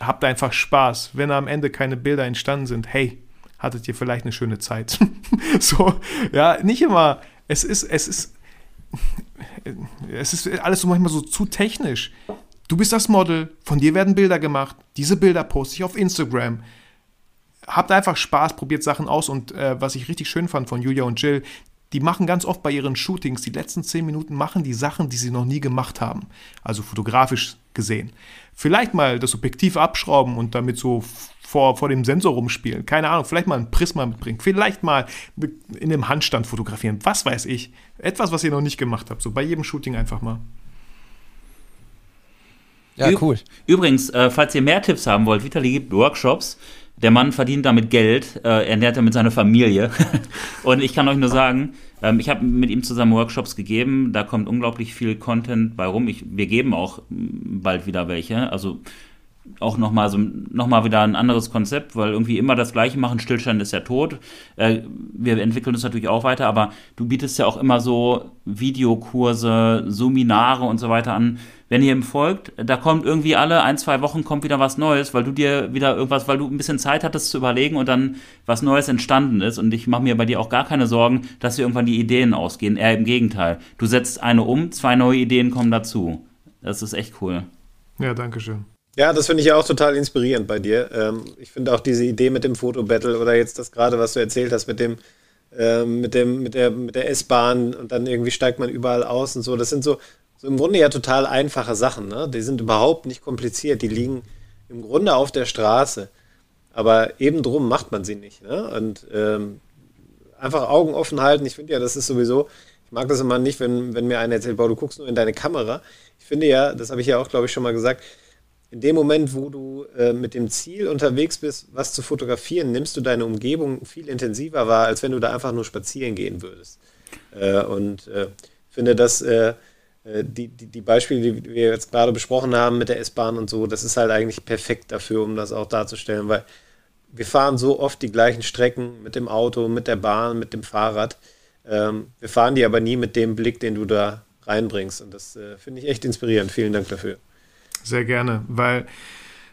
Habt einfach Spaß. Wenn am Ende keine Bilder entstanden sind, hey, hattet ihr vielleicht eine schöne Zeit. so, ja, nicht immer. Es ist, es ist, es ist alles so manchmal so zu technisch. Du bist das Model, von dir werden Bilder gemacht, diese Bilder poste ich auf Instagram. Habt einfach Spaß, probiert Sachen aus und äh, was ich richtig schön fand von Julia und Jill, die machen ganz oft bei ihren Shootings, die letzten zehn Minuten machen die Sachen, die sie noch nie gemacht haben. Also fotografisch gesehen. Vielleicht mal das Objektiv abschrauben und damit so vor, vor dem Sensor rumspielen. Keine Ahnung, vielleicht mal ein Prisma mitbringen. Vielleicht mal in dem Handstand fotografieren. Was weiß ich. Etwas, was ihr noch nicht gemacht habt. So bei jedem Shooting einfach mal. Ja, cool. Übrigens, äh, falls ihr mehr Tipps haben wollt, Vitali gibt Workshops. Der Mann verdient damit Geld, äh, ernährt damit seine Familie. und ich kann euch nur sagen, ähm, ich habe mit ihm zusammen Workshops gegeben. Da kommt unglaublich viel Content bei rum. Ich, wir geben auch bald wieder welche. Also auch nochmal so, noch mal wieder ein anderes Konzept, weil irgendwie immer das Gleiche machen, Stillstand ist ja tot. Äh, wir entwickeln uns natürlich auch weiter, aber du bietest ja auch immer so Videokurse, Seminare und so weiter an. Wenn ihr ihm folgt, da kommt irgendwie alle ein, zwei Wochen kommt wieder was Neues, weil du dir wieder irgendwas, weil du ein bisschen Zeit hattest zu überlegen und dann was Neues entstanden ist. Und ich mache mir bei dir auch gar keine Sorgen, dass dir irgendwann die Ideen ausgehen. Eher im Gegenteil. Du setzt eine um, zwei neue Ideen kommen dazu. Das ist echt cool. Ja, danke schön. Ja, das finde ich ja auch total inspirierend bei dir. Ähm, ich finde auch diese Idee mit dem Fotobattle oder jetzt das gerade, was du erzählt hast mit dem, ähm, mit dem, mit der, mit der S-Bahn und dann irgendwie steigt man überall aus und so. Das sind so, so im Grunde ja total einfache Sachen. Ne? Die sind überhaupt nicht kompliziert. Die liegen im Grunde auf der Straße. Aber eben drum macht man sie nicht. Ne? Und ähm, einfach Augen offen halten. Ich finde ja, das ist sowieso, ich mag das immer nicht, wenn, wenn mir einer erzählt, boah, du guckst nur in deine Kamera. Ich finde ja, das habe ich ja auch, glaube ich, schon mal gesagt, in dem Moment, wo du äh, mit dem Ziel unterwegs bist, was zu fotografieren, nimmst du deine Umgebung viel intensiver wahr, als wenn du da einfach nur spazieren gehen würdest. Äh, und äh, finde, dass äh, äh, die, die, die, Beispiele, die wir jetzt gerade besprochen haben mit der S-Bahn und so, das ist halt eigentlich perfekt dafür, um das auch darzustellen, weil wir fahren so oft die gleichen Strecken mit dem Auto, mit der Bahn, mit dem Fahrrad. Ähm, wir fahren die aber nie mit dem Blick, den du da reinbringst. Und das äh, finde ich echt inspirierend. Vielen Dank dafür. Sehr gerne, weil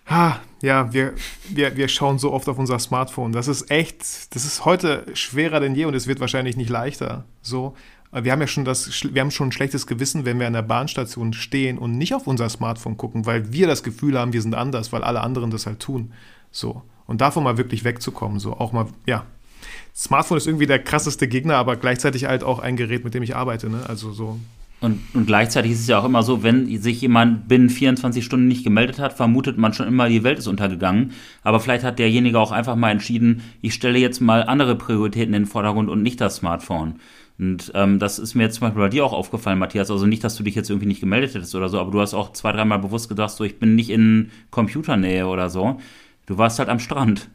ah, ja, wir, wir, wir schauen so oft auf unser Smartphone. Das ist echt, das ist heute schwerer denn je und es wird wahrscheinlich nicht leichter. So. Wir haben ja schon das, wir haben schon ein schlechtes Gewissen, wenn wir an der Bahnstation stehen und nicht auf unser Smartphone gucken, weil wir das Gefühl haben, wir sind anders, weil alle anderen das halt tun. So. Und davon mal wirklich wegzukommen, so auch mal, ja. Smartphone ist irgendwie der krasseste Gegner, aber gleichzeitig halt auch ein Gerät, mit dem ich arbeite, ne? Also so, und, und, gleichzeitig ist es ja auch immer so, wenn sich jemand binnen 24 Stunden nicht gemeldet hat, vermutet man schon immer, die Welt ist untergegangen. Aber vielleicht hat derjenige auch einfach mal entschieden, ich stelle jetzt mal andere Prioritäten in den Vordergrund und nicht das Smartphone. Und ähm, das ist mir jetzt zum Beispiel bei dir auch aufgefallen, Matthias. Also nicht, dass du dich jetzt irgendwie nicht gemeldet hättest oder so, aber du hast auch zwei, dreimal bewusst gedacht, so ich bin nicht in Computernähe oder so. Du warst halt am Strand.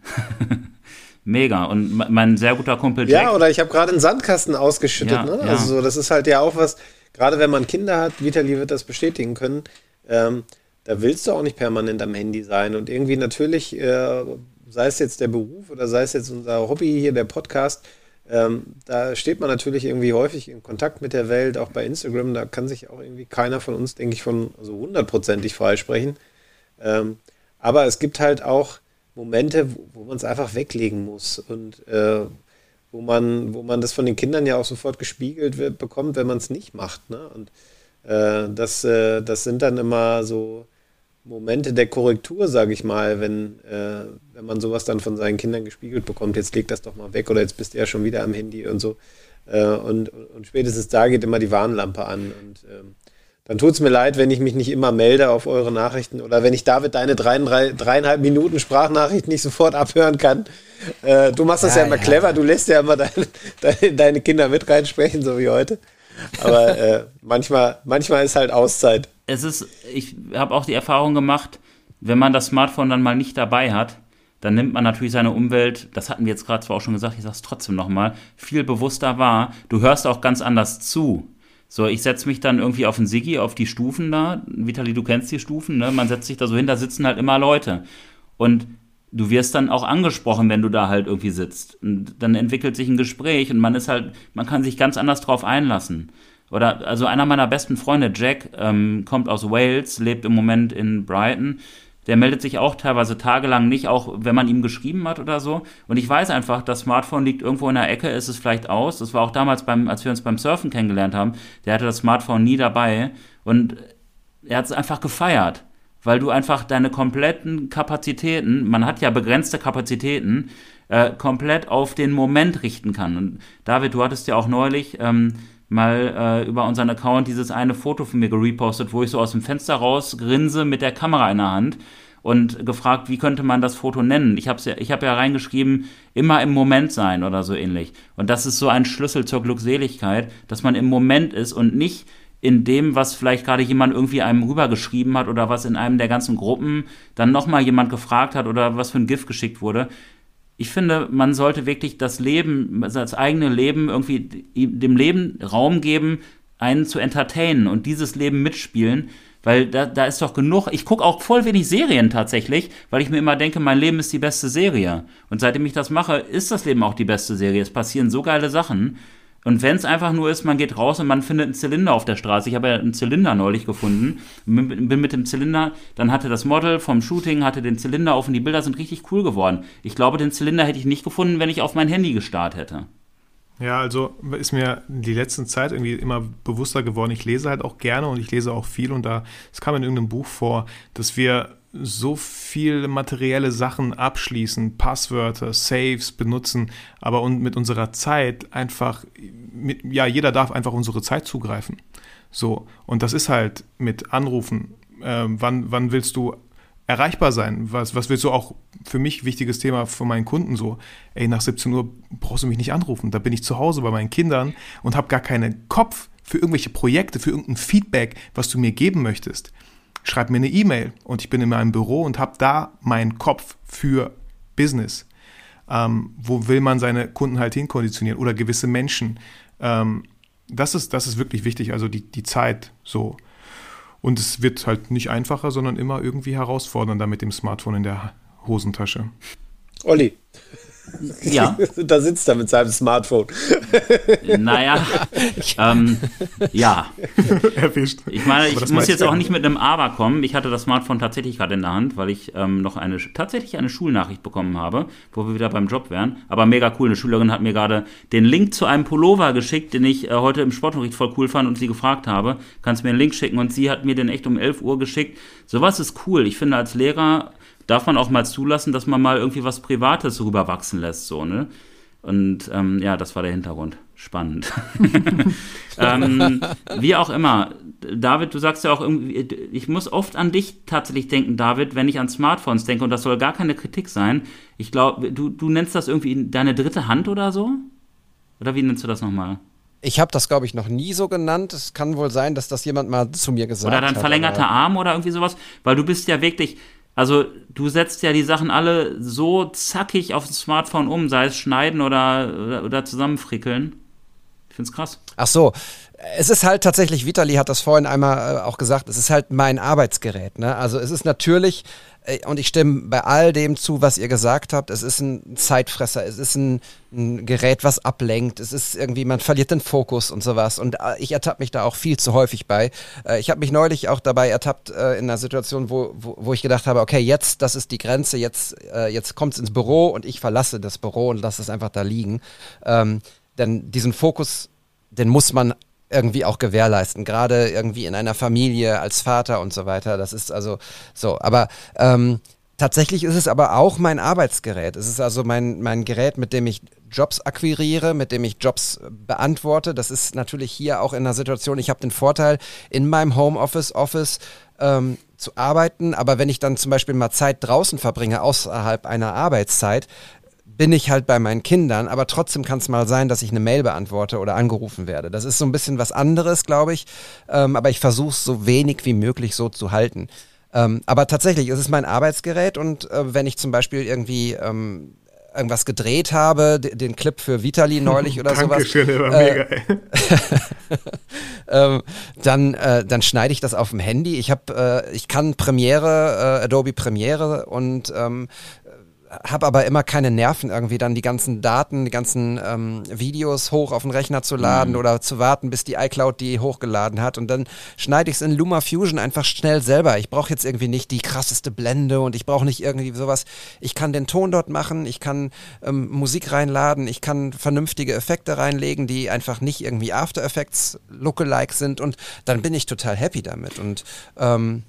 Mega. Und mein sehr guter Kumpel Jack. Ja, oder ich habe gerade einen Sandkasten ausgeschüttet. Ja, ne? Also so, das ist halt ja auch was, gerade wenn man Kinder hat, Vitali wird das bestätigen können, ähm, da willst du auch nicht permanent am Handy sein. Und irgendwie natürlich, äh, sei es jetzt der Beruf oder sei es jetzt unser Hobby hier, der Podcast, ähm, da steht man natürlich irgendwie häufig in Kontakt mit der Welt, auch bei Instagram. Da kann sich auch irgendwie keiner von uns, denke ich, von so hundertprozentig freisprechen. Ähm, aber es gibt halt auch Momente, wo, wo man es einfach weglegen muss und äh, wo man, wo man das von den Kindern ja auch sofort gespiegelt wird, bekommt, wenn man es nicht macht. Ne? Und äh, das, äh, das sind dann immer so Momente der Korrektur, sage ich mal, wenn, äh, wenn man sowas dann von seinen Kindern gespiegelt bekommt, jetzt leg das doch mal weg oder jetzt bist du ja schon wieder am Handy und so. Äh, und, und spätestens da geht immer die Warnlampe an. Und ähm, dann tut es mir leid, wenn ich mich nicht immer melde auf eure Nachrichten oder wenn ich David deine drei, drei, dreieinhalb Minuten Sprachnachricht nicht sofort abhören kann. Äh, du machst das ja, ja immer ja. clever, du lässt ja immer deine, deine, deine Kinder mit reinsprechen, so wie heute. Aber äh, manchmal, manchmal ist halt Auszeit es ist, ich habe auch die Erfahrung gemacht, wenn man das Smartphone dann mal nicht dabei hat, dann nimmt man natürlich seine Umwelt, das hatten wir jetzt gerade zwar auch schon gesagt, ich sage es trotzdem nochmal, viel bewusster wahr. Du hörst auch ganz anders zu. So, ich setze mich dann irgendwie auf den Siggi, auf die Stufen da. Vitali, du kennst die Stufen, ne? Man setzt sich da so hin, da sitzen halt immer Leute. Und du wirst dann auch angesprochen, wenn du da halt irgendwie sitzt. Und dann entwickelt sich ein Gespräch und man ist halt, man kann sich ganz anders drauf einlassen. Oder also einer meiner besten Freunde, Jack, ähm, kommt aus Wales, lebt im Moment in Brighton. Der meldet sich auch teilweise tagelang nicht, auch wenn man ihm geschrieben hat oder so. Und ich weiß einfach, das Smartphone liegt irgendwo in der Ecke, ist es vielleicht aus. Das war auch damals, beim, als wir uns beim Surfen kennengelernt haben. Der hatte das Smartphone nie dabei. Und er hat es einfach gefeiert, weil du einfach deine kompletten Kapazitäten, man hat ja begrenzte Kapazitäten, äh, komplett auf den Moment richten kann. Und David, du hattest ja auch neulich. Ähm, mal äh, über unseren Account dieses eine Foto von mir gerepostet, wo ich so aus dem Fenster raus grinse mit der Kamera in der Hand und gefragt, wie könnte man das Foto nennen? Ich habe ja, ich hab ja reingeschrieben, immer im Moment sein oder so ähnlich. Und das ist so ein Schlüssel zur Glückseligkeit, dass man im Moment ist und nicht in dem, was vielleicht gerade jemand irgendwie einem rübergeschrieben hat oder was in einem der ganzen Gruppen dann nochmal jemand gefragt hat oder was für ein GIF geschickt wurde, ich finde, man sollte wirklich das Leben, das eigene Leben irgendwie dem Leben Raum geben, einen zu entertainen und dieses Leben mitspielen, weil da, da ist doch genug. Ich gucke auch voll wenig Serien tatsächlich, weil ich mir immer denke, mein Leben ist die beste Serie. Und seitdem ich das mache, ist das Leben auch die beste Serie. Es passieren so geile Sachen. Und wenn es einfach nur ist, man geht raus und man findet einen Zylinder auf der Straße. Ich habe ja einen Zylinder neulich gefunden. Bin mit dem Zylinder, dann hatte das Model vom Shooting, hatte den Zylinder auf und die Bilder sind richtig cool geworden. Ich glaube, den Zylinder hätte ich nicht gefunden, wenn ich auf mein Handy gestarrt hätte. Ja, also ist mir die letzten Zeit irgendwie immer bewusster geworden. Ich lese halt auch gerne und ich lese auch viel und da, es kam in irgendeinem Buch vor, dass wir so viel materielle Sachen abschließen, Passwörter, Saves benutzen, aber und mit unserer Zeit einfach, mit, ja, jeder darf einfach unsere Zeit zugreifen. So, und das ist halt mit Anrufen. Äh, wann, wann willst du erreichbar sein? Was, was willst du auch für mich wichtiges Thema von meinen Kunden so? Ey, nach 17 Uhr brauchst du mich nicht anrufen. Da bin ich zu Hause bei meinen Kindern und habe gar keinen Kopf für irgendwelche Projekte, für irgendein Feedback, was du mir geben möchtest schreib mir eine E-Mail und ich bin in meinem Büro und habe da meinen Kopf für Business. Ähm, wo will man seine Kunden halt hinkonditionieren oder gewisse Menschen. Ähm, das, ist, das ist wirklich wichtig, also die, die Zeit so. Und es wird halt nicht einfacher, sondern immer irgendwie herausfordernder mit dem Smartphone in der Hosentasche. Olli, ja. da sitzt er mit seinem Smartphone. Naja, ähm, ja. Erwischt. Ich meine, ich muss jetzt auch nicht mit einem Aber kommen. Ich hatte das Smartphone tatsächlich gerade in der Hand, weil ich ähm, noch eine, tatsächlich eine Schulnachricht bekommen habe, wo wir wieder beim Job wären. Aber mega cool. Eine Schülerin hat mir gerade den Link zu einem Pullover geschickt, den ich äh, heute im Sportunterricht voll cool fand und sie gefragt habe, kannst du mir einen Link schicken? Und sie hat mir den echt um 11 Uhr geschickt. Sowas ist cool. Ich finde, als Lehrer darf man auch mal zulassen, dass man mal irgendwie was Privates rüberwachsen lässt, so, ne? Und ähm, ja, das war der Hintergrund. Spannend. ähm, wie auch immer, David, du sagst ja auch irgendwie, ich muss oft an dich tatsächlich denken, David, wenn ich an Smartphones denke, und das soll gar keine Kritik sein. Ich glaube, du, du nennst das irgendwie deine dritte Hand oder so? Oder wie nennst du das nochmal? Ich habe das, glaube ich, noch nie so genannt. Es kann wohl sein, dass das jemand mal zu mir gesagt hat. Oder dein verlängerter Arm oder irgendwie sowas, weil du bist ja wirklich, also du setzt ja die Sachen alle so zackig auf das Smartphone um, sei es schneiden oder, oder, oder zusammenfrickeln. Ich find's krass. Ach so, Es ist halt tatsächlich, Vitali hat das vorhin einmal äh, auch gesagt, es ist halt mein Arbeitsgerät. Ne? Also es ist natürlich, und ich stimme bei all dem zu, was ihr gesagt habt, es ist ein Zeitfresser, es ist ein, ein Gerät, was ablenkt, es ist irgendwie, man verliert den Fokus und sowas. Und äh, ich ertappe mich da auch viel zu häufig bei. Äh, ich habe mich neulich auch dabei ertappt äh, in einer Situation, wo, wo, wo, ich gedacht habe, okay, jetzt, das ist die Grenze, jetzt, jetzt kommt es ins Büro und ich verlasse das Büro und lasse es einfach da liegen. Ähm, denn diesen Fokus, den muss man irgendwie auch gewährleisten, gerade irgendwie in einer Familie als Vater und so weiter. Das ist also so. Aber ähm, tatsächlich ist es aber auch mein Arbeitsgerät. Es ist also mein, mein Gerät, mit dem ich Jobs akquiriere, mit dem ich Jobs beantworte. Das ist natürlich hier auch in einer Situation, ich habe den Vorteil, in meinem Homeoffice, Office ähm, zu arbeiten, aber wenn ich dann zum Beispiel mal Zeit draußen verbringe, außerhalb einer Arbeitszeit, bin ich halt bei meinen Kindern, aber trotzdem kann es mal sein, dass ich eine Mail beantworte oder angerufen werde. Das ist so ein bisschen was anderes, glaube ich, ähm, aber ich versuche es so wenig wie möglich so zu halten. Ähm, aber tatsächlich ist es mein Arbeitsgerät und äh, wenn ich zum Beispiel irgendwie ähm, irgendwas gedreht habe, den Clip für Vitali neulich oder Dankeschön, sowas. Der war äh, mega, ähm, dann, äh, dann schneide ich das auf dem Handy. Ich habe, äh, ich kann Premiere, äh, Adobe Premiere und ähm, habe aber immer keine Nerven, irgendwie dann die ganzen Daten, die ganzen ähm, Videos hoch auf den Rechner zu laden mhm. oder zu warten, bis die iCloud die hochgeladen hat. Und dann schneide ich es in LumaFusion einfach schnell selber. Ich brauche jetzt irgendwie nicht die krasseste Blende und ich brauche nicht irgendwie sowas. Ich kann den Ton dort machen, ich kann ähm, Musik reinladen, ich kann vernünftige Effekte reinlegen, die einfach nicht irgendwie After Effects Lookalike sind und dann bin ich total happy damit. Und ähm,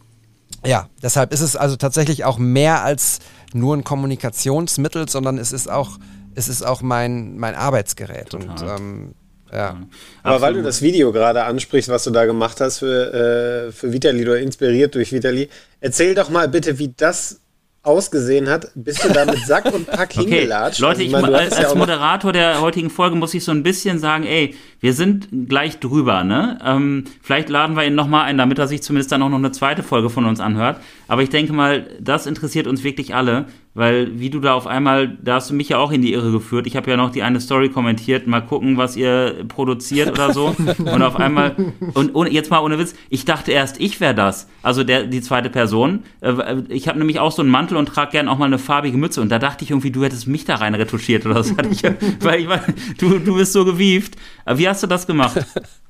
ja, deshalb ist es also tatsächlich auch mehr als nur ein Kommunikationsmittel, sondern es ist auch, es ist auch mein, mein Arbeitsgerät. Total. Und ähm, ja. Aber weil du das Video gerade ansprichst, was du da gemacht hast für, äh, für Vitali oder inspiriert durch Vitali, erzähl doch mal bitte, wie das ausgesehen hat, bist du da mit Sack und Pack okay. hingelatscht. Leute, ich, meine, als, als Moderator der heutigen Folge muss ich so ein bisschen sagen, ey, wir sind gleich drüber, ne? Ähm, vielleicht laden wir ihn nochmal ein, damit er sich zumindest dann auch noch eine zweite Folge von uns anhört. Aber ich denke mal, das interessiert uns wirklich alle, weil wie du da auf einmal, da hast du mich ja auch in die Irre geführt. Ich habe ja noch die eine Story kommentiert, mal gucken, was ihr produziert oder so. und auf einmal, und, und jetzt mal ohne Witz, ich dachte erst, ich wäre das. Also der, die zweite Person. Äh, ich habe nämlich auch so einen Mantel und trage gern auch mal eine farbige Mütze. Und da dachte ich irgendwie, du hättest mich da rein retuschiert oder so. weil ich meine, du, du bist so gewieft. Wie wie hast du das gemacht?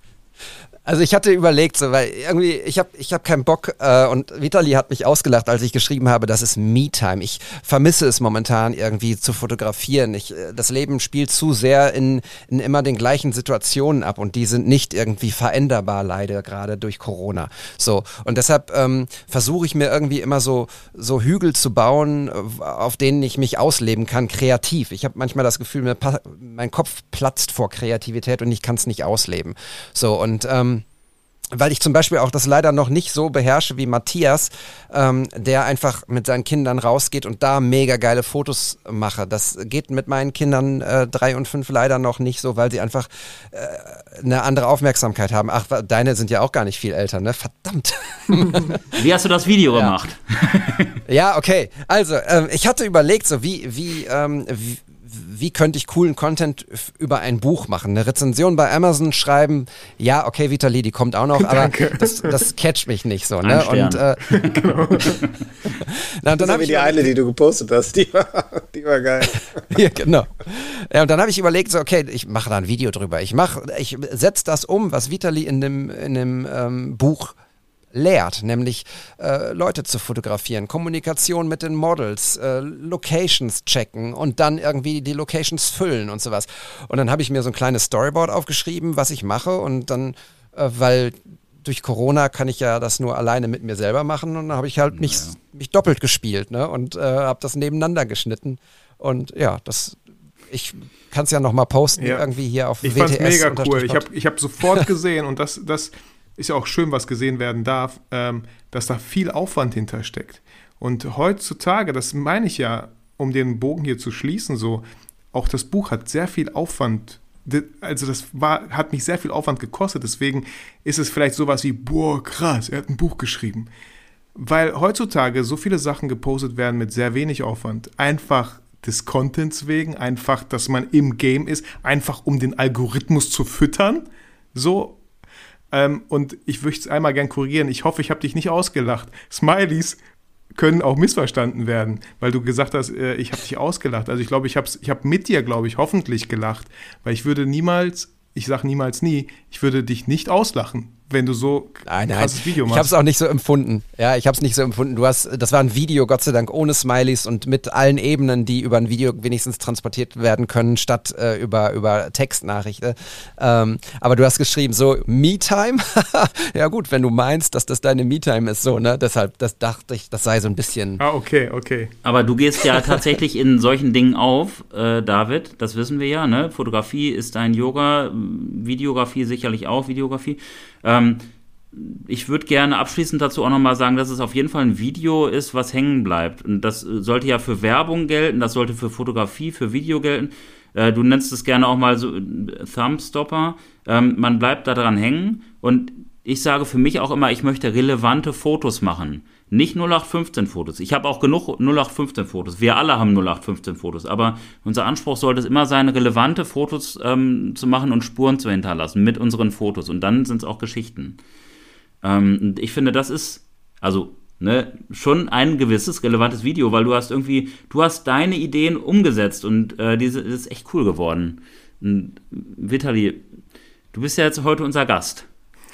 Also ich hatte überlegt, so, weil irgendwie, ich habe ich hab keinen Bock äh, und Vitali hat mich ausgelacht, als ich geschrieben habe, das ist Me-Time. Ich vermisse es momentan irgendwie zu fotografieren. Ich, äh, das Leben spielt zu sehr in, in immer den gleichen Situationen ab und die sind nicht irgendwie veränderbar, leider gerade durch Corona. So und deshalb ähm, versuche ich mir irgendwie immer so, so Hügel zu bauen, äh, auf denen ich mich ausleben kann, kreativ. Ich habe manchmal das Gefühl, mein Kopf platzt vor Kreativität und ich kann es nicht ausleben. So und ähm, weil ich zum Beispiel auch das leider noch nicht so beherrsche wie Matthias, ähm, der einfach mit seinen Kindern rausgeht und da mega geile Fotos mache. Das geht mit meinen Kindern äh, drei und fünf leider noch nicht so, weil sie einfach äh, eine andere Aufmerksamkeit haben. Ach, deine sind ja auch gar nicht viel älter, ne? Verdammt. Wie hast du das Video ja. gemacht? ja, okay. Also, ähm, ich hatte überlegt, so wie, wie, ähm, wie wie könnte ich coolen Content über ein Buch machen? Eine Rezension bei Amazon schreiben, ja, okay, Vitali, die kommt auch noch, aber das, das catcht mich nicht so. Ne? Und, äh, genau. Na, und dann das ist die eine, die du gepostet hast, die war, die war geil. ja, genau. Ja, und dann habe ich überlegt, so, okay, ich mache da ein Video drüber. Ich mache, ich setze das um, was Vitali in dem, in dem ähm, Buch lehrt, nämlich äh, Leute zu fotografieren, Kommunikation mit den Models, äh, Locations checken und dann irgendwie die Locations füllen und sowas. Und dann habe ich mir so ein kleines Storyboard aufgeschrieben, was ich mache und dann, äh, weil durch Corona kann ich ja das nur alleine mit mir selber machen und dann habe ich halt mich, ja. mich doppelt gespielt ne? und äh, habe das nebeneinander geschnitten und ja, das ich kann es ja noch mal posten ja. irgendwie hier auf ich WTS. Ich fand mega cool. Ich habe ich hab sofort gesehen und das, das ist ja auch schön, was gesehen werden darf, ähm, dass da viel Aufwand hintersteckt. Und heutzutage, das meine ich ja, um den Bogen hier zu schließen, so, auch das Buch hat sehr viel Aufwand. Also das war, hat mich sehr viel Aufwand gekostet. Deswegen ist es vielleicht sowas wie, boah, krass, er hat ein Buch geschrieben. Weil heutzutage so viele Sachen gepostet werden mit sehr wenig Aufwand. Einfach des Contents wegen, einfach, dass man im Game ist, einfach um den Algorithmus zu füttern. So, Ähm, und ich möchte es einmal gern korrigieren. Ich hoffe, ich habe dich nicht ausgelacht. Smileys können auch missverstanden werden, weil du gesagt hast, äh, ich habe dich ausgelacht. Also ich glaube, ich habe ich hab mit dir, glaube ich, hoffentlich gelacht, weil ich würde niemals, ich sage niemals nie, ich würde dich nicht auslachen wenn du so nein, nein. krasses Video machst. Ich habe es auch nicht so empfunden. Ja, ich habe es nicht so empfunden. Du hast, das war ein Video, Gott sei Dank, ohne Smileys und mit allen Ebenen, die über ein Video wenigstens transportiert werden können, statt äh, über, über Textnachrichten. Ähm, aber du hast geschrieben, so Me-Time. ja gut, wenn du meinst, dass das deine Me-Time ist, so, ne? Deshalb, das dachte ich, das sei so ein bisschen. Ah, okay, okay. Aber du gehst ja tatsächlich in solchen Dingen auf, äh, David, das wissen wir ja, ne? Fotografie ist dein Yoga, Videografie sicherlich auch, Videografie. Ähm, ich würde gerne abschließend dazu auch nochmal sagen, dass es auf jeden Fall ein Video ist, was hängen bleibt. Und das sollte ja für Werbung gelten, das sollte für Fotografie, für Video gelten. Äh, du nennst es gerne auch mal so äh, Thumbstopper. Ähm, man bleibt da dran hängen. Und ich sage für mich auch immer, ich möchte relevante Fotos machen. Nicht 0815 Fotos. Ich habe auch genug 0815 Fotos. Wir alle haben 0815 Fotos. Aber unser Anspruch sollte es immer sein, relevante Fotos ähm, zu machen und Spuren zu hinterlassen mit unseren Fotos. Und dann sind es auch Geschichten. Ähm, ich finde, das ist, also Ne, schon ein gewisses relevantes Video, weil du hast irgendwie, du hast deine Ideen umgesetzt und äh, diese ist echt cool geworden. Und Vitali, du bist ja jetzt heute unser Gast.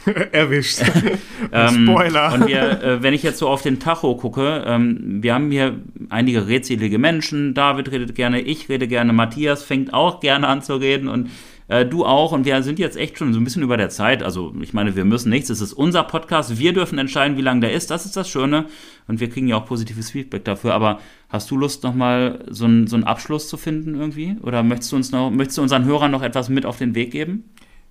Erwischt. ähm, Spoiler. Und wir, äh, wenn ich jetzt so auf den Tacho gucke, ähm, wir haben hier einige redselige Menschen. David redet gerne, ich rede gerne, Matthias fängt auch gerne an zu reden und äh, du auch. Und wir sind jetzt echt schon so ein bisschen über der Zeit. Also ich meine, wir müssen nichts. Es ist unser Podcast. Wir dürfen entscheiden, wie lang der ist. Das ist das Schöne. Und wir kriegen ja auch positives Feedback dafür. Aber hast du Lust, nochmal so, ein, so einen Abschluss zu finden irgendwie? Oder möchtest du uns noch, möchtest du unseren Hörern noch etwas mit auf den Weg geben?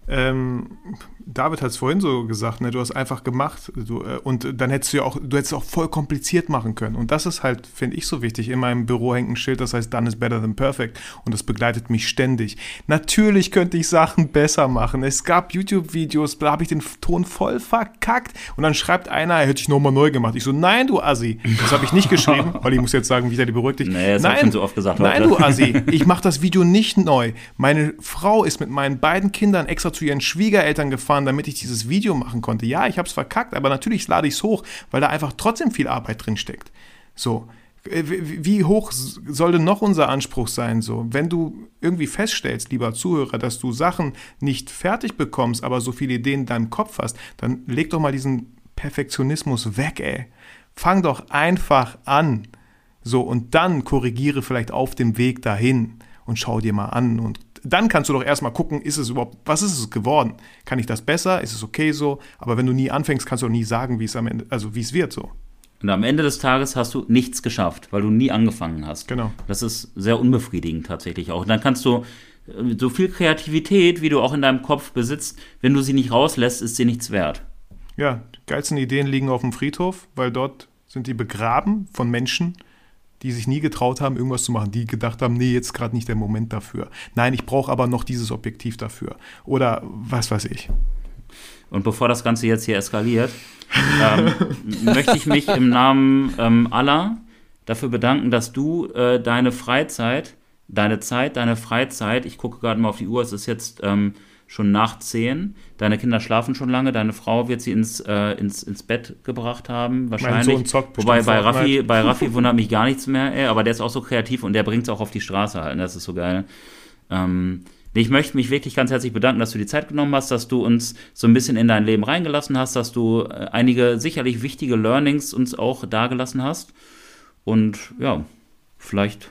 Ähm, David hat es vorhin so gesagt, ne, du hast einfach gemacht du, äh, und dann hättest du ja auch, du hättest auch voll kompliziert machen können. Und das ist halt, finde ich, so wichtig. In meinem Büro hängt ein Schild, das heißt Done is better than perfect und das begleitet mich ständig. Natürlich könnte ich Sachen besser machen. Es gab YouTube-Videos, da habe ich den Ton voll verkackt und dann schreibt einer, er hätte ich nochmal neu gemacht. Ich so, nein, du Assi, das habe ich nicht geschrieben. Olli muss jetzt sagen, wieder die beruhigt dich. Nee, das nein, schon so oft gesagt nein, du Assi, ich mache das Video nicht neu. Meine Frau ist mit meinen beiden Kindern extra zu ihren Schwiegereltern gefahren, damit ich dieses Video machen konnte. Ja, ich habe es verkackt, aber natürlich lade ich es hoch, weil da einfach trotzdem viel Arbeit drin steckt. So, wie hoch soll denn noch unser Anspruch sein? So, wenn du irgendwie feststellst, lieber Zuhörer, dass du Sachen nicht fertig bekommst, aber so viele Ideen in deinem Kopf hast, dann leg doch mal diesen Perfektionismus weg, ey. Fang doch einfach an. So, und dann korrigiere vielleicht auf dem Weg dahin und schau dir mal an und dann kannst du doch erstmal gucken, ist es überhaupt, was ist es geworden? Kann ich das besser? Ist es okay so? Aber wenn du nie anfängst, kannst du auch nie sagen, wie es am Ende, also wie es wird so. Und am Ende des Tages hast du nichts geschafft, weil du nie angefangen hast. Genau. Das ist sehr unbefriedigend tatsächlich auch. Und dann kannst du äh, so viel Kreativität, wie du auch in deinem Kopf besitzt, wenn du sie nicht rauslässt, ist sie nichts wert. Ja, die geilsten Ideen liegen auf dem Friedhof, weil dort sind die begraben von Menschen, die sich nie getraut haben, irgendwas zu machen, die gedacht haben, nee, jetzt gerade nicht der Moment dafür. Nein, ich brauche aber noch dieses Objektiv dafür. Oder was weiß ich. Und bevor das Ganze jetzt hier eskaliert, ähm, möchte ich mich im Namen ähm, aller dafür bedanken, dass du äh, deine Freizeit, deine Zeit, deine Freizeit, ich gucke gerade mal auf die Uhr, es ist jetzt ähm, schon nach zehn. Deine Kinder schlafen schon lange. Deine Frau wird sie ins, äh, ins, ins Bett gebracht haben, wahrscheinlich. Mein Sohn zockt Wobei bei Raffi, bei Raffi wundert mich gar nichts mehr, ey, aber der ist auch so kreativ und der bringt es auch auf die Straße halt. Das ist so geil. Ähm, ich möchte mich wirklich ganz herzlich bedanken, dass du die Zeit genommen hast, dass du uns so ein bisschen in dein Leben reingelassen hast, dass du äh, einige sicherlich wichtige Learnings uns auch dargelassen hast. Und ja, vielleicht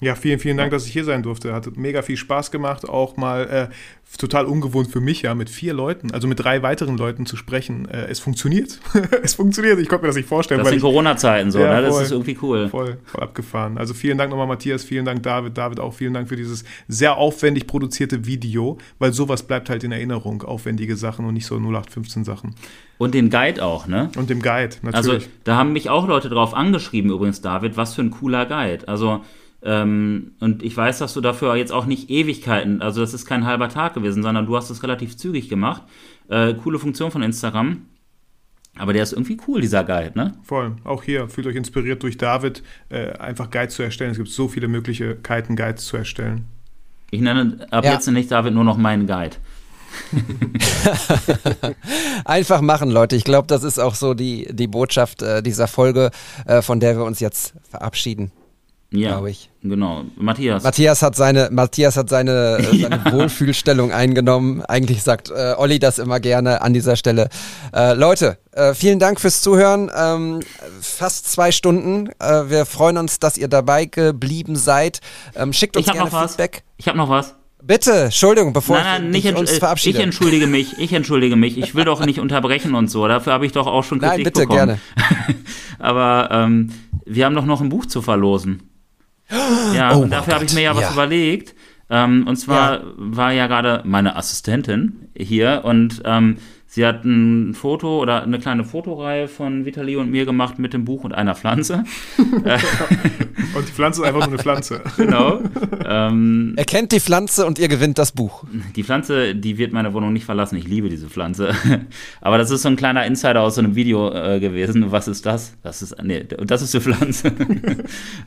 ja, vielen, vielen Dank, dass ich hier sein durfte. Hat mega viel Spaß gemacht, auch mal äh, total ungewohnt für mich, ja, mit vier Leuten, also mit drei weiteren Leuten zu sprechen. Äh, es funktioniert. es funktioniert. Ich konnte mir das nicht vorstellen. Das sind Corona-Zeiten so, ja, ne? Das voll, ist irgendwie cool. Voll, voll abgefahren. Also vielen Dank nochmal, Matthias. Vielen Dank, David. David auch vielen Dank für dieses sehr aufwendig produzierte Video, weil sowas bleibt halt in Erinnerung. Aufwendige Sachen und nicht so 0815 Sachen. Und den Guide auch, ne? Und dem Guide, natürlich. Also, da haben mich auch Leute drauf angeschrieben, übrigens, David, was für ein cooler Guide. Also, ähm, und ich weiß, dass du dafür jetzt auch nicht Ewigkeiten, also das ist kein halber Tag gewesen, sondern du hast es relativ zügig gemacht. Äh, coole Funktion von Instagram. Aber der ist irgendwie cool, dieser Guide, ne? Voll. Auch hier, fühlt euch inspiriert durch David, äh, einfach Guides zu erstellen. Es gibt so viele Möglichkeiten, Guides zu erstellen. Ich nenne ab ja. jetzt nicht David nur noch meinen Guide. Einfach machen, Leute. Ich glaube, das ist auch so die, die Botschaft äh, dieser Folge, äh, von der wir uns jetzt verabschieden. Ja, Glaub ich. genau. Matthias. Matthias hat seine, Matthias hat seine, äh, seine Wohlfühlstellung eingenommen. Eigentlich sagt äh, Olli das immer gerne an dieser Stelle. Äh, Leute, äh, vielen Dank fürs Zuhören. Ähm, fast zwei Stunden. Äh, wir freuen uns, dass ihr dabei geblieben seid. Ähm, schickt uns gerne noch was. Feedback. Ich habe noch was. Bitte, Entschuldigung, bevor Nein, nein, ich uns verabschiede. Ich entschuldige mich. Ich entschuldige mich. Ich will doch nicht unterbrechen und so. Dafür habe ich doch auch schon Nein, Kritik bitte, bekommen. gerne. Aber ähm, wir haben doch noch ein Buch zu verlosen. Ja, Oh und dafür habe ich mir ja was ja. überlegt. Ähm, und zwar Ja. war ja gerade meine Assistentin hier und ähm, sie hat ein Foto oder eine kleine Fotoreihe von Vitali und mir gemacht mit dem Buch und einer Pflanze. Und die Pflanze ist einfach nur eine Pflanze. genau. ähm, Erkennt die Pflanze und ihr gewinnt das Buch. Die Pflanze, die wird meine Wohnung nicht verlassen. Ich liebe diese Pflanze. Aber das ist so ein kleiner Insider aus so einem Video äh, gewesen. Was ist das? Das ist, nee, das ist die Pflanze.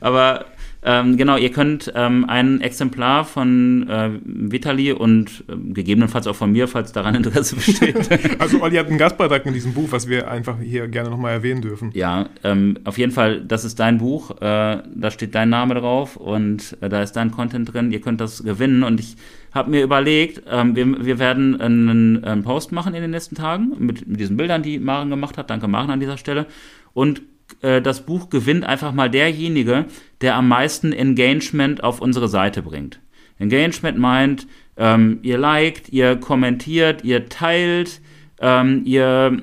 Aber ähm, genau, ihr könnt ähm, ein Exemplar von äh, Vitali und ähm, gegebenenfalls auch von mir, falls daran Interesse besteht. Also Olli hat einen Gastbeitrag in diesem Buch, was wir einfach hier gerne nochmal erwähnen dürfen. Ja, ähm, auf jeden Fall, das ist dein Buch, äh, da steht dein Name drauf und äh, da ist dein Content drin, ihr könnt das gewinnen und ich habe mir überlegt, ähm, wir, wir werden einen, einen Post machen in den nächsten Tagen mit, mit diesen Bildern, die Maren gemacht hat, danke Maren an dieser Stelle und äh, das Buch gewinnt einfach mal derjenige, der am meisten Engagement auf unsere Seite bringt. Engagement meint, ähm, ihr liked, ihr kommentiert, ihr teilt, ähm, ihr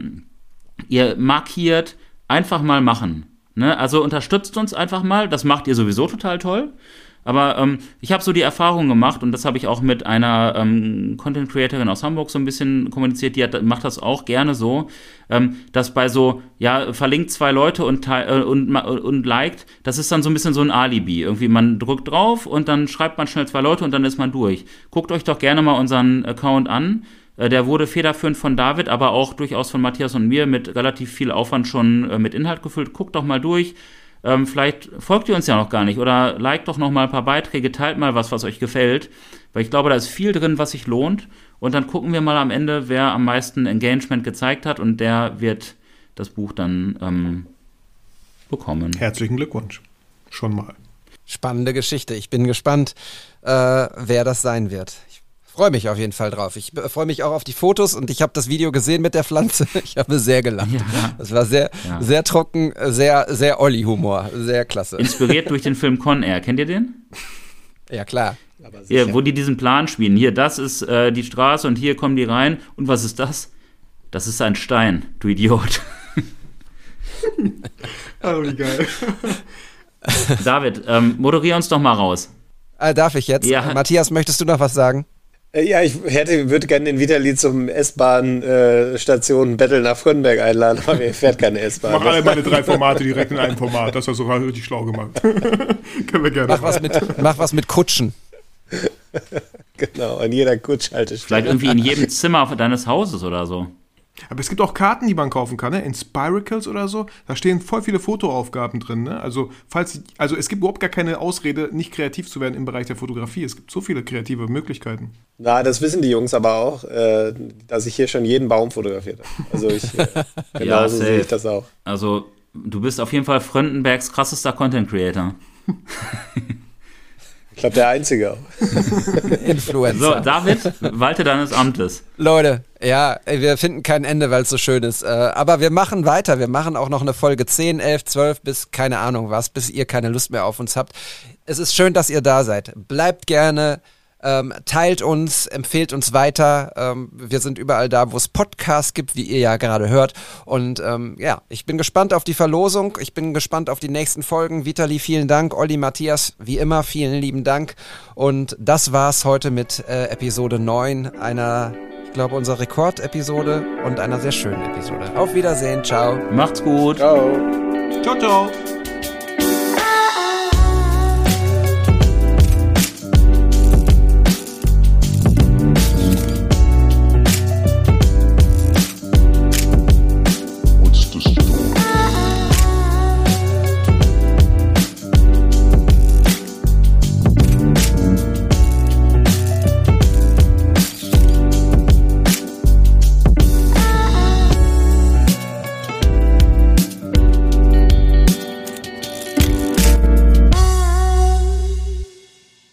ihr markiert, einfach mal machen. Ne? Also unterstützt uns einfach mal, das macht ihr sowieso total toll. Aber ähm, ich habe so die Erfahrung gemacht und das habe ich auch mit einer ähm, Content Creatorin aus Hamburg so ein bisschen kommuniziert, die hat, macht das auch gerne so, ähm, dass bei so, ja, verlinkt zwei Leute und, äh, und, und liked, das ist dann so ein bisschen so ein Alibi. Irgendwie man drückt drauf und dann schreibt man schnell zwei Leute und dann ist man durch. Guckt euch doch gerne mal unseren Account an. Äh, Der wurde federführend von David, aber auch durchaus von Matthias und mir mit relativ viel Aufwand schon äh, mit Inhalt gefüllt. Guckt doch mal durch. Ähm, vielleicht folgt ihr uns ja noch gar nicht oder liked doch noch mal ein paar Beiträge, teilt mal was, was euch gefällt. Weil ich glaube, da ist viel drin, was sich lohnt. Und dann gucken wir mal am Ende, wer am meisten Engagement gezeigt hat und der wird das Buch dann ähm, bekommen. Herzlichen Glückwunsch. Schon mal. Spannende Geschichte. Ich bin gespannt, äh, wer das sein wird. Ich freue mich auf jeden Fall drauf. Ich äh, freue mich auch auf die Fotos und ich habe das Video gesehen mit der Pflanze. Ich habe sehr gelacht. Ja. Das war sehr, Ja. sehr trocken, sehr, sehr Olli-Humor. Sehr klasse. Inspiriert durch den Film Con Air. Kennt ihr den? Ja, klar. Hier, wo die diesen Plan spielen. Hier, das ist äh, die Straße und hier kommen die rein. Und was ist das? Das ist ein Stein, du Idiot. Oh, wie geil. David, ähm, moderier uns doch mal raus. Äh, darf ich jetzt? Ja. Matthias, möchtest du noch was sagen? Äh, Ja, ich hätte, würde gerne den Vitali zum S-Bahn-Station Battle nach Frönnberg einladen, aber mir fährt keine S-Bahn. Mach alle meine drei Formate direkt in einem Format. Das hast du sogar richtig schlau gemacht. Können wir gerne. Mach was mit, mach was mit Kutschen. Genau, an jeder Kutschhaltestelle. Vielleicht irgendwie in jedem Zimmer deines Hauses oder so. Aber es gibt auch Karten, die man kaufen kann, ne? In Spiracles oder so. Da stehen voll viele Fotoaufgaben drin, ne? Also, falls, also es gibt überhaupt gar keine Ausrede, nicht kreativ zu werden im Bereich der Fotografie. Es gibt so viele kreative Möglichkeiten. Na, das wissen die Jungs aber auch, äh, dass ich hier schon jeden Baum fotografiert habe. Also ich, äh, genauso safe. sehe ich das auch. Also, du bist auf jeden Fall Fröndenbergs krassester Content Creator. Ich glaube, der Einzige auch. Influencer. So, David, walte deines Amtes. Leute, ja, wir finden kein Ende, weil es so schön ist. Äh, aber wir machen weiter. Wir machen auch noch eine Folge 10, 11, 12 bis keine Ahnung was, bis ihr keine Lust mehr auf uns habt. Es ist schön, dass ihr da seid. Bleibt gerne. Ähm, teilt uns, empfehlt uns weiter. Ähm, wir sind überall da, wo es Podcasts gibt, wie ihr ja gerade hört. Und ähm, ja, ich bin gespannt auf die Verlosung. Ich bin gespannt auf die nächsten Folgen. Vitali, vielen Dank. Olli, Matthias, wie immer, vielen lieben Dank. Und das war's heute mit äh, Episode 9 einer ich glaube, unsere Rekordepisode und einer sehr schönen Episode. Auf Wiedersehen, ciao. Macht's gut. Ciao. Ciao, ciao.